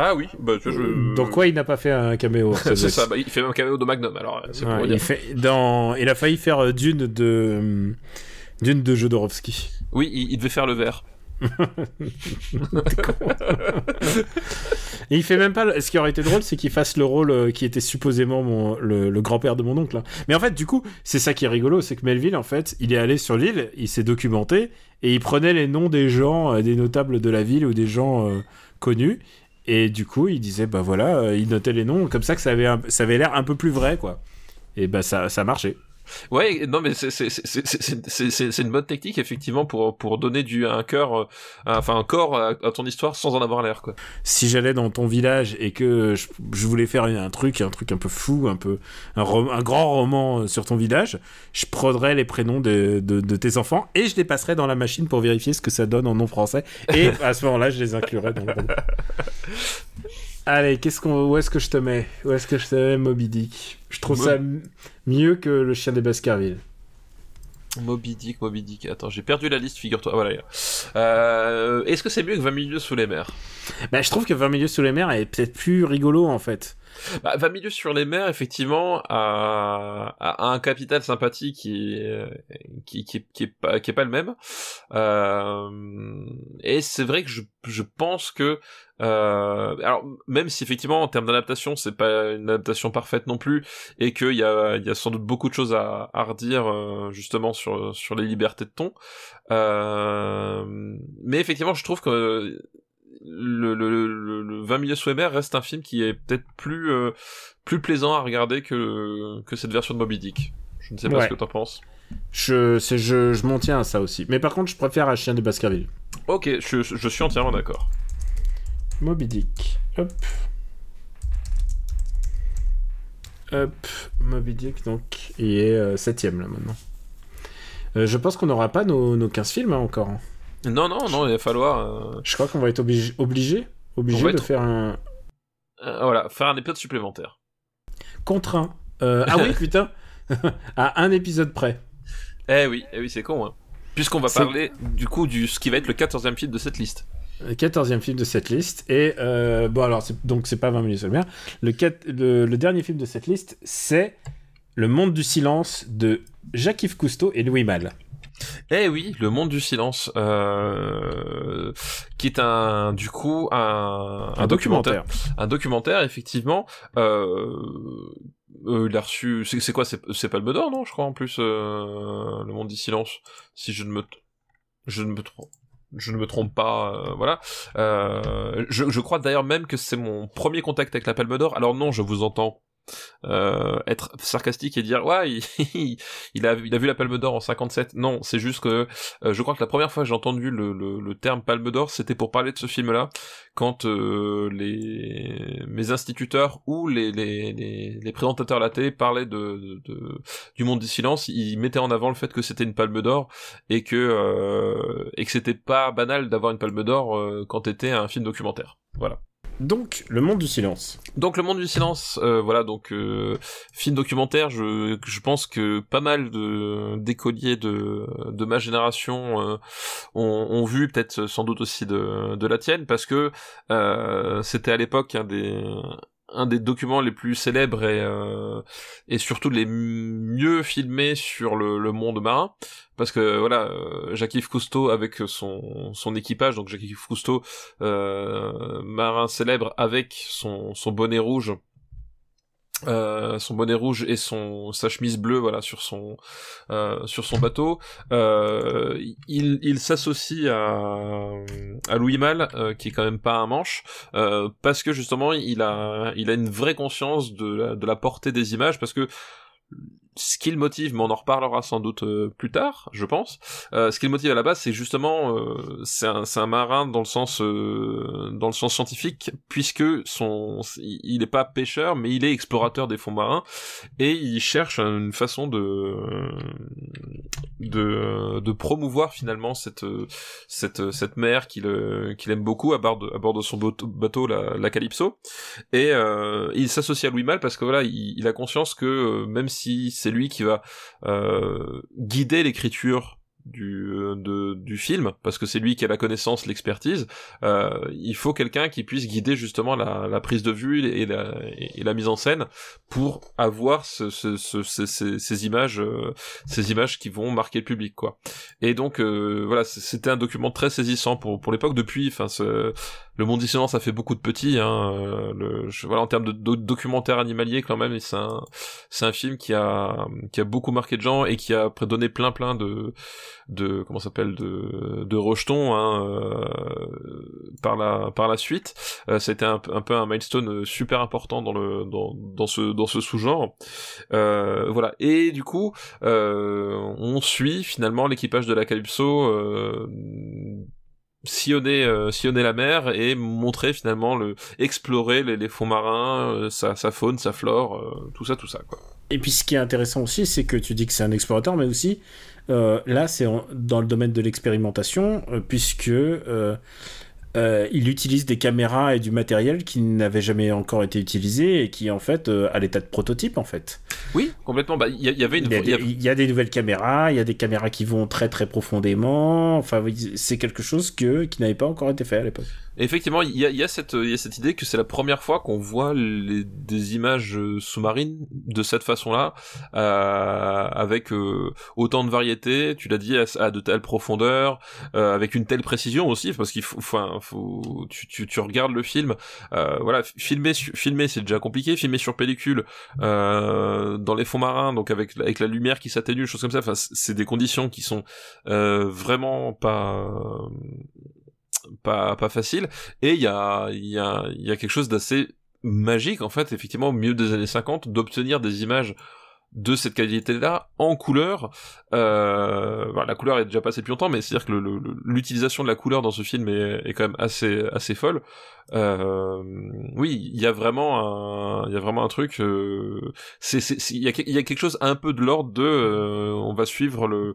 ah oui, bah, je... Donc quoi, il n'a pas fait un caméo [LAUGHS] C'est ça, bah, il fait un caméo de Magnum, alors c'est pour il, fait dans... il a failli faire euh, Dune de... Euh, Dune de Jodorowsky. Oui, il, devait faire le vert. [LAUGHS] Et il fait même pas. Ce qui aurait été drôle, c'est qu'il fasse le rôle euh, qui était supposément mon, le, grand-père de mon oncle. Hein. Mais en fait, du coup, c'est ça qui est rigolo, c'est que Melville, en fait, il est allé sur l'île, il s'est documenté et il prenait les noms des gens, des notables de la ville ou des gens connus. Et du coup, il disait, bah voilà, euh, il notait les noms comme ça que ça avait, avait l'air un peu plus vrai, quoi. Et bah ça, ça marchait. Ouais, non mais c'est une bonne technique effectivement pour pour donner du un cœur, euh, enfin un corps à, à ton histoire sans en avoir l'air quoi. Si j'allais dans ton village et que je, je voulais faire un truc, un truc un peu fou, un peu un, grand roman euh, sur ton village, je prendrais les prénoms de, de, de tes enfants et je les passerais dans la machine pour vérifier ce que ça donne en nom français. Et [LAUGHS] à ce moment-là, je les inclurais dans le roman. [LAUGHS] Allez, qu'est-ce qu'on, où est-ce que je te mets? Où est-ce que je te mets Moby Dick? Je trouve Mo- ça mieux que le chien des Baskerville. Moby Dick, Moby Dick. Attends, j'ai perdu la liste, figure-toi. Voilà. Euh, Est-ce que c'est mieux que 20 milieux sous les mers? Bah, je trouve que 20 milieux sous les mers est peut-être plus rigolo en fait. Bah, 20 milieux sur les mers, effectivement, a, a un capital sympathie qui qui, qui, qui est pas, qui est pas le même. Euh, et c'est vrai que je, je pense que, euh, alors même si effectivement en termes d'adaptation c'est pas une adaptation parfaite non plus et qu'il y a, y a sans doute beaucoup de choses à, à redire euh, justement sur sur les libertés de ton, euh, mais effectivement je trouve que le, le, le, le 20 milieux sous les mers reste un film qui est peut-être plus euh, plus plaisant à regarder que que cette version de Moby Dick. Je ne sais pas Ouais. ce que t'en penses. Je, c'est, je, je m'en tiens à ça aussi. Mais par contre, je préfère un chien des Baskerville. Ok, je, je suis entièrement d'accord. Moby Dick. Hop. Hop. Moby Dick, donc, il est euh, septième là maintenant. Euh, je pense qu'on n'aura pas nos, nos 15 films hein, encore. hein. Non, non, non, il va falloir euh, Je crois qu'on va être obligé, obligé, obligé de être- faire un euh, voilà, faire un épisode supplémentaire. contraint. Euh, ah oui, [LAUGHS] putain [LAUGHS] À un épisode près. Eh oui, eh oui, c'est con, hein. Puisqu'on va parler du coup du ce qui va être le 14e film de cette liste. Le 14e film de cette liste. Et euh, bon, alors, donc, c'est pas 20 minutes sur le le, le dernier film de cette liste, c'est Le Monde du Silence de Jacques-Yves Cousteau et Louis Malle. Eh oui, Le Monde du Silence, euh, qui est un, du coup, un, Un documentaire. Un documentaire, effectivement. Euh, euh, il a reçu, c'est quoi, c'est c'est Palme d'Or, non, je crois, en plus, euh, Le Monde du Silence, si je ne me, je ne me trompe. Je ne me trompe pas, euh, voilà. Euh, je, je crois d'ailleurs même que c'est mon premier contact avec la Palme d'Or. Alors non, je vous entends euh, être sarcastique et dire ouais [LAUGHS] il, il a il a vu la Palme d'Or en 57 non c'est juste que euh, je crois que la première fois que j'ai entendu le, le, le terme Palme d'Or c'était pour parler de ce film là quand euh, les mes instituteurs ou les les, les, les présentateurs la télé parlaient de, de, de- du monde du silence ils mettaient en avant le fait que c'était une Palme d'Or et que euh, et que c'était pas banal d'avoir une Palme d'Or euh, quand t'étais un film documentaire. Voilà Donc, Le Monde du Silence. donc le monde du silence, euh, voilà donc euh, film documentaire. Je, je pense que pas mal de d'écoliers de ma génération euh, ont, vu peut-être sans doute aussi de de la tienne parce que c'était à l'époque un des un des documents les plus célèbres et euh, et surtout les mieux filmés sur le, monde marin. Parce que voilà euh, Jacques-Yves Cousteau avec son son équipage donc Jacques-Yves Cousteau euh, marin célèbre avec son son bonnet rouge euh, son bonnet rouge et son sa chemise bleue voilà sur son euh, sur son bateau. Euh, il il s'associe à à Louis Malle euh, qui est quand même pas un manche euh, parce que justement il a il a une vraie conscience de la, de la portée des images parce que ce qui le motive, mais on en reparlera sans doute euh, plus tard, je pense. Euh, ce qui le motive à la base, c'est justement, euh, c'est un, marin dans le sens, dans le sens scientifique, puisque son, il est pas pêcheur, mais il est explorateur des fonds marins, et il cherche une façon de, de, de promouvoir finalement cette, cette, cette mer qu'il, qu'il aime beaucoup à bord de, à bord de son bateau, la, Calypso. Et il s'associe à Louis Malle parce que voilà, il, a conscience que même si c'est lui qui va euh, guider l'écriture du euh, de, du film parce que c'est lui qui a la connaissance l'expertise. Euh, il faut quelqu'un qui puisse guider justement la, la prise de vue et la, et la mise en scène pour avoir ce, ce, ce- ce- ces, ces images euh, ces images qui vont marquer le public quoi. Et donc euh, voilà c'était un document très saisissant pour pour l'époque. Depuis enfin le monde dissonant, ça fait beaucoup de petits. Hein, euh, le, voilà, en termes de, documentaire animalier, quand même, c'est un, un film qui a, qui a beaucoup marqué de gens et qui a donné plein, plein de, de, comment s'appelle, de, de rejetons hein, euh, par la, par la suite. Euh, été un, peu un milestone super important dans le, dans, ce, dans ce sous-genre. Euh, voilà. Et du coup, euh, on suit finalement l'équipage de la Calypso euh, sillonner euh, sillonner la mer et montrer finalement le explorer les, fonds marins euh, sa, sa, faune sa flore euh, tout ça tout ça quoi. Et puis ce qui est intéressant aussi c'est que tu dis que c'est un explorateur mais aussi là c'est dans le domaine de l'expérimentation puisque euh, il utilise des caméras et du matériel qui n'avait jamais encore été utilisé et qui en fait euh, à l'état de prototype en fait. Oui, complètement. Bah, il y, avait une. Il y, a des nouvelles caméras, il y a des caméras qui vont très très profondément. Enfin, c'est quelque chose que, qui n'avait pas encore été fait à l'époque effectivement, il y a, y, a cette, y a cette idée que c'est la première fois qu'on voit les, des images euh, sous-marines de cette façon-là, euh, avec euh, autant de variété, tu l'as dit, à, de telles profondeurs, euh, avec une telle précision aussi, parce qu'il faut, enfin, faut, tu, tu, tu, regardes le film, euh, voilà, filmer, filmer, c'est déjà compliqué, filmer sur pellicule, dans les fonds marins, donc avec, avec la lumière qui s'atténue, choses comme ça, enfin, c'est des conditions qui sont vraiment pas pas facile. Et il y a y a quelque chose d'assez magique en fait effectivement au milieu des années 50 d'obtenir des images de cette qualité-là en couleur. Euh, la couleur est déjà passée depuis longtemps, mais c'est-à-dire que l'utilisation de la couleur dans ce film est, quand même assez assez folle. Euh, oui, il y a vraiment un, il y a vraiment un truc. Euh, c'est, il y a, quelque chose un peu de l'ordre de, euh, on va suivre le,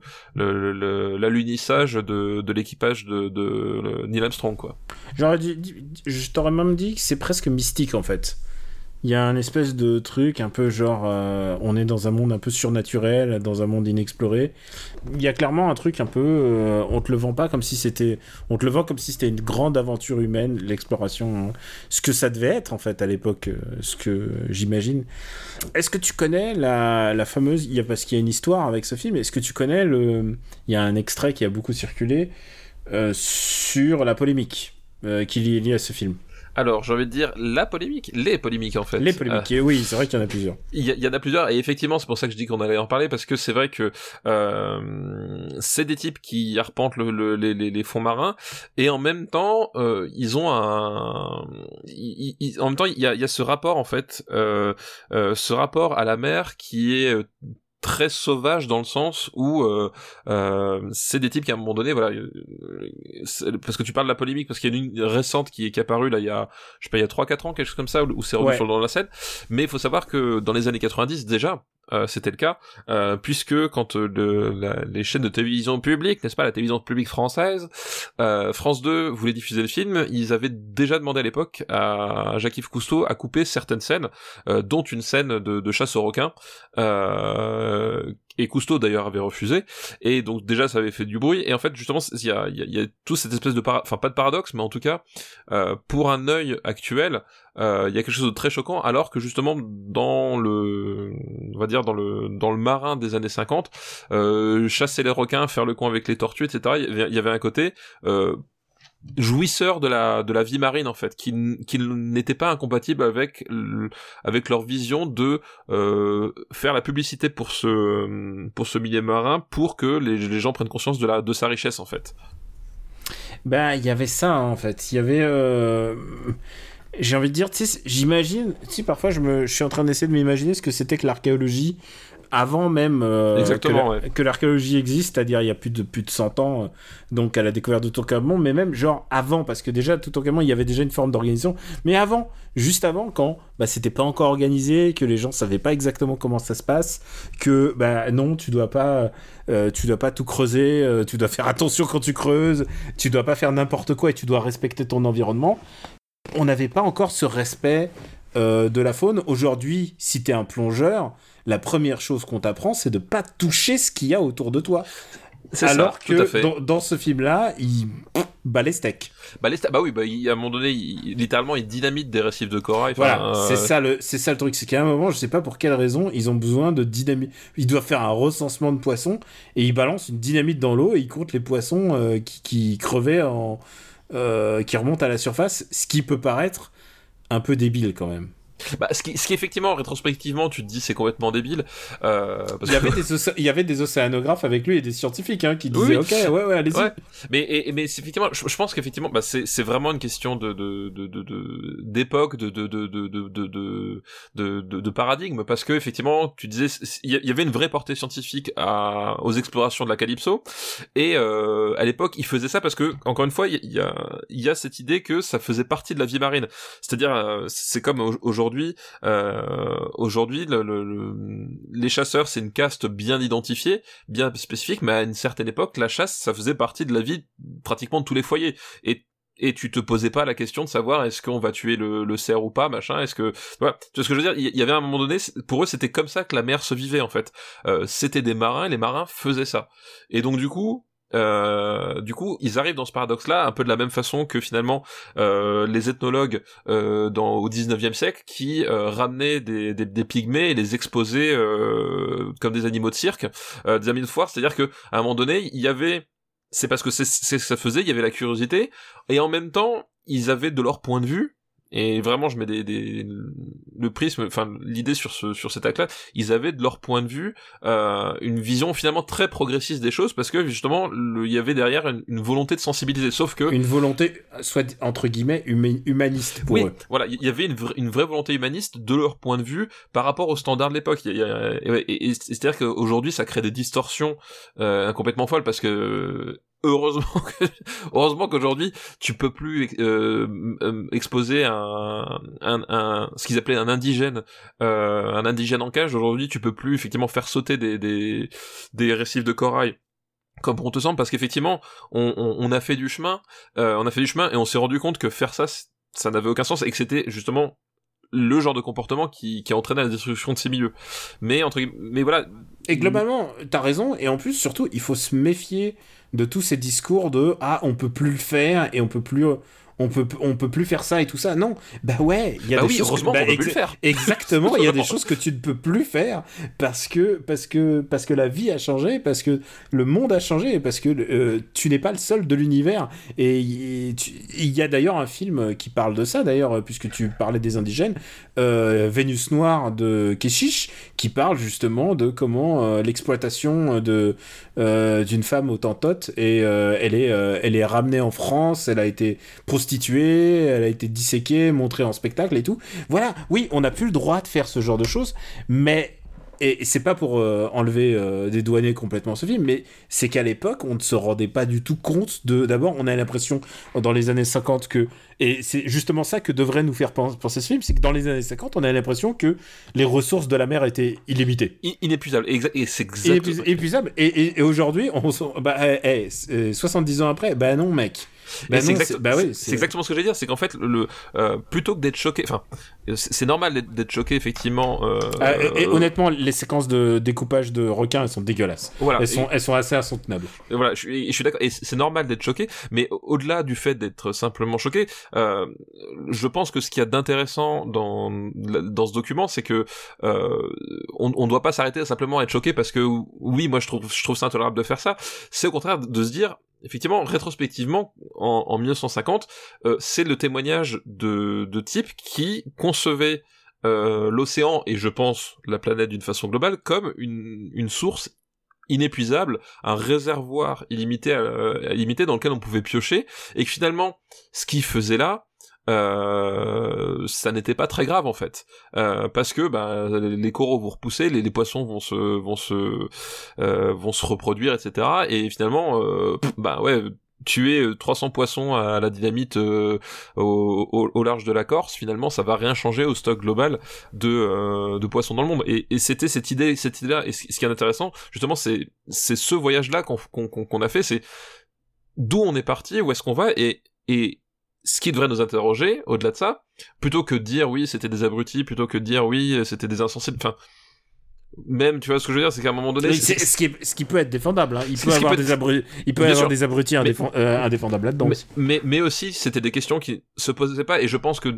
l'alunissage de, l'équipage de, Neil Armstrong, quoi. J'aurais je t'aurais même dit que c'est presque mystique en fait. Il y a un espèce de truc un peu genre euh, on est dans un monde un peu surnaturel, dans un monde inexploré. Il y a clairement un truc un peu euh, on te le vend pas comme si c'était on te le vend comme si c'était une grande aventure humaine, l'exploration, hein. ce que ça devait être en fait à l'époque, euh, ce que j'imagine. Est-ce que tu connais la, fameuse il y a parce qu'il y a une histoire avec ce film, est-ce que tu connais le il y a un extrait qui a beaucoup circulé sur la polémique qui est liée à ce film? Alors, j'ai envie de dire la polémique, les polémiques en fait. Les polémiques, euh, oui, c'est vrai qu'il y en a plusieurs. Il y, en a plusieurs, et effectivement, c'est pour ça que je dis qu'on allait en parler, parce que c'est vrai que euh, c'est des types qui arpentent le, les, les, fonds marins, et en même temps, euh, ils ont un... en même temps, il y a, y a ce rapport, en fait, euh, ce rapport à la mer qui est très sauvage dans le sens où euh, euh, c'est des types qui à un moment donné voilà parce que tu parles de la polémique parce qu'il y a une récente qui est, apparue là il y a je sais pas il y a 3 4 ans quelque chose comme ça où, c'est revenu sur dans la scène. Mais il faut savoir que dans les années 90 déjà euh, c'était le cas, euh, puisque quand euh, les chaînes de télévision publiques, n'est-ce pas, la télévision publique française, France 2 voulait diffuser le film, ils avaient déjà demandé à l'époque à Jacques-Yves Cousteau à couper certaines scènes, dont une scène de, de chasse aux requins, et Cousteau d'ailleurs avait refusé. Et donc déjà ça avait fait du bruit. Et en fait justement il y a, y a, tout cette espèce de enfin pas de paradoxe mais en tout cas euh, pour un œil actuel euh, il y a quelque chose de très choquant alors que justement dans le on va dire dans le dans le marin des années 50 euh, chasser les requins faire le coin avec les tortues etc il y avait un côté euh, jouisseurs de la de la vie marine en fait qui qui n'étaient pas incompatibles avec avec leur vision de euh, faire la publicité pour ce pour ce milieu marin pour que les, les gens prennent conscience de la de sa richesse en fait. Ben il y avait ça en fait. Il y avait euh... j'ai envie de dire tu sais j'imagine tu parfois je me je suis en train d'essayer de m'imaginer ce que c'était que l'archéologie avant même euh, que l'archéologie existe, c'est-à-dire il y a plus de, plus de 100 ans, euh, donc à la découverte de Toutankhamon, mais même genre avant, parce que déjà Toutankhamon, il y avait déjà une forme d'organisation, mais avant, juste avant, quand bah, c'était pas encore organisé, que les gens savaient pas exactement comment ça se passe, que bah, non, tu dois pas, euh, tu dois pas tout creuser, tu dois faire attention quand tu creuses, tu dois pas faire n'importe quoi et tu dois respecter ton environnement. On n'avait pas encore ce respect de la faune. Aujourd'hui, si tu es un plongeur, la première chose qu'on t'apprend, c'est de pas toucher ce qu'il y a autour de toi. Alors que dans, ce film-là, il bat les steaks. Bah, bah oui, bah, à un moment donné, littéralement, il dynamite des récifs de corail. Voilà, euh, c'est ça le, c'est ça le truc, c'est qu'à un moment, je sais pas pour quelle raison, ils ont besoin de dynamite. Ils doivent faire un recensement de poissons et ils balancent une dynamite dans l'eau et ils comptent les poissons euh, qui, qui crevaient en qui remonte à la surface, ce qui peut paraître un peu débile quand même. Bah, ce, qui, ce qui, effectivement, rétrospectivement, tu te dis c'est complètement débile. Euh, parce il, y avait des il, y avait des océanographes avec lui et des scientifiques hein, qui disaient oui. ok, ouais, ouais, allez-y. Ouais. Mais, et, mais effectivement, je, pense qu'effectivement, bah, c'est vraiment une question de d'époque, de de de, de, de, de, de, paradigme, parce que effectivement, tu disais, il y avait une vraie portée scientifique à, aux explorations de la Calypso, et euh, à l'époque, ils faisaient ça parce que, encore une fois, il y, y, a, y a cette idée que ça faisait partie de la vie marine. C'est-à-dire, c'est comme aujourd'hui aujourd'hui, euh, les chasseurs, c'est une caste bien identifiée, bien spécifique, mais à une certaine époque, la chasse, ça faisait partie de la vie pratiquement de tous les foyers. Et tu te posais pas la question de savoir est-ce qu'on va tuer le, le cerf ou pas machin est-ce que voilà. Tu vois ce que je veux dire? Il y avait un moment donné pour eux c'était comme ça que la mer se vivait en fait. Euh, c'était des marins et les marins faisaient ça. Et donc du coup euh, du coup, ils arrivent dans ce paradoxe-là un peu de la même façon que finalement euh, les ethnologues euh, dans, au 19e siècle qui euh, ramenaient des, des, des, pygmées et les exposaient euh, comme des animaux de cirque, des animaux de foire. C'est-à-dire que à un moment donné, il y avait, c'est parce que c'est ce que ça faisait, il y avait la curiosité et en même temps, ils avaient de leur point de vue et vraiment, je mets des, des le prisme, enfin l'idée sur ce sur cet acte-là, ils avaient de leur point de vue euh, une vision finalement très progressiste des choses parce que justement il y avait derrière une, volonté de sensibiliser. Sauf que une volonté soit entre guillemets humaniste pour oui, voilà, il y avait une, une vraie volonté humaniste de leur point de vue par rapport aux standards de l'époque. Et, c'est-à-dire qu'aujourd'hui, ça crée des distorsions euh, complètement folles parce que heureusement que, [LAUGHS] heureusement qu'aujourd'hui tu peux plus euh, exposer un, un, un ce qu'ils appelaient un indigène euh, un indigène en cage aujourd'hui tu peux plus effectivement faire sauter des des, des récifs de corail comme pour te semble parce qu'effectivement on, on, on, a fait du chemin euh, on a fait du chemin et on s'est rendu compte que faire ça ça n'avait aucun sens et que c'était justement le genre de comportement qui, qui entraînait la destruction de ces milieux. Mais entre mais voilà. Et globalement, t'as raison. Et en plus, surtout, il faut se méfier de tous ces discours de ah on peut plus le faire et on peut plus on peut on peut plus faire ça et tout ça. Non, bah ouais, il y a bah des choses heureusement bah, peut plus faire. [LAUGHS] Exactement, il y a des choses que tu ne peux plus faire parce que parce que parce que la vie a changé, parce que le monde a changé, parce que euh, tu n'es pas le seul de l'univers. Et il y a d'ailleurs un film qui parle de ça d'ailleurs, puisque tu parlais des indigènes, euh, Vénus noire de Keshish, qui parle justement de comment euh, l'exploitation de d'une femme autantote et elle est elle est ramenée en France, elle a été prostituée, elle a été disséquée, montrée en spectacle et tout. Voilà, oui, on n'a plus le droit de faire ce genre de choses, mais et c'est pas pour euh, enlever euh, des douaniers complètement ce film, mais c'est qu'à l'époque, on ne se rendait pas du tout compte de. D'abord, on a l'impression dans les années 50 que. Et c'est justement ça que devrait nous faire penser ce film, c'est que dans les années 50, on a l'impression que les ressources de la mer étaient illimitées. inépuisables, et c'est exactement. Inépuisables. Et, et, aujourd'hui, on. Bah, 70 ans après, bah non, mec. Bah c'est bah exactement ce que je veux dire, c'est qu'en fait, le, euh, plutôt que d'être choqué, enfin, c'est normal d'être choqué, effectivement. Euh, ah, et, honnêtement, les séquences de découpage de requins, elles sont dégueulasses. Voilà, elles, sont, elles sont assez insoutenables. Voilà, je suis, je suis d'accord, et c'est normal d'être choqué, mais au-delà du fait d'être simplement choqué, euh, je pense que ce qu'il y a d'intéressant dans, dans ce document, c'est que euh, on, on doit pas s'arrêter simplement à être choqué parce que oui, moi je trouve, je trouve ça intolérable de faire ça. C'est au contraire de se dire, effectivement, rétrospectivement, en, en 1950, euh, c'est le témoignage de, de types qui concevaient euh, l'océan et je pense la planète d'une façon globale comme une, source inépuisable, un réservoir illimité, euh, illimité dans lequel on pouvait piocher, et que finalement, ce qu'ils faisaient là, euh, ça n'était pas très grave en fait euh, parce que bah, les coraux vont repousser les, poissons vont se vont se euh, vont se reproduire etc et finalement euh, bah ouais tuer 300 poissons à la dynamite au, large de la Corse, finalement, ça va rien changer au stock global de, de poissons dans le monde. Et, c'était cette idée, cette idée-là. Et ce qui est intéressant, justement, c'est c'est ce voyage-là qu'on qu'on qu'on a fait. C'est d'où on est parti, où est-ce qu'on va, et et ce qui devrait nous interroger, au-delà de ça, plutôt que dire oui, c'était des abrutis, plutôt que de dire oui, c'était des insensés, enfin, même tu vois ce que je veux dire c'est qu'à un moment donné c'est- ce, qui est- ce qui peut être défendable. hein. Il peut avoir peut des, abru- il peut avoir sûr. des abrutis Mais- euh, indéfendables là-dedans. mais, aussi. mais mais aussi c'était des questions qui se posaient pas et je pense que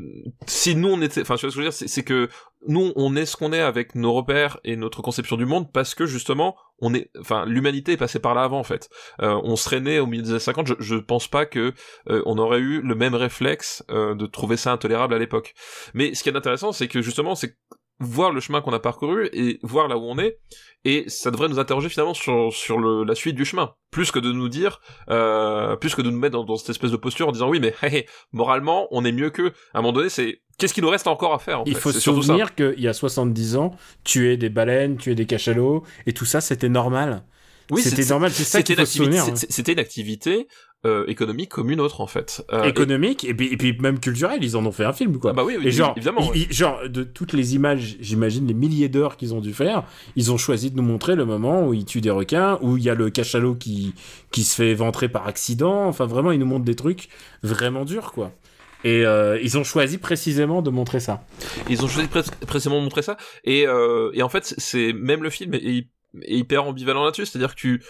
si nous on était enfin tu vois ce que je veux dire c'est- c'est que nous on est ce qu'on est avec nos repères et notre conception du monde parce que justement on est enfin l'humanité est passée par là avant en fait Euh, on serait né au milieu des années 50 je, je pense pas que euh, on aurait eu le même réflexe euh, de trouver ça intolérable à l'époque mais ce qui est intéressant c'est que justement c'est voir le chemin qu'on a parcouru et voir là où on est. Et ça devrait nous interroger finalement sur sur le, la suite du chemin. Plus que de nous dire euh, plus que de nous mettre dans, dans cette espèce de posture en disant oui mais [LAUGHS] hé, hé, moralement on est mieux que à un moment donné c'est qu'est-ce qu'il nous reste encore à faire en Il fait? faut se souvenir qu'il y a 70 ans, tuer des baleines, tuer des cachalots, et tout ça, c'était normal. Oui c'était c'est- normal, c'est ça c'était qu'il une faut se souvenir. c'était une activité euh, économique comme une autre en fait Euh, Économique, et... puis, et puis même culturel, ils en ont fait un film, quoi. ah bah oui, oui et genre, évidemment ils- ouais. ils- genre, de toutes les images, j'imagine les milliers d'heures qu'ils ont dû faire, ils ont choisi de nous montrer le moment où ils tuent des requins, où il y a le cachalot qui, qui se fait ventrer par accident. Enfin, vraiment, ils nous montrent des trucs vraiment durs, quoi. Et euh, ils ont choisi précisément de montrer ça. Ils ont choisi pré- précisément de montrer ça. Et, euh, et en fait, c'est même le film est, est hyper ambivalent là-dessus. C'est-à-dire que tu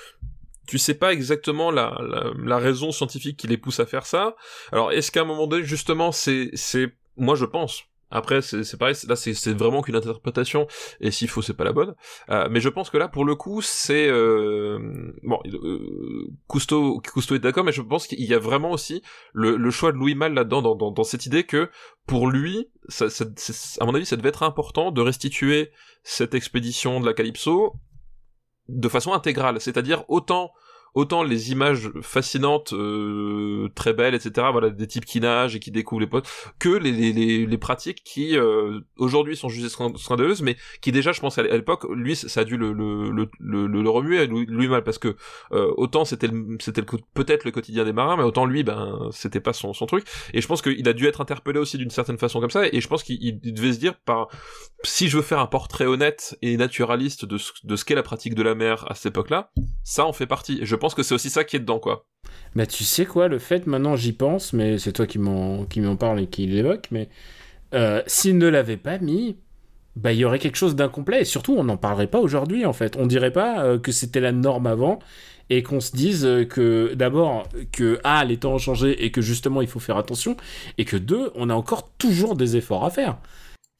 tu sais pas exactement la, la, raison scientifique qui les pousse à faire ça. Alors, est-ce qu'à un moment donné, justement, c'est c'est moi je pense. Après, c'est pareil. Là, c'est vraiment qu'une interprétation. Et s'il faut, c'est pas la bonne. Euh, mais je pense que là, pour le coup, c'est euh, bon. Euh, Cousteau, Cousteau est d'accord, mais je pense qu'il y a vraiment aussi le, le choix de Louis Malle là-dedans, dans, dans, dans cette idée que pour lui, ça, ça- à mon avis, ça devait être important de restituer cette expédition de la Calypso de façon intégrale, c'est-à-dire autant autant les images fascinantes, euh, très belles, etc. Voilà, des types qui nagent et qui découvrent les potes, que les, les, les, pratiques qui euh, aujourd'hui sont jugées scan- scandaleuses, mais qui déjà, je pense à l'époque, lui, ça a dû le le le, le, remuer lui, mal parce que euh, autant c'était c'était peut-être le quotidien des marins, mais autant lui, ben c'était pas son son truc. Et je pense qu'il a dû être interpellé aussi d'une certaine façon comme ça, et je pense qu'il il devait se dire par si je veux faire un portrait honnête et naturaliste de ce, de ce qu'est la pratique de la mer à cette époque-là, ça en fait partie. Je que c'est aussi ça qui est dedans, quoi. Bah tu sais quoi, le fait, maintenant j'y pense, mais c'est toi qui m'en qui m'en parle et qui l'évoque, mais euh, s'il ne l'avait pas mis, bah il y aurait quelque chose d'incomplet, et surtout on n'en parlerait pas aujourd'hui en fait. On dirait pas euh, que c'était la norme avant, et qu'on se dise euh, que d'abord que A, les temps ont changé, et que justement il faut faire attention, et que deux, on a encore toujours des efforts à faire.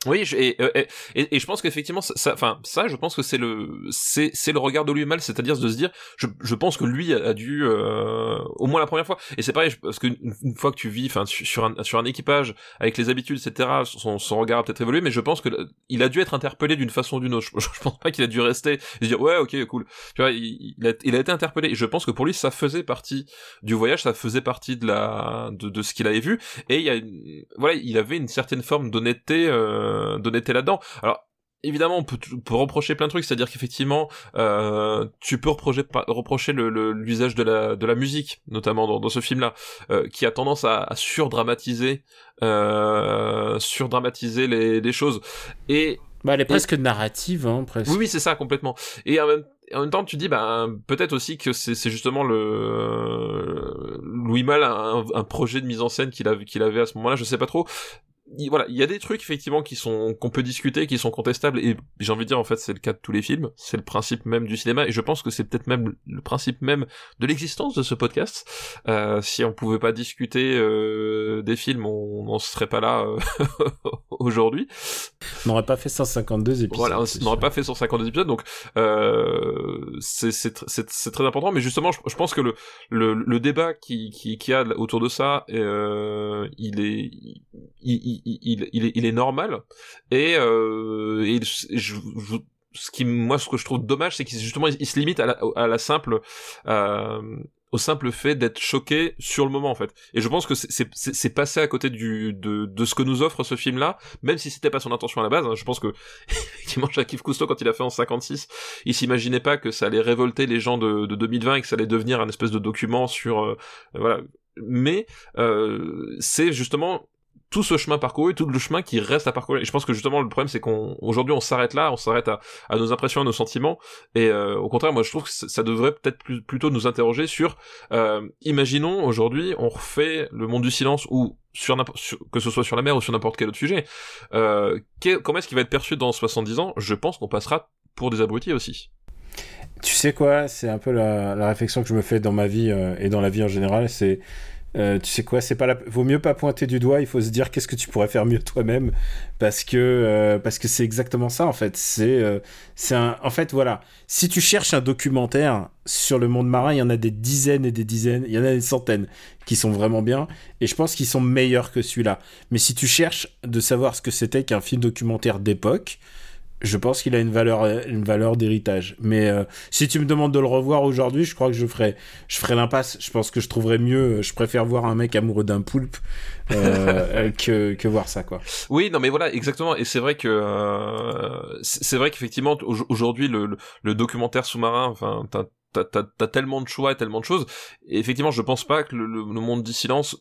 Oui, je- et, euh, et, et, et je pense qu'effectivement, ça, enfin, ça, je pense que c'est le, c'est, c'est le regard de lui mal, c'est-à-dire de se dire, je, je pense que lui a, dû, euh, au moins la première fois, et c'est pareil, parce qu'une une fois que tu vis, enfin, su- sur un, sur un équipage, avec les habitudes, etc., son, son regard a peut-être évolué, mais je pense que il a dû être interpellé d'une façon ou d'une autre. [LAUGHS] Je, je pense pas qu'il a dû rester et se dire, ouais, ok, cool. Tu vois, il, il a, il a été interpellé, je pense que pour lui, ça faisait partie du voyage, ça faisait partie de la, de, de ce qu'il avait vu, et il y a, voilà, il avait une certaine forme d'honnêteté, euh, d'honnêteté là-dedans. Alors évidemment, on peut, on peut reprocher plein de trucs, c'est-à-dire qu'effectivement, euh, tu peux reprocher, reprocher le- le- l'usage de la, de la musique, notamment dans, dans ce film-là, euh, qui a tendance à, à surdramatiser, euh, surdramatiser les, les choses. Et Bah elle est presque narrative, hein, presque. oui, oui, c'est ça, complètement. Et en même, en même temps, tu dis, ben, peut-être aussi que c'est justement le Louis Malle a un, un projet de mise en scène qu'il avait, qu'il avait à ce moment-là, je sais pas trop. Il- voilà, il y a des trucs effectivement qui sont qu'on peut discuter, qui sont contestables, et j'ai envie de dire en fait c'est le cas de tous les films, c'est le principe même du cinéma, et je pense que c'est peut-être même le principe même de l'existence de ce podcast. Euh, si on pouvait pas discuter euh, des films, on n'en serait pas là euh, [LAUGHS] aujourd'hui. On n'aurait pas fait 152 épisodes. Voilà, on n'aurait pas fait 152 épisodes, donc euh, c'est c'est tr- c'est c'est très important. Mais justement, je, je pense que le le, le débat qui qui qui a autour de ça, euh, il est il, il, il, il est il est normal et euh, et je, je- ce qui moi ce que je trouve dommage, c'est qu'il justement il, il se limite à la, à la simple euh, au simple fait d'être choqué sur le moment en fait. Et je pense que c'est- passé à côté du de de ce que nous offre ce film là, même si c'était pas son intention à la base. hein. je pense que [LAUGHS] effectivement Jacques-Yves Cousteau quand il a fait en 56 il s'imaginait pas que ça allait révolter les gens de, de 2020 et que ça allait devenir un espèce de document sur euh, voilà mais euh, c'est justement tout ce chemin parcouru, tout le chemin qui reste à parcourir. Et je pense que justement le problème c'est qu'on aujourd'hui on s'arrête là, on s'arrête à, à nos impressions, à nos sentiments. Et euh, au contraire, moi je trouve que ça devrait peut-être plus- plutôt nous interroger sur, euh, imaginons aujourd'hui on refait le monde du silence ou sur, sur- que ce soit sur la mer ou sur n'importe quel autre sujet. Euh, comment est-ce qu'il va être perçu dans 70 ans? Je pense qu'on passera pour des abrutis aussi. Tu sais quoi, c'est un peu la, la, réflexion que je me fais dans ma vie euh, et dans la vie en général, c'est euh, tu sais quoi, c'est pas la... vaut mieux pas pointer du doigt, il faut se dire qu'est-ce que tu pourrais faire mieux toi-même parce que euh, c'est exactement ça en fait. C'est euh, c'est un en fait voilà, si tu cherches un documentaire sur le monde marin, il y en a des dizaines et des dizaines, il y en a des centaines qui sont vraiment bien et je pense qu'ils sont meilleurs que celui-là. Mais si tu cherches de savoir ce que c'était qu'un film documentaire d'époque, je pense qu'il a une valeur, une valeur d'héritage. Mais euh, si tu me demandes de le revoir aujourd'hui, je crois que je ferai, je ferai l'impasse. Je pense que je trouverais mieux. Je préfère voir un mec amoureux d'un poulpe euh, [LAUGHS] que, que voir ça, quoi. Oui, non, mais voilà, exactement. Et c'est vrai que euh, c'est vrai qu'effectivement aujourd'hui le, le, documentaire sous-marin, enfin, t'as T'as, tellement de choix et tellement de choses. Et effectivement, je pense pas que le, le monde du silence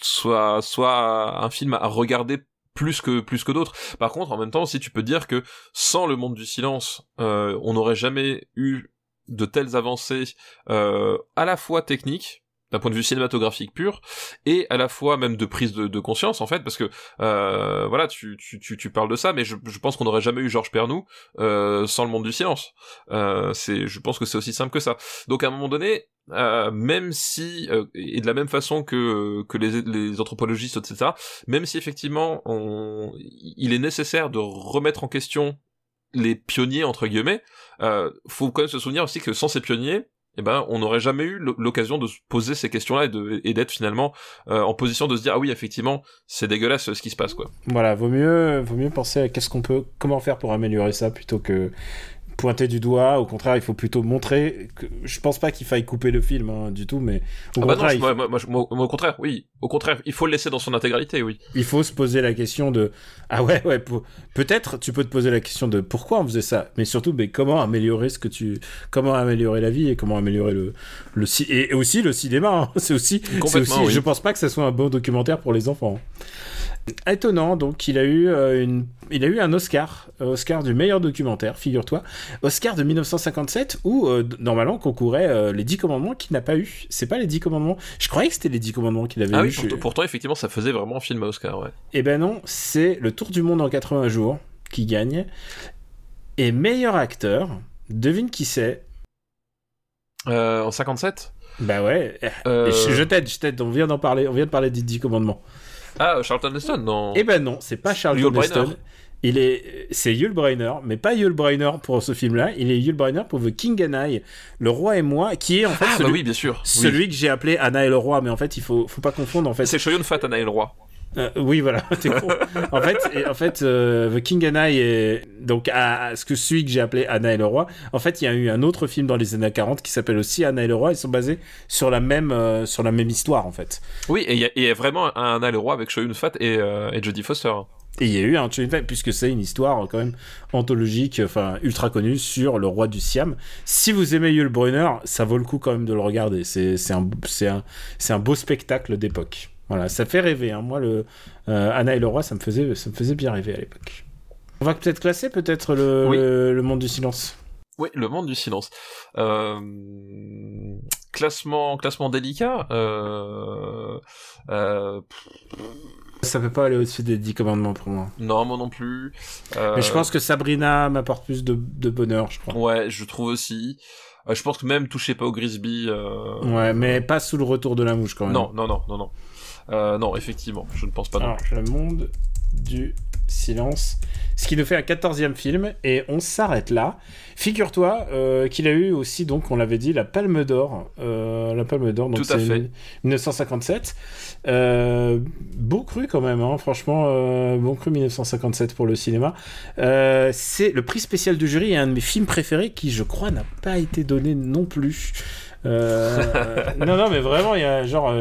soit soit un film à regarder plus que plus que d'autres. Par contre, en même temps, si tu peux dire que sans le monde du silence, euh, on n'aurait jamais eu de telles avancées euh, à la fois techniques d'un point de vue cinématographique pur et à la fois même de prise de, conscience en fait parce que euh, voilà tu, tu, tu, parles de ça mais je, je pense qu'on n'aurait jamais eu Georges Pernou euh, sans le monde du silence. Euh, c'est je pense que c'est aussi simple que ça. Donc à un moment donné euh, même si euh, et de la même façon que que les, les anthropologistes etc même si effectivement on, il est nécessaire de remettre en question les pionniers entre guillemets euh, faut quand même se souvenir aussi que sans ces pionniers eh ben, on n'aurait jamais eu l'occasion de se poser ces questions-là et d'être finalement euh, en position de se dire ah oui effectivement c'est dégueulasse ce qui se passe quoi. Voilà, vaut mieux vaut mieux penser à qu'est-ce qu'on peut comment faire pour améliorer ça plutôt que pointer du doigt. Au contraire, il faut plutôt montrer. Que... Je pense pas qu'il faille couper le film hein, du tout, mais au ah contraire, moi, moi, au contraire, oui. Au contraire, il faut le laisser dans son intégralité, oui. Il faut se poser la question de ah ouais ouais peut-être tu peux te poser la question de pourquoi on faisait ça, mais surtout mais comment améliorer ce que tu comment améliorer la vie et comment améliorer le le et aussi le cinéma. Hein. [LAUGHS] C'est aussi, aussi je pense pas que ce soit un bon documentaire pour les enfants. Étonnant, donc il a eu euh, une, il a eu un Oscar, euh, Oscar du meilleur documentaire, figure-toi, Oscar de 1957 où euh, normalement concourait les 10 commandements qu'il n'a pas eu. C'est pas les 10 commandements. Je croyais que c'était les 10 commandements qu'il avait ah eu. oui, pourtant, effectivement ça faisait vraiment film à Oscar, ouais. Eh ben non, c'est Le Tour du monde en 80 jours qui gagne et meilleur acteur. Devine qui c'est? En 57 Bah ouais. Je, t'aide, je t'aide. On vient d'en parler. On vient de parler des 10 commandements. Ah, Charlton Heston, non Eh ben non, c'est pas Charlton Heston. Il est, c'est Yul Brynner, mais pas Yul Brynner pour ce film-là. Il est Yul Brynner pour The King and I, Le Roi et moi, qui est en fait ah, celui, bah oui, bien sûr. celui que j'ai appelé Anna et le Roi, mais en fait il faut, faut pas confondre en fait. C'est Shoyun Fat Anna et le Roi. Euh, oui, voilà, [LAUGHS] t'es con. en fait, en fait euh, The King and I est donc à, ce que celui que j'ai appelé Anna et le roi. En fait, il y a eu un autre film dans les années 40 qui s'appelle aussi Anna et le roi. Ils sont basés sur la même euh, sur la même histoire en fait. Oui, et il y, a vraiment un Anna et le roi avec Shoyun Fat et, et Jodie Foster. Et il y a eu un Fat puisque c'est une histoire quand même anthologique, enfin ultra connue sur le roi du Siam. Si vous aimez Yul Brynner, ça vaut le coup quand même de le regarder. C'est un, un, un beau spectacle d'époque. Voilà, ça fait rêver. Hein. Moi, le euh, Anna et le roi, ça me faisait, ça me faisait bien rêver à l'époque. On va peut-être classer peut-être le, le, monde du silence. Oui, le monde du silence. Euh, classement, classement délicat. Euh... Euh... Ça peut pas aller au-dessus des 10 commandements pour moi. Non, moi non plus. Mais je pense que Sabrina m'apporte plus de, de, bonheur, je crois. Ouais, je trouve aussi. je pense que même toucher pas au Grisby. Ouais, mais pas sous le retour de la mouche quand même. Non, non, non, non, non. Euh, non, effectivement, je ne pense pas non Le monde du silence. Ce qui nous fait un 14e film, et on s'arrête là. Figure-toi euh, qu'il a eu aussi, donc, on l'avait dit, la Palme d'Or. Euh, la Palme d'Or, donc c'est 1957. beau cru quand même, hein, franchement, bon cru 1957 pour le cinéma. c'est le prix spécial du jury et un de mes films préférés qui, je crois, n'a pas été donné non plus. [LAUGHS] non, non, mais vraiment, il y a genre.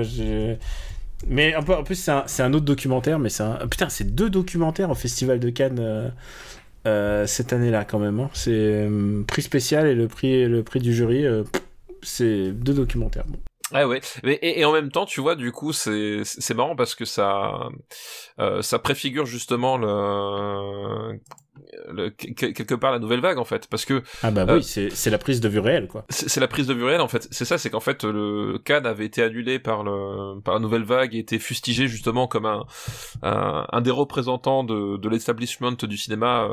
Mais en plus, c'est un, autre documentaire, mais c'est. Putain, c'est deux documentaires au Festival de Cannes euh, euh, cette année-là, quand même. Hein. C'est euh, prix spécial et le prix, le prix du jury. c'est deux documentaires. Ah ouais, et, et, en même temps, tu vois, du coup, c'est c'est marrant parce que ça ça préfigure justement le le, quelque part la nouvelle vague en fait, parce que ah bah oui, c'est la prise de vue réelle quoi. C'est la prise de vue réelle en fait. C'est ça, c'est qu'en fait le Cannes avait été annulé par le par la nouvelle vague et était fustigé justement comme un un, un des représentants de, de l'établissement du cinéma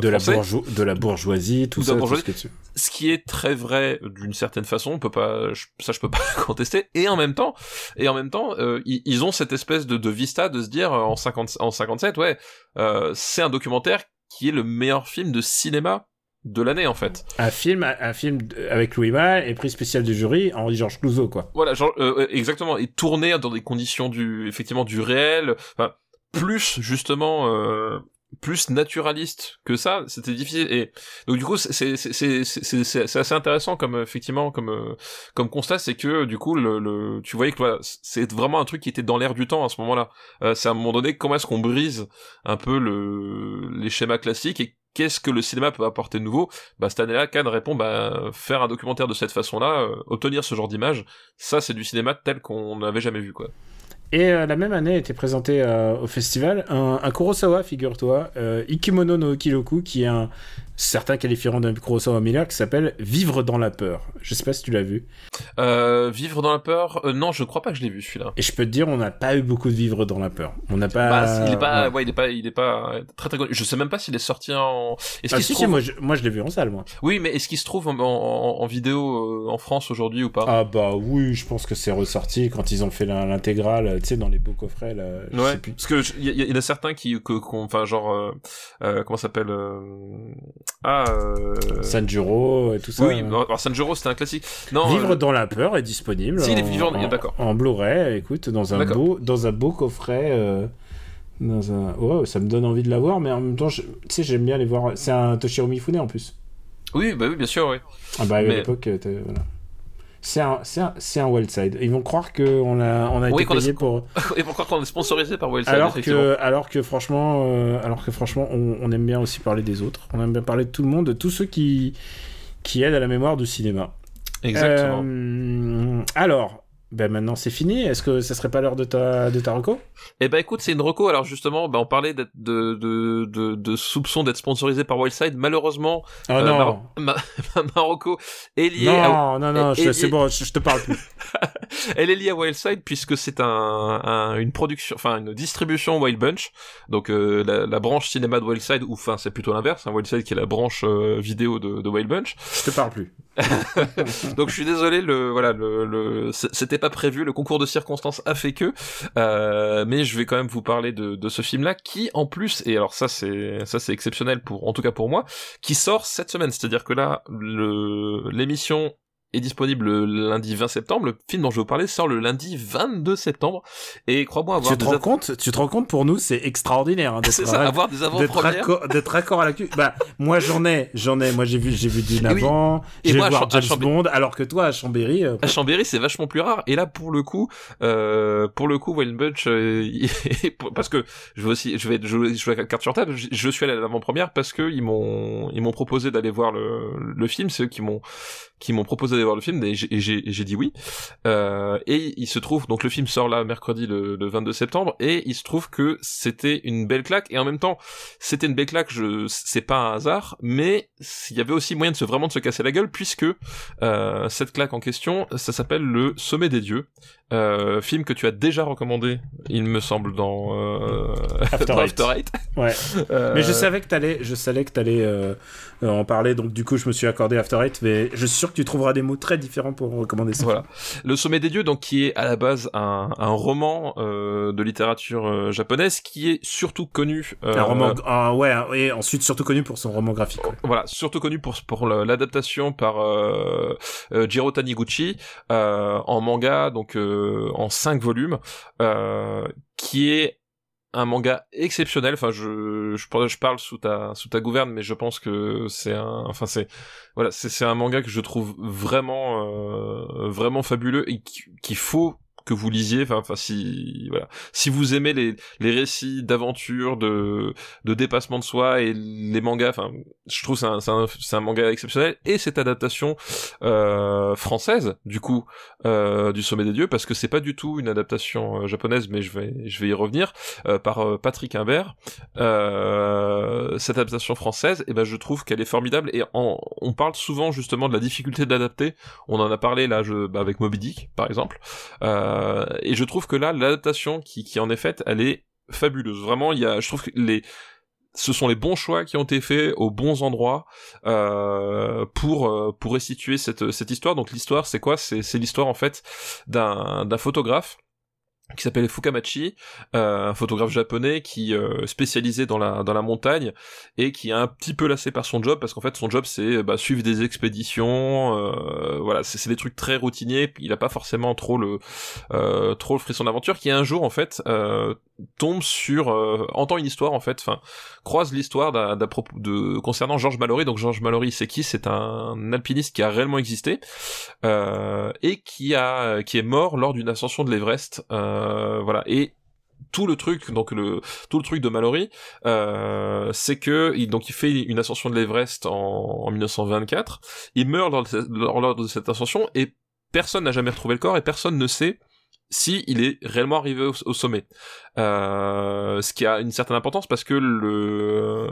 de la de la bourgeoisie, tout ça. ce, ce qui est très vrai d'une certaine façon, on peut pas ça je peux pas [LAUGHS] contester. Et en même temps, et en même temps, ils, ils, ont cette espèce de, de vista de se dire en 50 en 57 ouais euh, c'est un documentaire qui est le meilleur film de cinéma de l'année en fait. Un film, un film avec Louis Malle et prix spécial du jury Henri Georges Clouzot quoi. Voilà, genre, euh, exactement, et tourné dans des conditions du, effectivement du réel, enfin plus justement euh, plus naturaliste que ça, c'était difficile. Et donc du coup, c'est c'est assez intéressant comme effectivement comme euh, comme constat, c'est que du coup le, le tu voyais que voilà, c'est vraiment un truc qui était dans l'air du temps à ce moment-là. Euh, c'est à un moment donné comment est-ce qu'on brise un peu le les schémas classiques et qu'est-ce que le cinéma peut apporter de nouveau? Bah cette année-là, Cannes répond bah faire un documentaire de cette façon-là, euh, obtenir ce genre d'image, ça c'est du cinéma tel qu'on n'avait jamais vu quoi. Et euh, la même année était présenté euh, au festival un, Kurosawa, figure-toi, euh, Ikimono no Kiloku, qui est un, certains qualifieront d'un Kurosawa Miller qui s'appelle Vivre dans la peur. Je sais pas si tu l'as vu. Euh, Vivre dans la peur, euh, non, je crois pas que je l'ai vu celui-là. Et je peux te dire, on n'a pas eu beaucoup de Vivre dans la peur. On n'a pas. Bah, il est pas, ouais. il est pas, il est pas très très connu. Je sais même pas s'il est sorti en. Est-ce ah, si, trouve... si, moi, je, moi je l'ai vu en salle, moi. Oui, mais est-ce qu'il se trouve en, en, en vidéo euh, en France aujourd'hui ou pas? Ah bah oui, je pense que c'est ressorti quand ils ont fait l'intégrale, tu sais, dans les beaux coffrets là. Je ouais. Sais plus. Parce que il y, y, en a certains qui, enfin genre, euh, euh, comment s'appelle Ah. Euh... Sanjuro et tout ça. Oui, alors Sanjuro c'était un classique. Non, Vivre euh, dans la peur est disponible. Si, en, en, d'accord. En Blu-ray, écoute, dans un beau, dans un beau coffret. Euh, dans un... Oh, ça me donne envie de la voir, mais en même temps, tu sais, j'aime bien les voir. C'est un Toshiro Mifune en plus. Oui, bah oui, bien sûr, oui. Ah bah à l'époque, voilà c'est un, un, un Wildside. Ils vont croire qu'on a, on a été payé pour. [LAUGHS] Ils vont croire qu'on est sponsorisé par Wildside. Alors que, alors que franchement, euh, alors que franchement, on, on, aime bien aussi parler des autres. On aime bien parler de tout le monde, de tous ceux qui, qui aident à la mémoire du cinéma. Exactement. Euh, alors, ben maintenant c'est fini. Est-ce que ça serait pas l'heure de ta de ta reco? Eh ben écoute, c'est une reco. Alors justement, ben on parlait de de de, de, soupçons d'être sponsorisé par Wildside. Malheureusement, oh euh, non. Ma, ma, [LAUGHS] reco est liée. Non, à... non, non, c'est bon, je, je, te parle plus. [LAUGHS] Elle est liée à Wildside puisque c'est un, un, une production, enfin une distribution Wild Bunch. Donc euh, la, la, branche cinéma de Wildside, ou enfin c'est plutôt l'inverse. Hein, Wildside qui est la branche euh, vidéo de, de Wild Bunch. Je te parle plus. [LAUGHS] Donc je suis désolé, le voilà, le, le c'était pas prévu, le concours de circonstances a fait que, euh, mais je vais quand même vous parler de, de ce film-là qui, en plus, et alors ça c'est ça c'est exceptionnel pour, en tout cas pour moi, qui sort cette semaine. C'est-à-dire que là, l'émission est disponible le lundi 20 septembre. Le film dont je vais vous parler sort le lundi 22 septembre. Et crois-moi avoir tu te rends compte, tu te rends compte pour nous, c'est extraordinaire. Hein, [LAUGHS] c'est ça, avoir des avant-premières. D'être accord à la cul. Bah, moi j'en ai, j'en ai. Moi j'ai vu, j'ai vu d'une avant. J'ai vu voir James Bond. Alors que toi à Chambéry. Euh, à Chambéry, c'est vachement plus rare. Et là, pour le coup, euh, pour le coup, Wild Bunch, euh, [LAUGHS] parce que je vais aussi, je vais jouer, jouer la carte sur table. Je, suis allé à l'avant-première parce que ils m'ont, ils m'ont proposé d'aller voir le, le film. C'est eux qui m'ont, qui m'ont proposé d'aller voir le film et j'ai dit oui. Euh, et il se trouve, donc le film sort là mercredi le, le 22 septembre et il se trouve que c'était une belle claque et en même temps c'était une belle claque, je c'est pas un hasard, mais il y avait aussi moyen de se vraiment de se casser la gueule puisque euh, cette claque en question, ça s'appelle le Sommet des dieux. Euh, film que tu as déjà recommandé, il me semble, dans, euh, After, [LAUGHS] Eight. Ouais. [LAUGHS] Euh, mais je savais que t'allais, je savais que t'allais euh, en parler, donc du coup je me suis accordé After Eight, mais je suis sûr que tu trouveras des mots très différents pour recommander ça. Voilà. Le Sommet des Dieux, donc qui est à la base un, un roman de littérature japonaise, qui est surtout connu. un roman, ouais, et ensuite surtout connu pour son roman graphique. Voilà, surtout connu pour pour l'adaptation par Jiro Taniguchi en manga, donc en 5 volumes, euh, qui est un manga exceptionnel. Enfin, je, je, je parle sous ta, sous ta gouverne, mais je pense que c'est un, enfin, c'est, voilà, c'est un manga que je trouve vraiment, euh, vraiment fabuleux et qu'il faut que vous lisiez. Enfin, si voilà, si vous aimez les les récits d'aventure, de de dépassement de soi et les mangas, enfin, je trouve c'est un c'est un, manga exceptionnel et cette adaptation euh, française du coup euh, du Sommet des Dieux parce que c'est pas du tout une adaptation euh, japonaise, mais je vais je vais y revenir euh, par euh, Patrick Imbert. cette adaptation française, et ben je trouve qu'elle est formidable et on parle souvent justement de la difficulté d'adapter. On en a parlé là, je, bah, avec Moby Dick par exemple. Euh, et je trouve que là, l'adaptation qui, qui en est faite, elle est fabuleuse. Vraiment, il y a, je trouve que les, ce sont les bons choix qui ont été faits aux bons endroits euh, pour euh, pour restituer cette cette histoire. Donc l'histoire, c'est quoi? C'est c'est l'histoire en fait d'un d'un photographe qui s'appelle Fukamachi, euh, un photographe japonais qui euh, spécialisé dans la dans la montagne et qui est un petit peu lassé par son job parce qu'en fait son job c'est bah, suivre des expéditions, euh, voilà c'est des trucs très routiniers. Il a pas forcément trop le euh, trop le frisson d'aventure. Qui un jour en fait euh, tombe sur entend une histoire en fait, enfin croise l'histoire de concernant Georges Mallory. Donc Georges Mallory c'est qui? C'est un alpiniste qui a réellement existé et qui a qui est mort lors d'une ascension de l'Everest. Euh, euh, voilà. Et tout le truc, donc le tout le truc de Mallory, euh, c'est que il, donc il fait une ascension de l'Everest en, 1924. Il meurt lors lors de cette ascension et personne n'a jamais retrouvé le corps et personne ne sait si il est réellement arrivé au, sommet. Euh, ce qui a une certaine importance parce que le euh,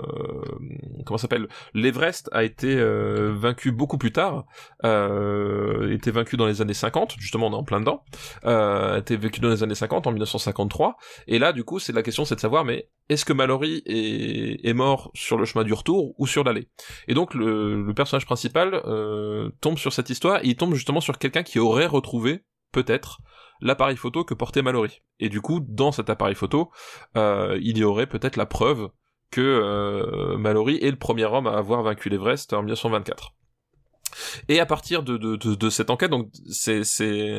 comment s'appelle l'Everest a été euh, vaincu beaucoup plus tard, euh, était vaincu dans les années 50, justement on est en plein dedans, euh, a été vaincu dans les années 50 en 1953 et là du coup c'est la question c'est de savoir mais est-ce que Mallory est, est, mort sur le chemin du retour ou sur l'allée Et donc le, le personnage principal euh, tombe sur cette histoire et il tombe justement sur quelqu'un qui aurait retrouvé peut-être l'appareil photo que portait Mallory. Et du coup, dans cet appareil photo, euh, il y aurait peut-être la preuve que euh, Mallory est le premier homme à avoir vaincu l'Everest en 1924. Et à partir de, de, de, cette enquête, donc c'est c'est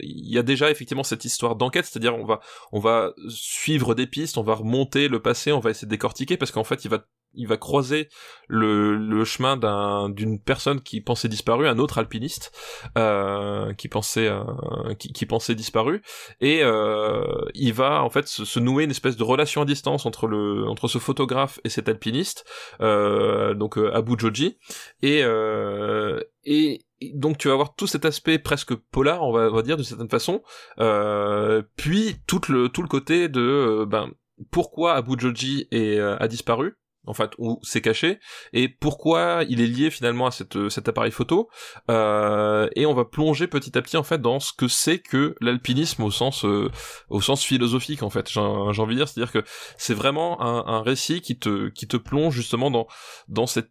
il y a déjà effectivement cette histoire d'enquête, c'est-à-dire on va on va suivre des pistes, on va remonter le passé, on va essayer de décortiquer parce qu'en fait il va il va croiser le, le chemin d'un d'une personne qui pensait disparue, un autre alpiniste euh, qui pensait euh, qui, pensait disparu, et euh, il va en fait se, nouer une espèce de relation à distance entre le entre ce photographe et cet alpiniste, donc Abu Joji, et et donc tu vas avoir tout cet aspect presque polar, on va, on va dire d'une certaine façon, puis tout le tout le côté de ben pourquoi Abu Joji est, a disparu en fait, où c'est caché, et pourquoi il est lié finalement à cette, cet appareil photo, euh, et on va plonger petit à petit en fait dans ce que c'est que l'alpinisme au sens euh, au sens philosophique en fait. J'ai envie de dire, c'est-à-dire que c'est vraiment un, un, récit qui te qui te plonge justement dans dans cette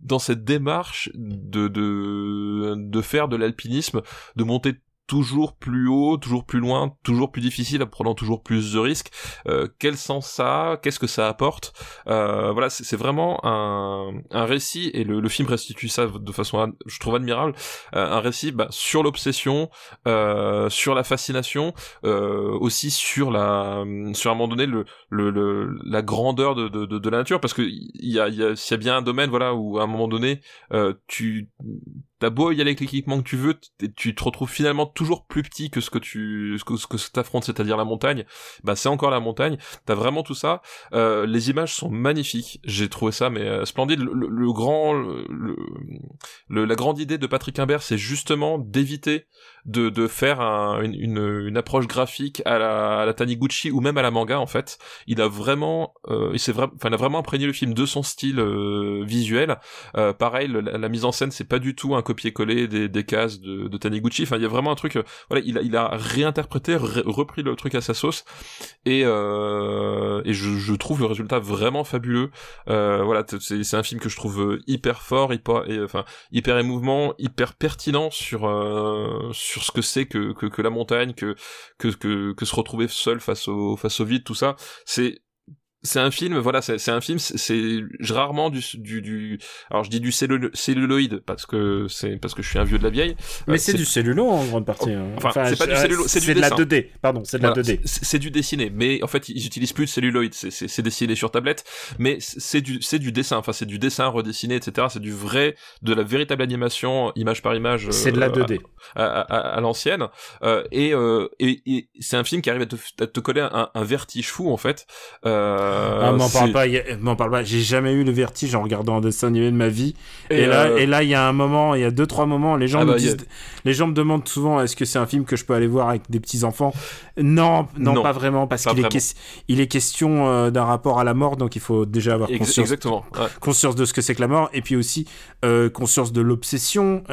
dans cette démarche de de de faire de l'alpinisme, de monter toujours plus haut, toujours plus loin, toujours plus difficile, en prenant toujours plus de risques. Euh, quel sens ça Qu'est-ce que ça apporte? Euh, Voilà, c'est vraiment un, un récit et le, le, film restitue ça de façon, je trouve admirable, euh, un récit bah, sur l'obsession, euh, sur la fascination, euh, aussi sur la, sur un moment donné le, le, le la grandeur de, de, de, la nature, parce que il y a, y a, s'il y a bien un domaine, voilà, où à un moment donné, tu t'as beau y aller avec l'équipement que tu veux, tu te retrouves finalement toujours plus petit que ce que tu, ce que, ce que c'est-à-dire la montagne. Bah c'est encore la montagne. T'as vraiment tout ça. Euh, les images sont magnifiques. J'ai trouvé ça mais euh, splendide. Le, grand, la grande idée de Patrick Imbert, c'est justement d'éviter de, de faire une, une, approche graphique à la, à la Taniguchi ou même à la manga en fait. Il a vraiment, euh, il s'est vraiment, enfin, il a vraiment imprégné le film de son style euh, visuel. Euh, pareil, la, mise en scène c'est pas du tout un copier-coller des, des cases de, de Taniguchi. Enfin, il y a vraiment un truc. voilà, il a, il a réinterprété, repris le truc à sa sauce et et je, je trouve le résultat vraiment fabuleux. voilà, c'est un film que je trouve hyper fort, hyper, et, enfin hyper émouvant, hyper pertinent sur sur sur ce que c'est que, que, la montagne, que, que, que, que se retrouver seul face au, face au vide, tout ça, c'est c'est un film, voilà, c'est un film, c'est rarement du, du, du, alors je dis du celluloïde parce que c'est parce que je suis un vieux de la vieille. Mais c'est du cellulo en grande partie. Hein. Enfin, c'est pas du cellulo, c'est de la 2D. Pardon, c'est de la 2D. C'est du dessiné, mais en fait ils utilisent plus de celluloïde, c'est dessiné sur tablette, mais c'est du c'est du dessin, enfin c'est du dessin redessiné, etc. C'est du vrai, de la véritable animation, image par image. C'est de la 2D. À, à, l'ancienne, euh, et, euh, et, et c'est un film qui arrive à te, à te coller un, un vertige fou en fait. Euh, ah, m'en parle pas, m'en parle pas. J'ai jamais eu le vertige en regardant un dessin animé de ma vie. Et, là, euh, et là, il y a un moment, il y a deux trois moments, les gens ah me bah, disent, les gens me demandent souvent, est-ce que c'est un film que je peux aller voir avec des petits enfants non, non, pas vraiment, parce qu'il est, il est question euh, d'un rapport à la mort, donc il faut déjà avoir conscience, Exactement, conscience de ce que c'est que la mort, et puis aussi conscience de l'obsession.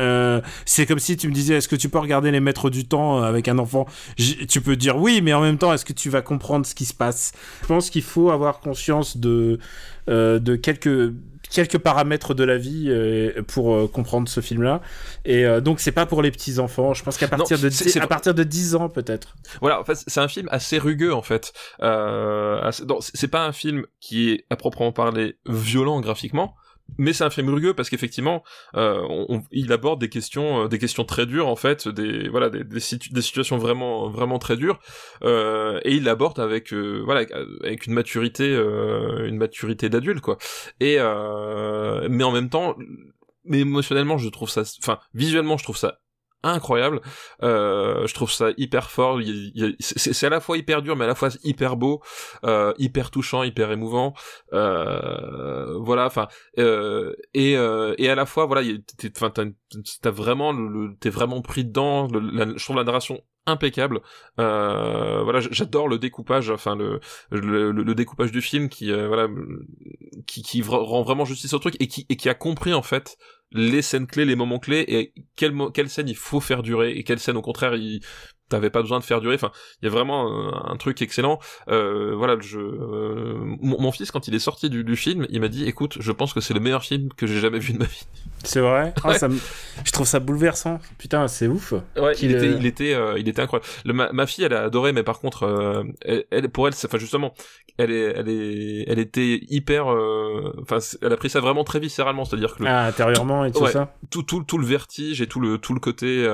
c'est comme si tu me disais, est-ce que tu peux regarder les maîtres du temps avec un enfant? Tu peux dire oui, mais en même temps, est-ce que tu vas comprendre ce qui se passe? Je pense qu'il faut avoir conscience de, euh, de quelques quelques paramètres de la vie euh, pour euh, comprendre ce film-là. Et donc c'est pas pour les petits enfants. Je pense qu'à partir de c'est à partir de 10 ans peut-être. Voilà, en fait, c'est un film assez rugueux en fait. c'est pas un film qui est à proprement parler violent graphiquement mais c'est un film rugueux parce qu'effectivement euh, il aborde des questions euh, des questions très dures en fait des voilà des, des, situations vraiment vraiment très dures. Euh, et il l'aborde avec euh, voilà avec une maturité euh, une maturité d'adulte quoi. Et mais en même temps mais émotionnellement je trouve ça enfin visuellement je trouve ça incroyable. Euh, je trouve ça hyper fort. C'est à la fois hyper dur, mais à la fois hyper beau, euh, hyper touchant, hyper émouvant. Euh, voilà, enfin, euh, et euh, et à la fois, voilà, t'as vraiment t'es vraiment pris dedans. Je trouve la narration impeccable. Euh, voilà, j'adore le découpage, enfin le, le, le découpage du film qui euh, voilà qui, qui rend vraiment justice au truc et qui et qui a compris en fait les scènes clés, les moments clés et quelle scène il faut faire durer et quelle scène au contraire il t'avais pas besoin de faire durer. Enfin, il y a vraiment un, truc excellent. Euh, voilà, je, euh, mon, fils quand il est sorti du, du film, il m'a dit, écoute, je pense que c'est le meilleur film que j'ai jamais vu de ma vie. C'est vrai? Ah, ça Je trouve ça bouleversant. Putain, c'est ouf. Ouais, il, était, il était, euh, il était incroyable. Le, ma, fille, elle a adoré, mais par contre, euh, elle, pour elle, enfin justement, elle est, elle est, elle était hyper, enfin, elle a pris ça vraiment très viscéralement, c'est-à-dire que ah, intérieurement et tout ça. Tout, tout, tout le vertige et tout le, tout le côté,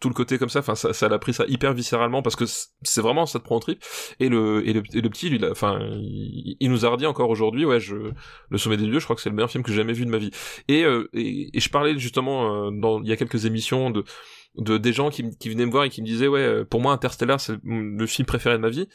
tout le côté comme ça, enfin, ça, ça a pris ça hyper viscéralement parce que c'est vraiment ça te prend au trip. Et le et le, et le petit lui enfin il, nous a redit encore aujourd'hui ouais je le sommet des dieux je crois que c'est le meilleur film que j'ai jamais vu de ma vie. Et euh, et, je parlais justement euh, dans il y a quelques émissions de de des gens qui, qui venaient me voir et qui me disaient ouais euh, pour moi Interstellar c'est le film préféré de ma vie.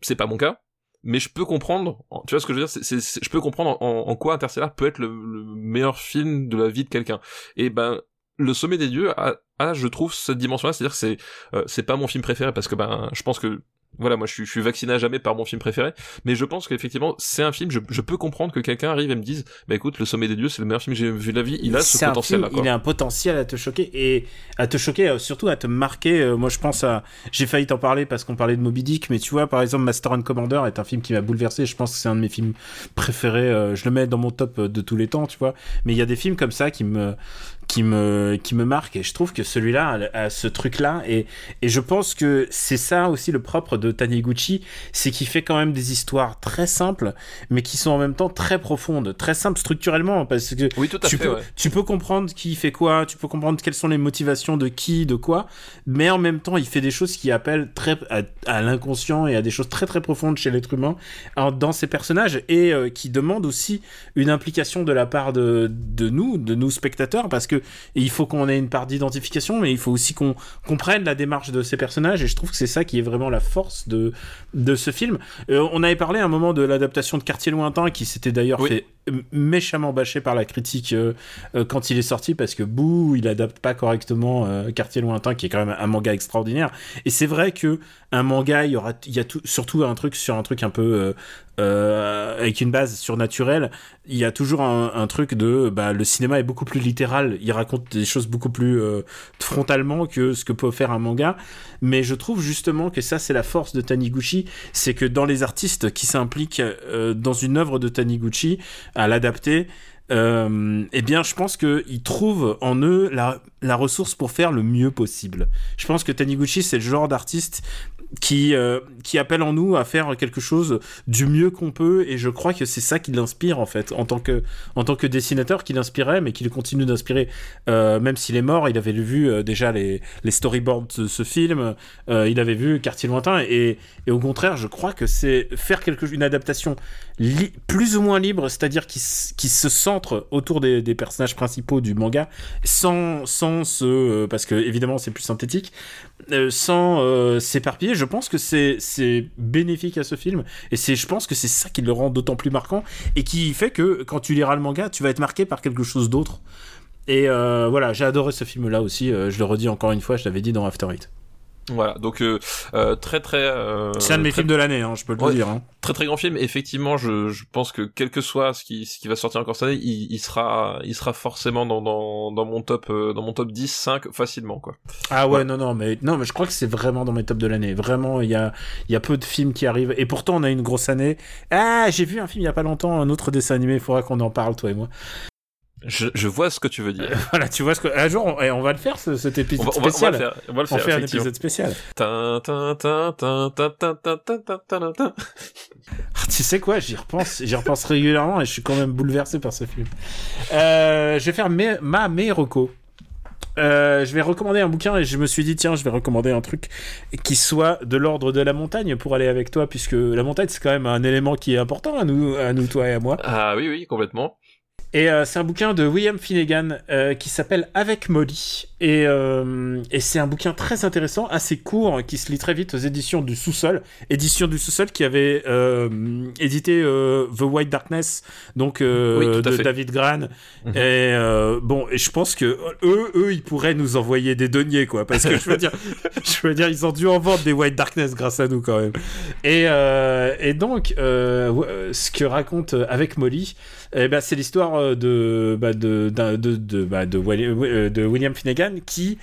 C'est pas mon cas mais je peux comprendre, tu vois ce que je veux dire, c'est, je peux comprendre en, quoi Interstellar peut être le, le, meilleur film de la vie de quelqu'un. Et ben, le sommet des dieux a, je trouve cette dimension-là, c'est-à-dire que c'est euh, c'est pas mon film préféré parce que ben je pense que voilà, moi je suis, je suis vacciné à jamais par mon film préféré, mais je pense qu'effectivement c'est un film, je, je, peux comprendre que quelqu'un arrive et me dise, bah écoute, Le Sommet des Dieux c'est le meilleur film que j'ai vu de la vie, il a ce potentiel-là. Il a un potentiel à te choquer et à te choquer, euh, surtout à te marquer. Euh, moi je pense à, j'ai failli t'en parler parce qu'on parlait de Moby Dick, mais tu vois par exemple Master and Commander est un film qui m'a bouleversé. Je pense que c'est un de mes films préférés. je le mets dans mon top de tous les temps, tu vois. Mais il y a des films comme ça qui me, qui me qui me marque. Et je trouve que celui-là a, ce truc là et et je pense que c'est ça aussi le propre de Taniguchi. C'est qu'il fait quand même des histoires très simples mais qui sont en même temps très profondes très simples structurellement. Parce que oui, tout à tu fait, peux tu peux comprendre qui fait quoi tu peux comprendre quelles sont les motivations de qui de quoi. Mais en même temps il fait des choses qui appellent très à, l'inconscient et à des choses très très profondes chez l'être humain dans ses personnages et euh, qui demandent aussi une implication de la part de de nous de nous spectateurs parce que il faut qu'on ait une part d'identification, mais il faut aussi qu'on comprenne la démarche de ces personnages, et je trouve que c'est ça qui est vraiment la force de, de ce film. Euh, on avait parlé à un moment de l'adaptation de Quartier Lointain, qui s'était d'ailleurs fait méchamment bâché par la critique euh, euh, quand il est sorti, parce que bouh, il adapte pas correctement Quartier Lointain, qui est quand même un manga extraordinaire. Et c'est vrai que un manga, il y aura, il y a tout, surtout un truc sur un truc un peu euh, avec une base surnaturelle, il y a toujours un, truc de bah, le cinéma est beaucoup plus littéral, il raconte des choses beaucoup plus euh, frontalement que ce que peut faire un manga. Mais je trouve justement que ça c'est la force de Taniguchi, c'est que dans les artistes qui s'impliquent euh, dans une œuvre de Taniguchi, à l'adapter, euh, eh bien, je pense qu'ils trouvent en eux la, la, ressource pour faire le mieux possible. Je pense que Taniguchi, c'est le genre d'artiste qui, euh, qui appelle en nous à faire quelque chose du mieux qu'on peut et je crois que c'est ça qui l'inspire en fait en tant que, en tant que dessinateur qui l'inspirait mais qui continue d'inspirer. Euh, même s'il est mort il avait vu euh, déjà les, les storyboards de ce film il avait vu Quartier Lointain et, et, au contraire je crois que c'est faire quelque, une adaptation plus ou moins libre c'est-à-dire qui, qui se centre autour des, des, personnages principaux du manga sans, sans ce parce que évidemment c'est plus synthétique sans s'éparpiller je pense que c'est bénéfique à ce film et je pense que c'est ça qui le rend d'autant plus marquant et qui fait que quand tu liras le manga, tu vas être marqué par quelque chose d'autre. Et euh, voilà, j'ai adoré ce film-là aussi. Euh, je le redis encore une fois, je l'avais dit dans After Eight. Voilà, donc euh, euh, très très. Euh, c'est un de mes films de l'année, hein, je peux le dire. Hein. Très très grand film. Effectivement, je, je pense que quel que soit ce qui ce qui va sortir encore cette année, il, il sera il sera forcément dans dans, dans mon top euh, dans mon top 10 5 facilement quoi. Ah ouais, non non mais non mais je crois que c'est vraiment dans mes tops de l'année. Vraiment, il y a il y a peu de films qui arrivent et pourtant on a une grosse année. Ah, j'ai vu un film il y a pas longtemps, un autre dessin animé. Il faudra qu'on en parle toi et moi. Je, je, vois ce que tu veux dire. voilà, tu vois ce que. Un jour, on, on va le faire, ce, cet épisode on va, spécial. On va, le faire. On va le faire. On fait un épisode spécial. [LAUGHS] tu sais quoi, j'y repense, j'y repense régulièrement et je suis quand même bouleversé par ce film. Euh, je vais faire mes, ma reco. Euh, je vais recommander un bouquin et je me suis dit tiens je vais recommander un truc qui soit de l'ordre de la montagne pour aller avec toi puisque la montagne c'est quand même un élément qui est important à nous à nous toi et à moi. Ah oui oui complètement. Et euh, c'est un bouquin de William Finnegan euh, qui s'appelle Avec Molly. Et, euh, et c'est un bouquin très intéressant, assez court, qui se lit très vite aux éditions du Sous-Sol. Édition du Sous-Sol qui avait édité The White Darkness, donc de David Gran. Mhm. Et bon, et je pense que eux, eux, ils pourraient nous envoyer des deniers, quoi. Parce que je veux dire, [LAUGHS] je veux dire, ils ont dû en vendre des White Darkness grâce à nous, quand même. Et, et donc, ce que raconte Avec Molly, eh ben, c'est l'histoire euh, de, bah, de, de, bah, de, euh, de, William Finnegan qui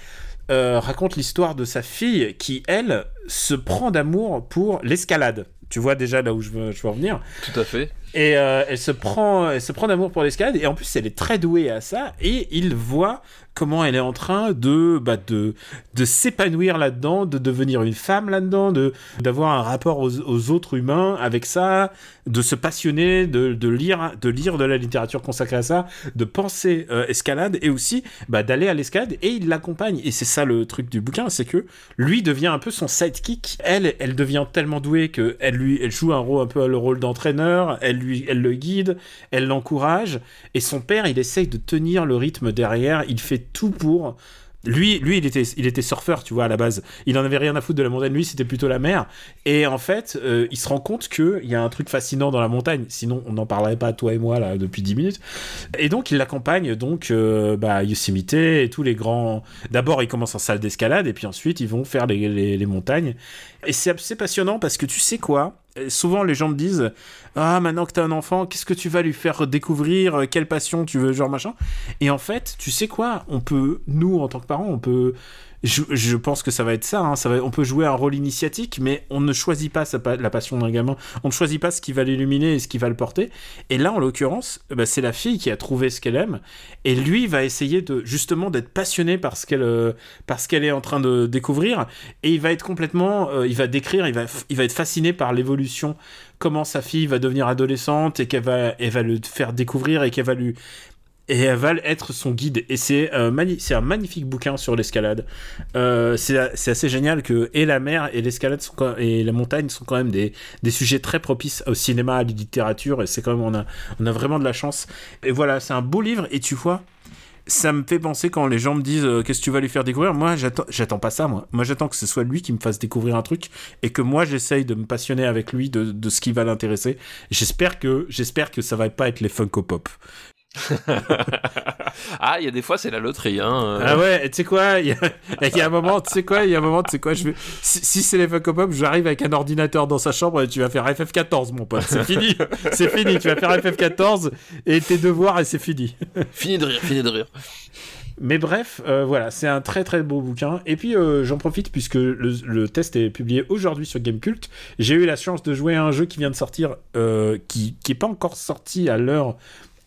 euh, raconte l'histoire de sa fille qui, elle, se prend d'amour pour l'escalade. Tu vois déjà là où je veux, je en venir. Tout à fait. Et elle se prend, elle se prend d'amour pour l'escalade et en plus elle est très douée à ça et il voit comment elle est en train de, bah, de, de s'épanouir là-dedans, de devenir une femme là-dedans, de, d'avoir un rapport aux, autres humains avec ça, de se passionner, de, de, lire, de lire de la littérature consacrée à ça, de penser euh, escalade et aussi bah, d'aller à l'escalade et il l'accompagne. Et c'est ça le truc du bouquin, c'est que lui devient un peu son sidekick. Elle, elle devient tellement douée que elle lui, elle joue un rôle un peu le rôle d'entraîneur, elle elle le guide, elle l'encourage et son père, il essaye de tenir le rythme derrière, il fait tout pour lui, lui, il était, il était surfeur, tu vois, à la base. Il en avait rien à foutre de la montagne. Lui, c'était plutôt la mer. Et en fait, euh, il se rend compte qu'il y a un truc fascinant dans la montagne. Sinon, on n'en parlerait pas, toi et moi, là, depuis 10 minutes. Et donc, il l'accompagne, donc, euh, bah, Yosemite et tous les grands. D'abord, ils commencent en salle d'escalade, et puis ensuite, ils vont faire les, les montagnes. Et c'est passionnant parce que tu sais quoi? Souvent les gens me disent ah maintenant que t'as un enfant qu'est-ce que tu vas lui faire découvrir? Quelle passion tu veux genre machin. Et en fait tu sais quoi? On peut nous en tant que parents on peut je, pense que ça va être ça, hein. on peut jouer un rôle initiatique, mais on ne choisit pas la passion d'un gamin, on ne choisit pas ce qui va l'illuminer et ce qui va le porter. Et là, en l'occurrence, bah, c'est la fille qui a trouvé ce qu'elle aime, et lui va essayer de justement d'être passionné par ce qu'elle euh, est en train de découvrir, et il va être complètement, euh, il va décrire, il va, être fasciné par l'évolution comment sa fille va devenir adolescente et qu'elle va, va le faire découvrir et qu'elle va lui et elle va être son guide. Et c'est euh, un magnifique bouquin sur l'escalade. Euh, c'est assez génial que et la mer et l'escalade et la montagne sont quand même des, des, sujets très propices au cinéma, à la littérature. Et c'est quand même on a on a vraiment de la chance. Et voilà, c'est un beau livre. Et tu vois. Ça me fait penser quand les gens me disent euh, qu'est-ce que tu vas lui faire découvrir? Moi, j'attends pas ça. Moi, moi j'attends que ce soit lui qui me fasse découvrir un truc et que moi j'essaye de me passionner avec lui de, de ce qui va l'intéresser. J'espère que j'espère que ça va pas être les Funko Pop. [LAUGHS] ah, il y a des fois, c'est la loterie. Hein. Ah ouais, tu sais quoi Il y, a un moment, tu sais quoi Il y a un moment, tu sais quoi je vais... Si, c'est les Pop, j'arrive avec un ordinateur dans sa chambre et tu vas faire FF14, mon pote. C'est fini. [LAUGHS] c'est fini. Tu vas faire FF14 et tes devoirs et c'est fini. [LAUGHS] fini de rire, fini de rire. Mais bref, euh, voilà, c'est un très très beau bouquin. Et puis euh, j'en profite puisque le, test est publié aujourd'hui sur Gamecult. J'ai eu la chance de jouer à un jeu qui vient de sortir, euh, qui n'est pas encore sorti à l'heure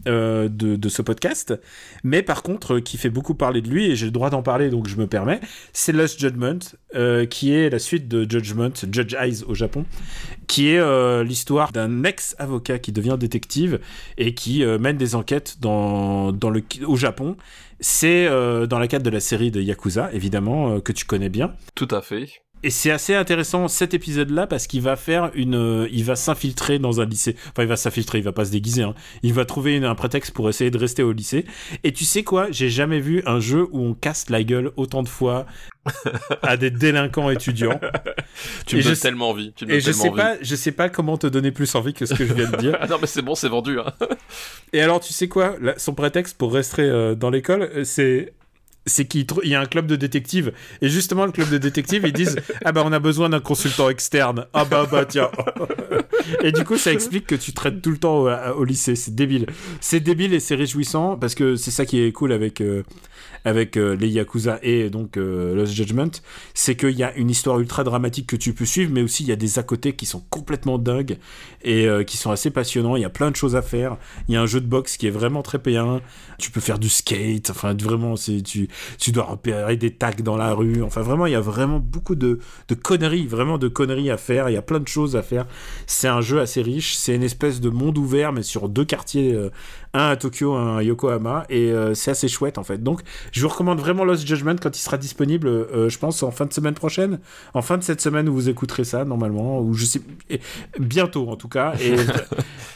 euh, de, ce podcast, mais par contre euh, qui fait beaucoup parler de lui et j'ai le droit d'en parler donc je me permets, c'est Lost Judgment, euh, qui est la suite de Judgment, Judge Eyes au Japon, qui est l'histoire d'un ex-avocat qui devient détective et qui mène des enquêtes dans, le, au Japon. C'est dans la cadre de la série de Yakuza, évidemment, que tu connais bien. Tout à fait. Et c'est assez intéressant cet épisode-là parce qu'il va faire une, euh, il va s'infiltrer dans un lycée. Enfin, il va s'infiltrer, il va pas se déguiser. Hein. Il va trouver une- un prétexte pour essayer de rester au lycée. Et tu sais quoi? J'ai jamais vu un jeu où on casse la gueule autant de fois à des délinquants étudiants. [LAUGHS] Tu Et me je donnes tellement envie. Tu me Et je sais envie. pas, je sais pas comment te donner plus envie que ce que je viens de dire. [LAUGHS] Ah non, mais c'est bon, c'est vendu. Hein. Et alors, tu sais quoi? Là, Son prétexte pour rester euh, dans l'école, euh, c'est c'est qu'il y a un club de détectives. Et justement le club de détectives ils disent [LAUGHS] ah bah on a besoin d'un consultant externe. Ah bah bah tiens. [LAUGHS] Et du coup ça explique que tu traites tout le temps au, au lycée. C'est débile. C'est débile et c'est réjouissant parce que c'est ça qui est cool avec euh, avec euh, les Yakuza et donc euh, Lost Judgment c'est qu'il y a une histoire ultra dramatique que tu peux suivre mais aussi il y a des à côté qui sont complètement dingues et euh, qui sont assez passionnants. Il y a plein de choses à faire. Il y a un jeu de boxe qui est vraiment très payant tu peux faire du skate. Enfin vraiment tu tu dois repérer des tags dans la rue. Enfin vraiment il y a vraiment beaucoup de, de conneries vraiment de conneries à faire. Il y a plein de choses à faire. C'est un jeu assez riche. C'est une espèce de monde ouvert mais sur deux quartiers euh, un à Tokyo un à Yokohama et euh, c'est assez chouette en fait. Donc je vous recommande vraiment Lost Judgment quand il sera disponible euh, je pense en fin de semaine prochaine. En fin de cette semaine où vous écouterez ça normalement ou je sais et- bientôt en tout cas. Et,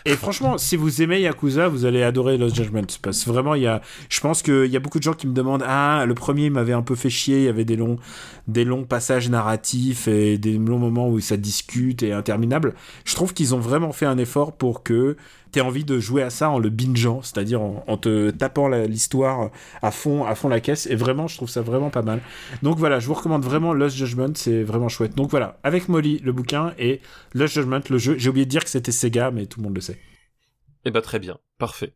[LAUGHS] et franchement si vous aimez Yakuza vous allez adorer Lost Judgment. Parce que vraiment il y a je pense qu'il y a beaucoup de gens qui me demandent ah le premier m'avait un peu fait chier il y avait des longs des longs passages narratifs et des longs moments où ça discute et interminable je trouve qu'ils ont vraiment fait un effort pour que tu envie de jouer à ça en le bingeant, c'est-à-dire en, en te tapant l'histoire à fond, à fond la caisse. Et vraiment, je trouve ça vraiment pas mal. Donc voilà, je vous recommande vraiment Lost Judgment, c'est vraiment chouette. Donc voilà, avec Molly, le bouquin, et Lost Judgment, le jeu. J'ai oublié de dire que c'était Sega, mais tout le monde le sait. Eh bah très bien, parfait.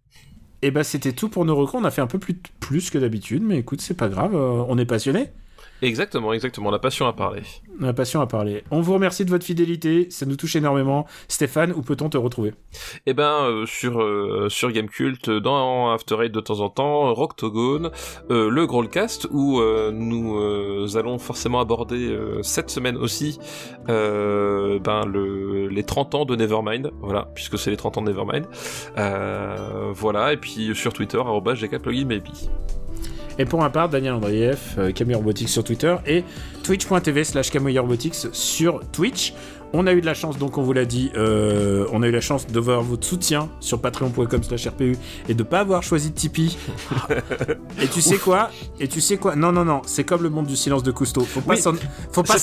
Et bah c'était tout pour nos recours. On a fait un peu plus, plus que d'habitude, mais écoute, c'est pas grave. euh, on est passionné. Exactement, exactement. La passion à parler. On a passion à parler. On vous remercie de votre fidélité, ça nous touche énormément. Stéphane, où peut-on te retrouver? Eh ben euh, sur euh, sur Gamecult, dans After Eight de temps en temps, Rocktogone, euh, le Growlcast où euh, nous euh, allons forcément aborder euh, cette semaine aussi euh, ben le les 30 ans de Nevermind, voilà, puisque c'est les 30 ans de Nevermind. Euh, voilà, et puis sur Twitter @gkplugin Et pour ma part, Daniel Andreev, euh, Camille Robotics sur Twitter et twitch.tv slash Robotics sur Twitch. On a eu de la chance, donc on vous l'a dit, euh, on a eu la chance de voir votre soutien sur patreon.com slash RPU et de pas avoir choisi de Tipeee. [LAUGHS] et tu sais quoi? Et tu sais quoi? Non, non, non, c'est comme le monde du silence de Cousteau. Faut pas Oui. s'en- faut pas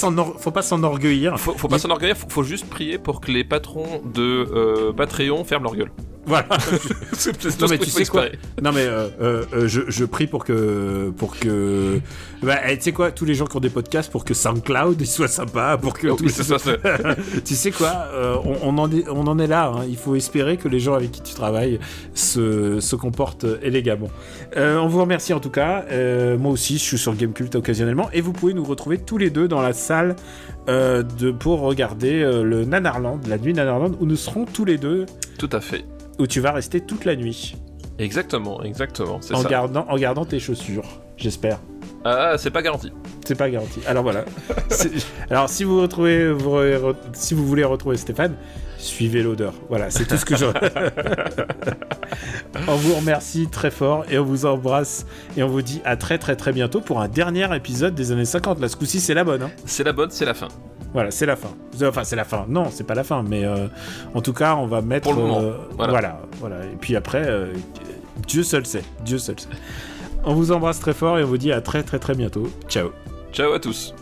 pas s'enorgueillir. Faut, faut pas s'enorgueillir, faut, faut juste prier pour que les patrons de euh, Patreon ferment leur gueule. Voilà. [LAUGHS] C'est tout Non mais tu sais quoi? Non mais euh, euh, euh, je, je prie pour que pour que bah eh, tu sais quoi? Tous les gens qui ont des podcasts pour que SoundCloud il soit sympa pour que Oh, oui, c'est ça, c'est- [LAUGHS] [LAUGHS] tu sais quoi euh, on, on en est on en est là hein. il faut espérer que les gens avec qui tu travailles se, se comportent élégamment Euh, on vous remercie en tout cas Euh, moi aussi je suis sur Gamecult occasionnellement et vous pouvez nous retrouver tous les deux dans la salle de pour regarder le Nanarland la nuit Nanarland où nous serons tous les deux Tout à fait. où tu vas rester toute la nuit Exactement, exactement, c'est en ça. gardant, en gardant tes chaussures, j'espère. Ah, c'est pas garanti. C'est pas garanti. Alors voilà. [LAUGHS] Alors si vous retrouvez, vous re- si vous voulez retrouver Stéphane, suivez l'odeur. Voilà, c'est tout ce que je. [LAUGHS] on vous remercie très fort et on vous embrasse et on vous dit à très très très bientôt pour un dernier épisode des années 50. Là, ce coup-ci, c'est la bonne. hein. C'est la bonne, c'est la fin. Voilà, c'est la fin. Enfin, c'est la fin. Non, c'est pas la fin, mais euh, en tout cas, on va mettre. Pour le moment, euh, voilà. voilà, voilà. Et puis après, euh, Dieu seul sait. Dieu seul sait. On vous embrasse très fort et on vous dit à très très très bientôt. Ciao. Ciao à tous.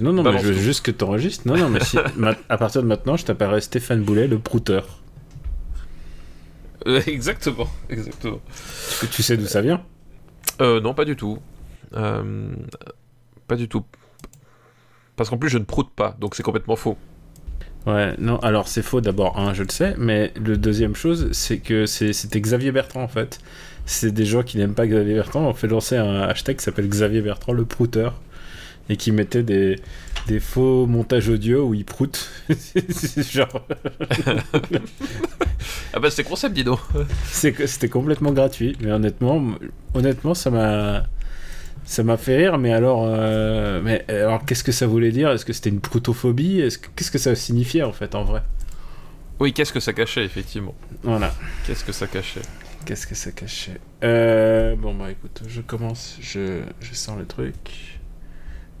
Non, non, mais, je veux tout. juste que tu enregistres. Non, non, mais si- [LAUGHS] ma- à partir de maintenant, je t'appellerai Stéphane Boulet, le prouteur. Euh, exactement, exactement. Tu, tu sais d'où ça vient? Euh, non, pas du tout. Euh, pas du tout. Parce qu'en plus, je ne proute pas, donc c'est complètement faux. Ouais, non, alors c'est faux d'abord, un, je le sais, mais le deuxième chose, c'est que c'est- c'était Xavier Bertrand en fait. C'est des gens qui n'aiment pas Xavier Bertrand, ont fait lancer un hashtag qui s'appelle Xavier Bertrand le prouteur et qui mettait des, des faux montages audio où il proute. C'est [LAUGHS] genre, [LAUGHS] Ah bah, c'est concept, dis donc. c'était complètement gratuit, mais honnêtement, honnêtement, ça m'a. Ça m'a fait rire, mais alors, euh, mais alors qu'est-ce que ça voulait dire? Est-ce que c'était une proutophobie? Est-ce que- Qu'est-ce que ça signifiait en fait, en vrai? Oui, qu'est-ce que ça cachait, effectivement. Voilà. Qu'est-ce que ça cachait? Qu'est-ce que ça cachait? Euh, Bon, bah écoute, je commence, je, je sors le truc.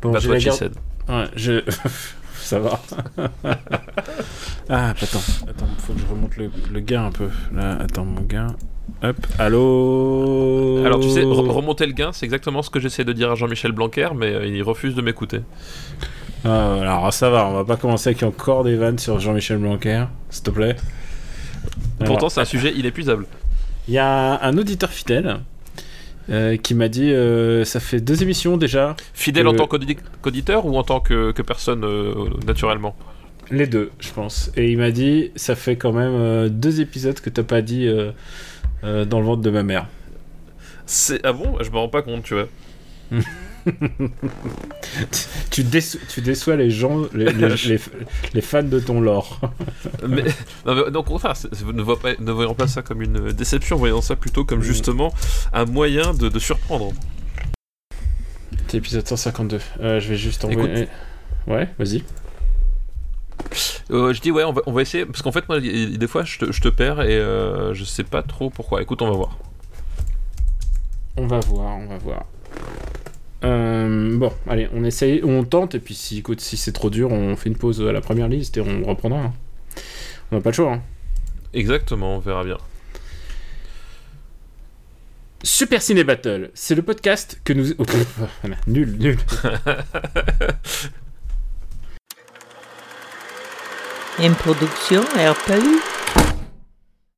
Bon, That's what she said. Ouais, je. [LAUGHS] ça va. [LAUGHS] ah, attends, attends, faut que je remonte le, le gain un peu. Là, attends, mon gain. Hop, allô Alors, tu sais, re- remonter le gain, c'est exactement ce que j'essaie de dire à Jean-Michel Blanquer, mais euh, il refuse de m'écouter. Ah, alors ça va, on va pas commencer avec encore des vannes sur Jean-Michel Blanquer, s'il te plaît. Pourtant, c'est un sujet inépuisable. Il y a un auditeur fidèle euh, qui m'a dit euh, ça fait deux émissions déjà. Fidèle que- en tant qu'audi- qu'auditeur ou en tant que, que personne euh, naturellement? Les deux, je pense. Et il m'a dit ça fait quand même deux épisodes que t'as pas dit dans le ventre de ma mère. C'est ah bon? Je me rends pas compte, tu vois. [LAUGHS] [LAUGHS] Tu, déço- tu déçois les gens, les, les- [LAUGHS] les- les fans de ton lore. [LAUGHS] mais, non, mais, c'est- c'est- ne, voyons pas, ne voyons pas ça comme une déception, voyons ça plutôt comme Mm. justement un moyen de, de surprendre. C'est épisode 152. Euh, je vais juste envoyer. Ouais, vas-y. Euh, je dis ouais, on va, on va essayer parce qu'en fait moi, il- des fois je te, je te perds et euh, je sais pas trop pourquoi. Écoute, on va voir. On va voir, on va voir. Euh, bon, allez, on essaye, on tente, et puis si, écoute, si c'est trop dur, on fait une pause à la première liste et on reprendra. hein. On n'a pas le choix. hein. Exactement, on verra bien. Super Ciné Battle, c'est le podcast que nous. [LAUGHS] Oh, pff, voilà, nul, nul. [LAUGHS] Une production RPU.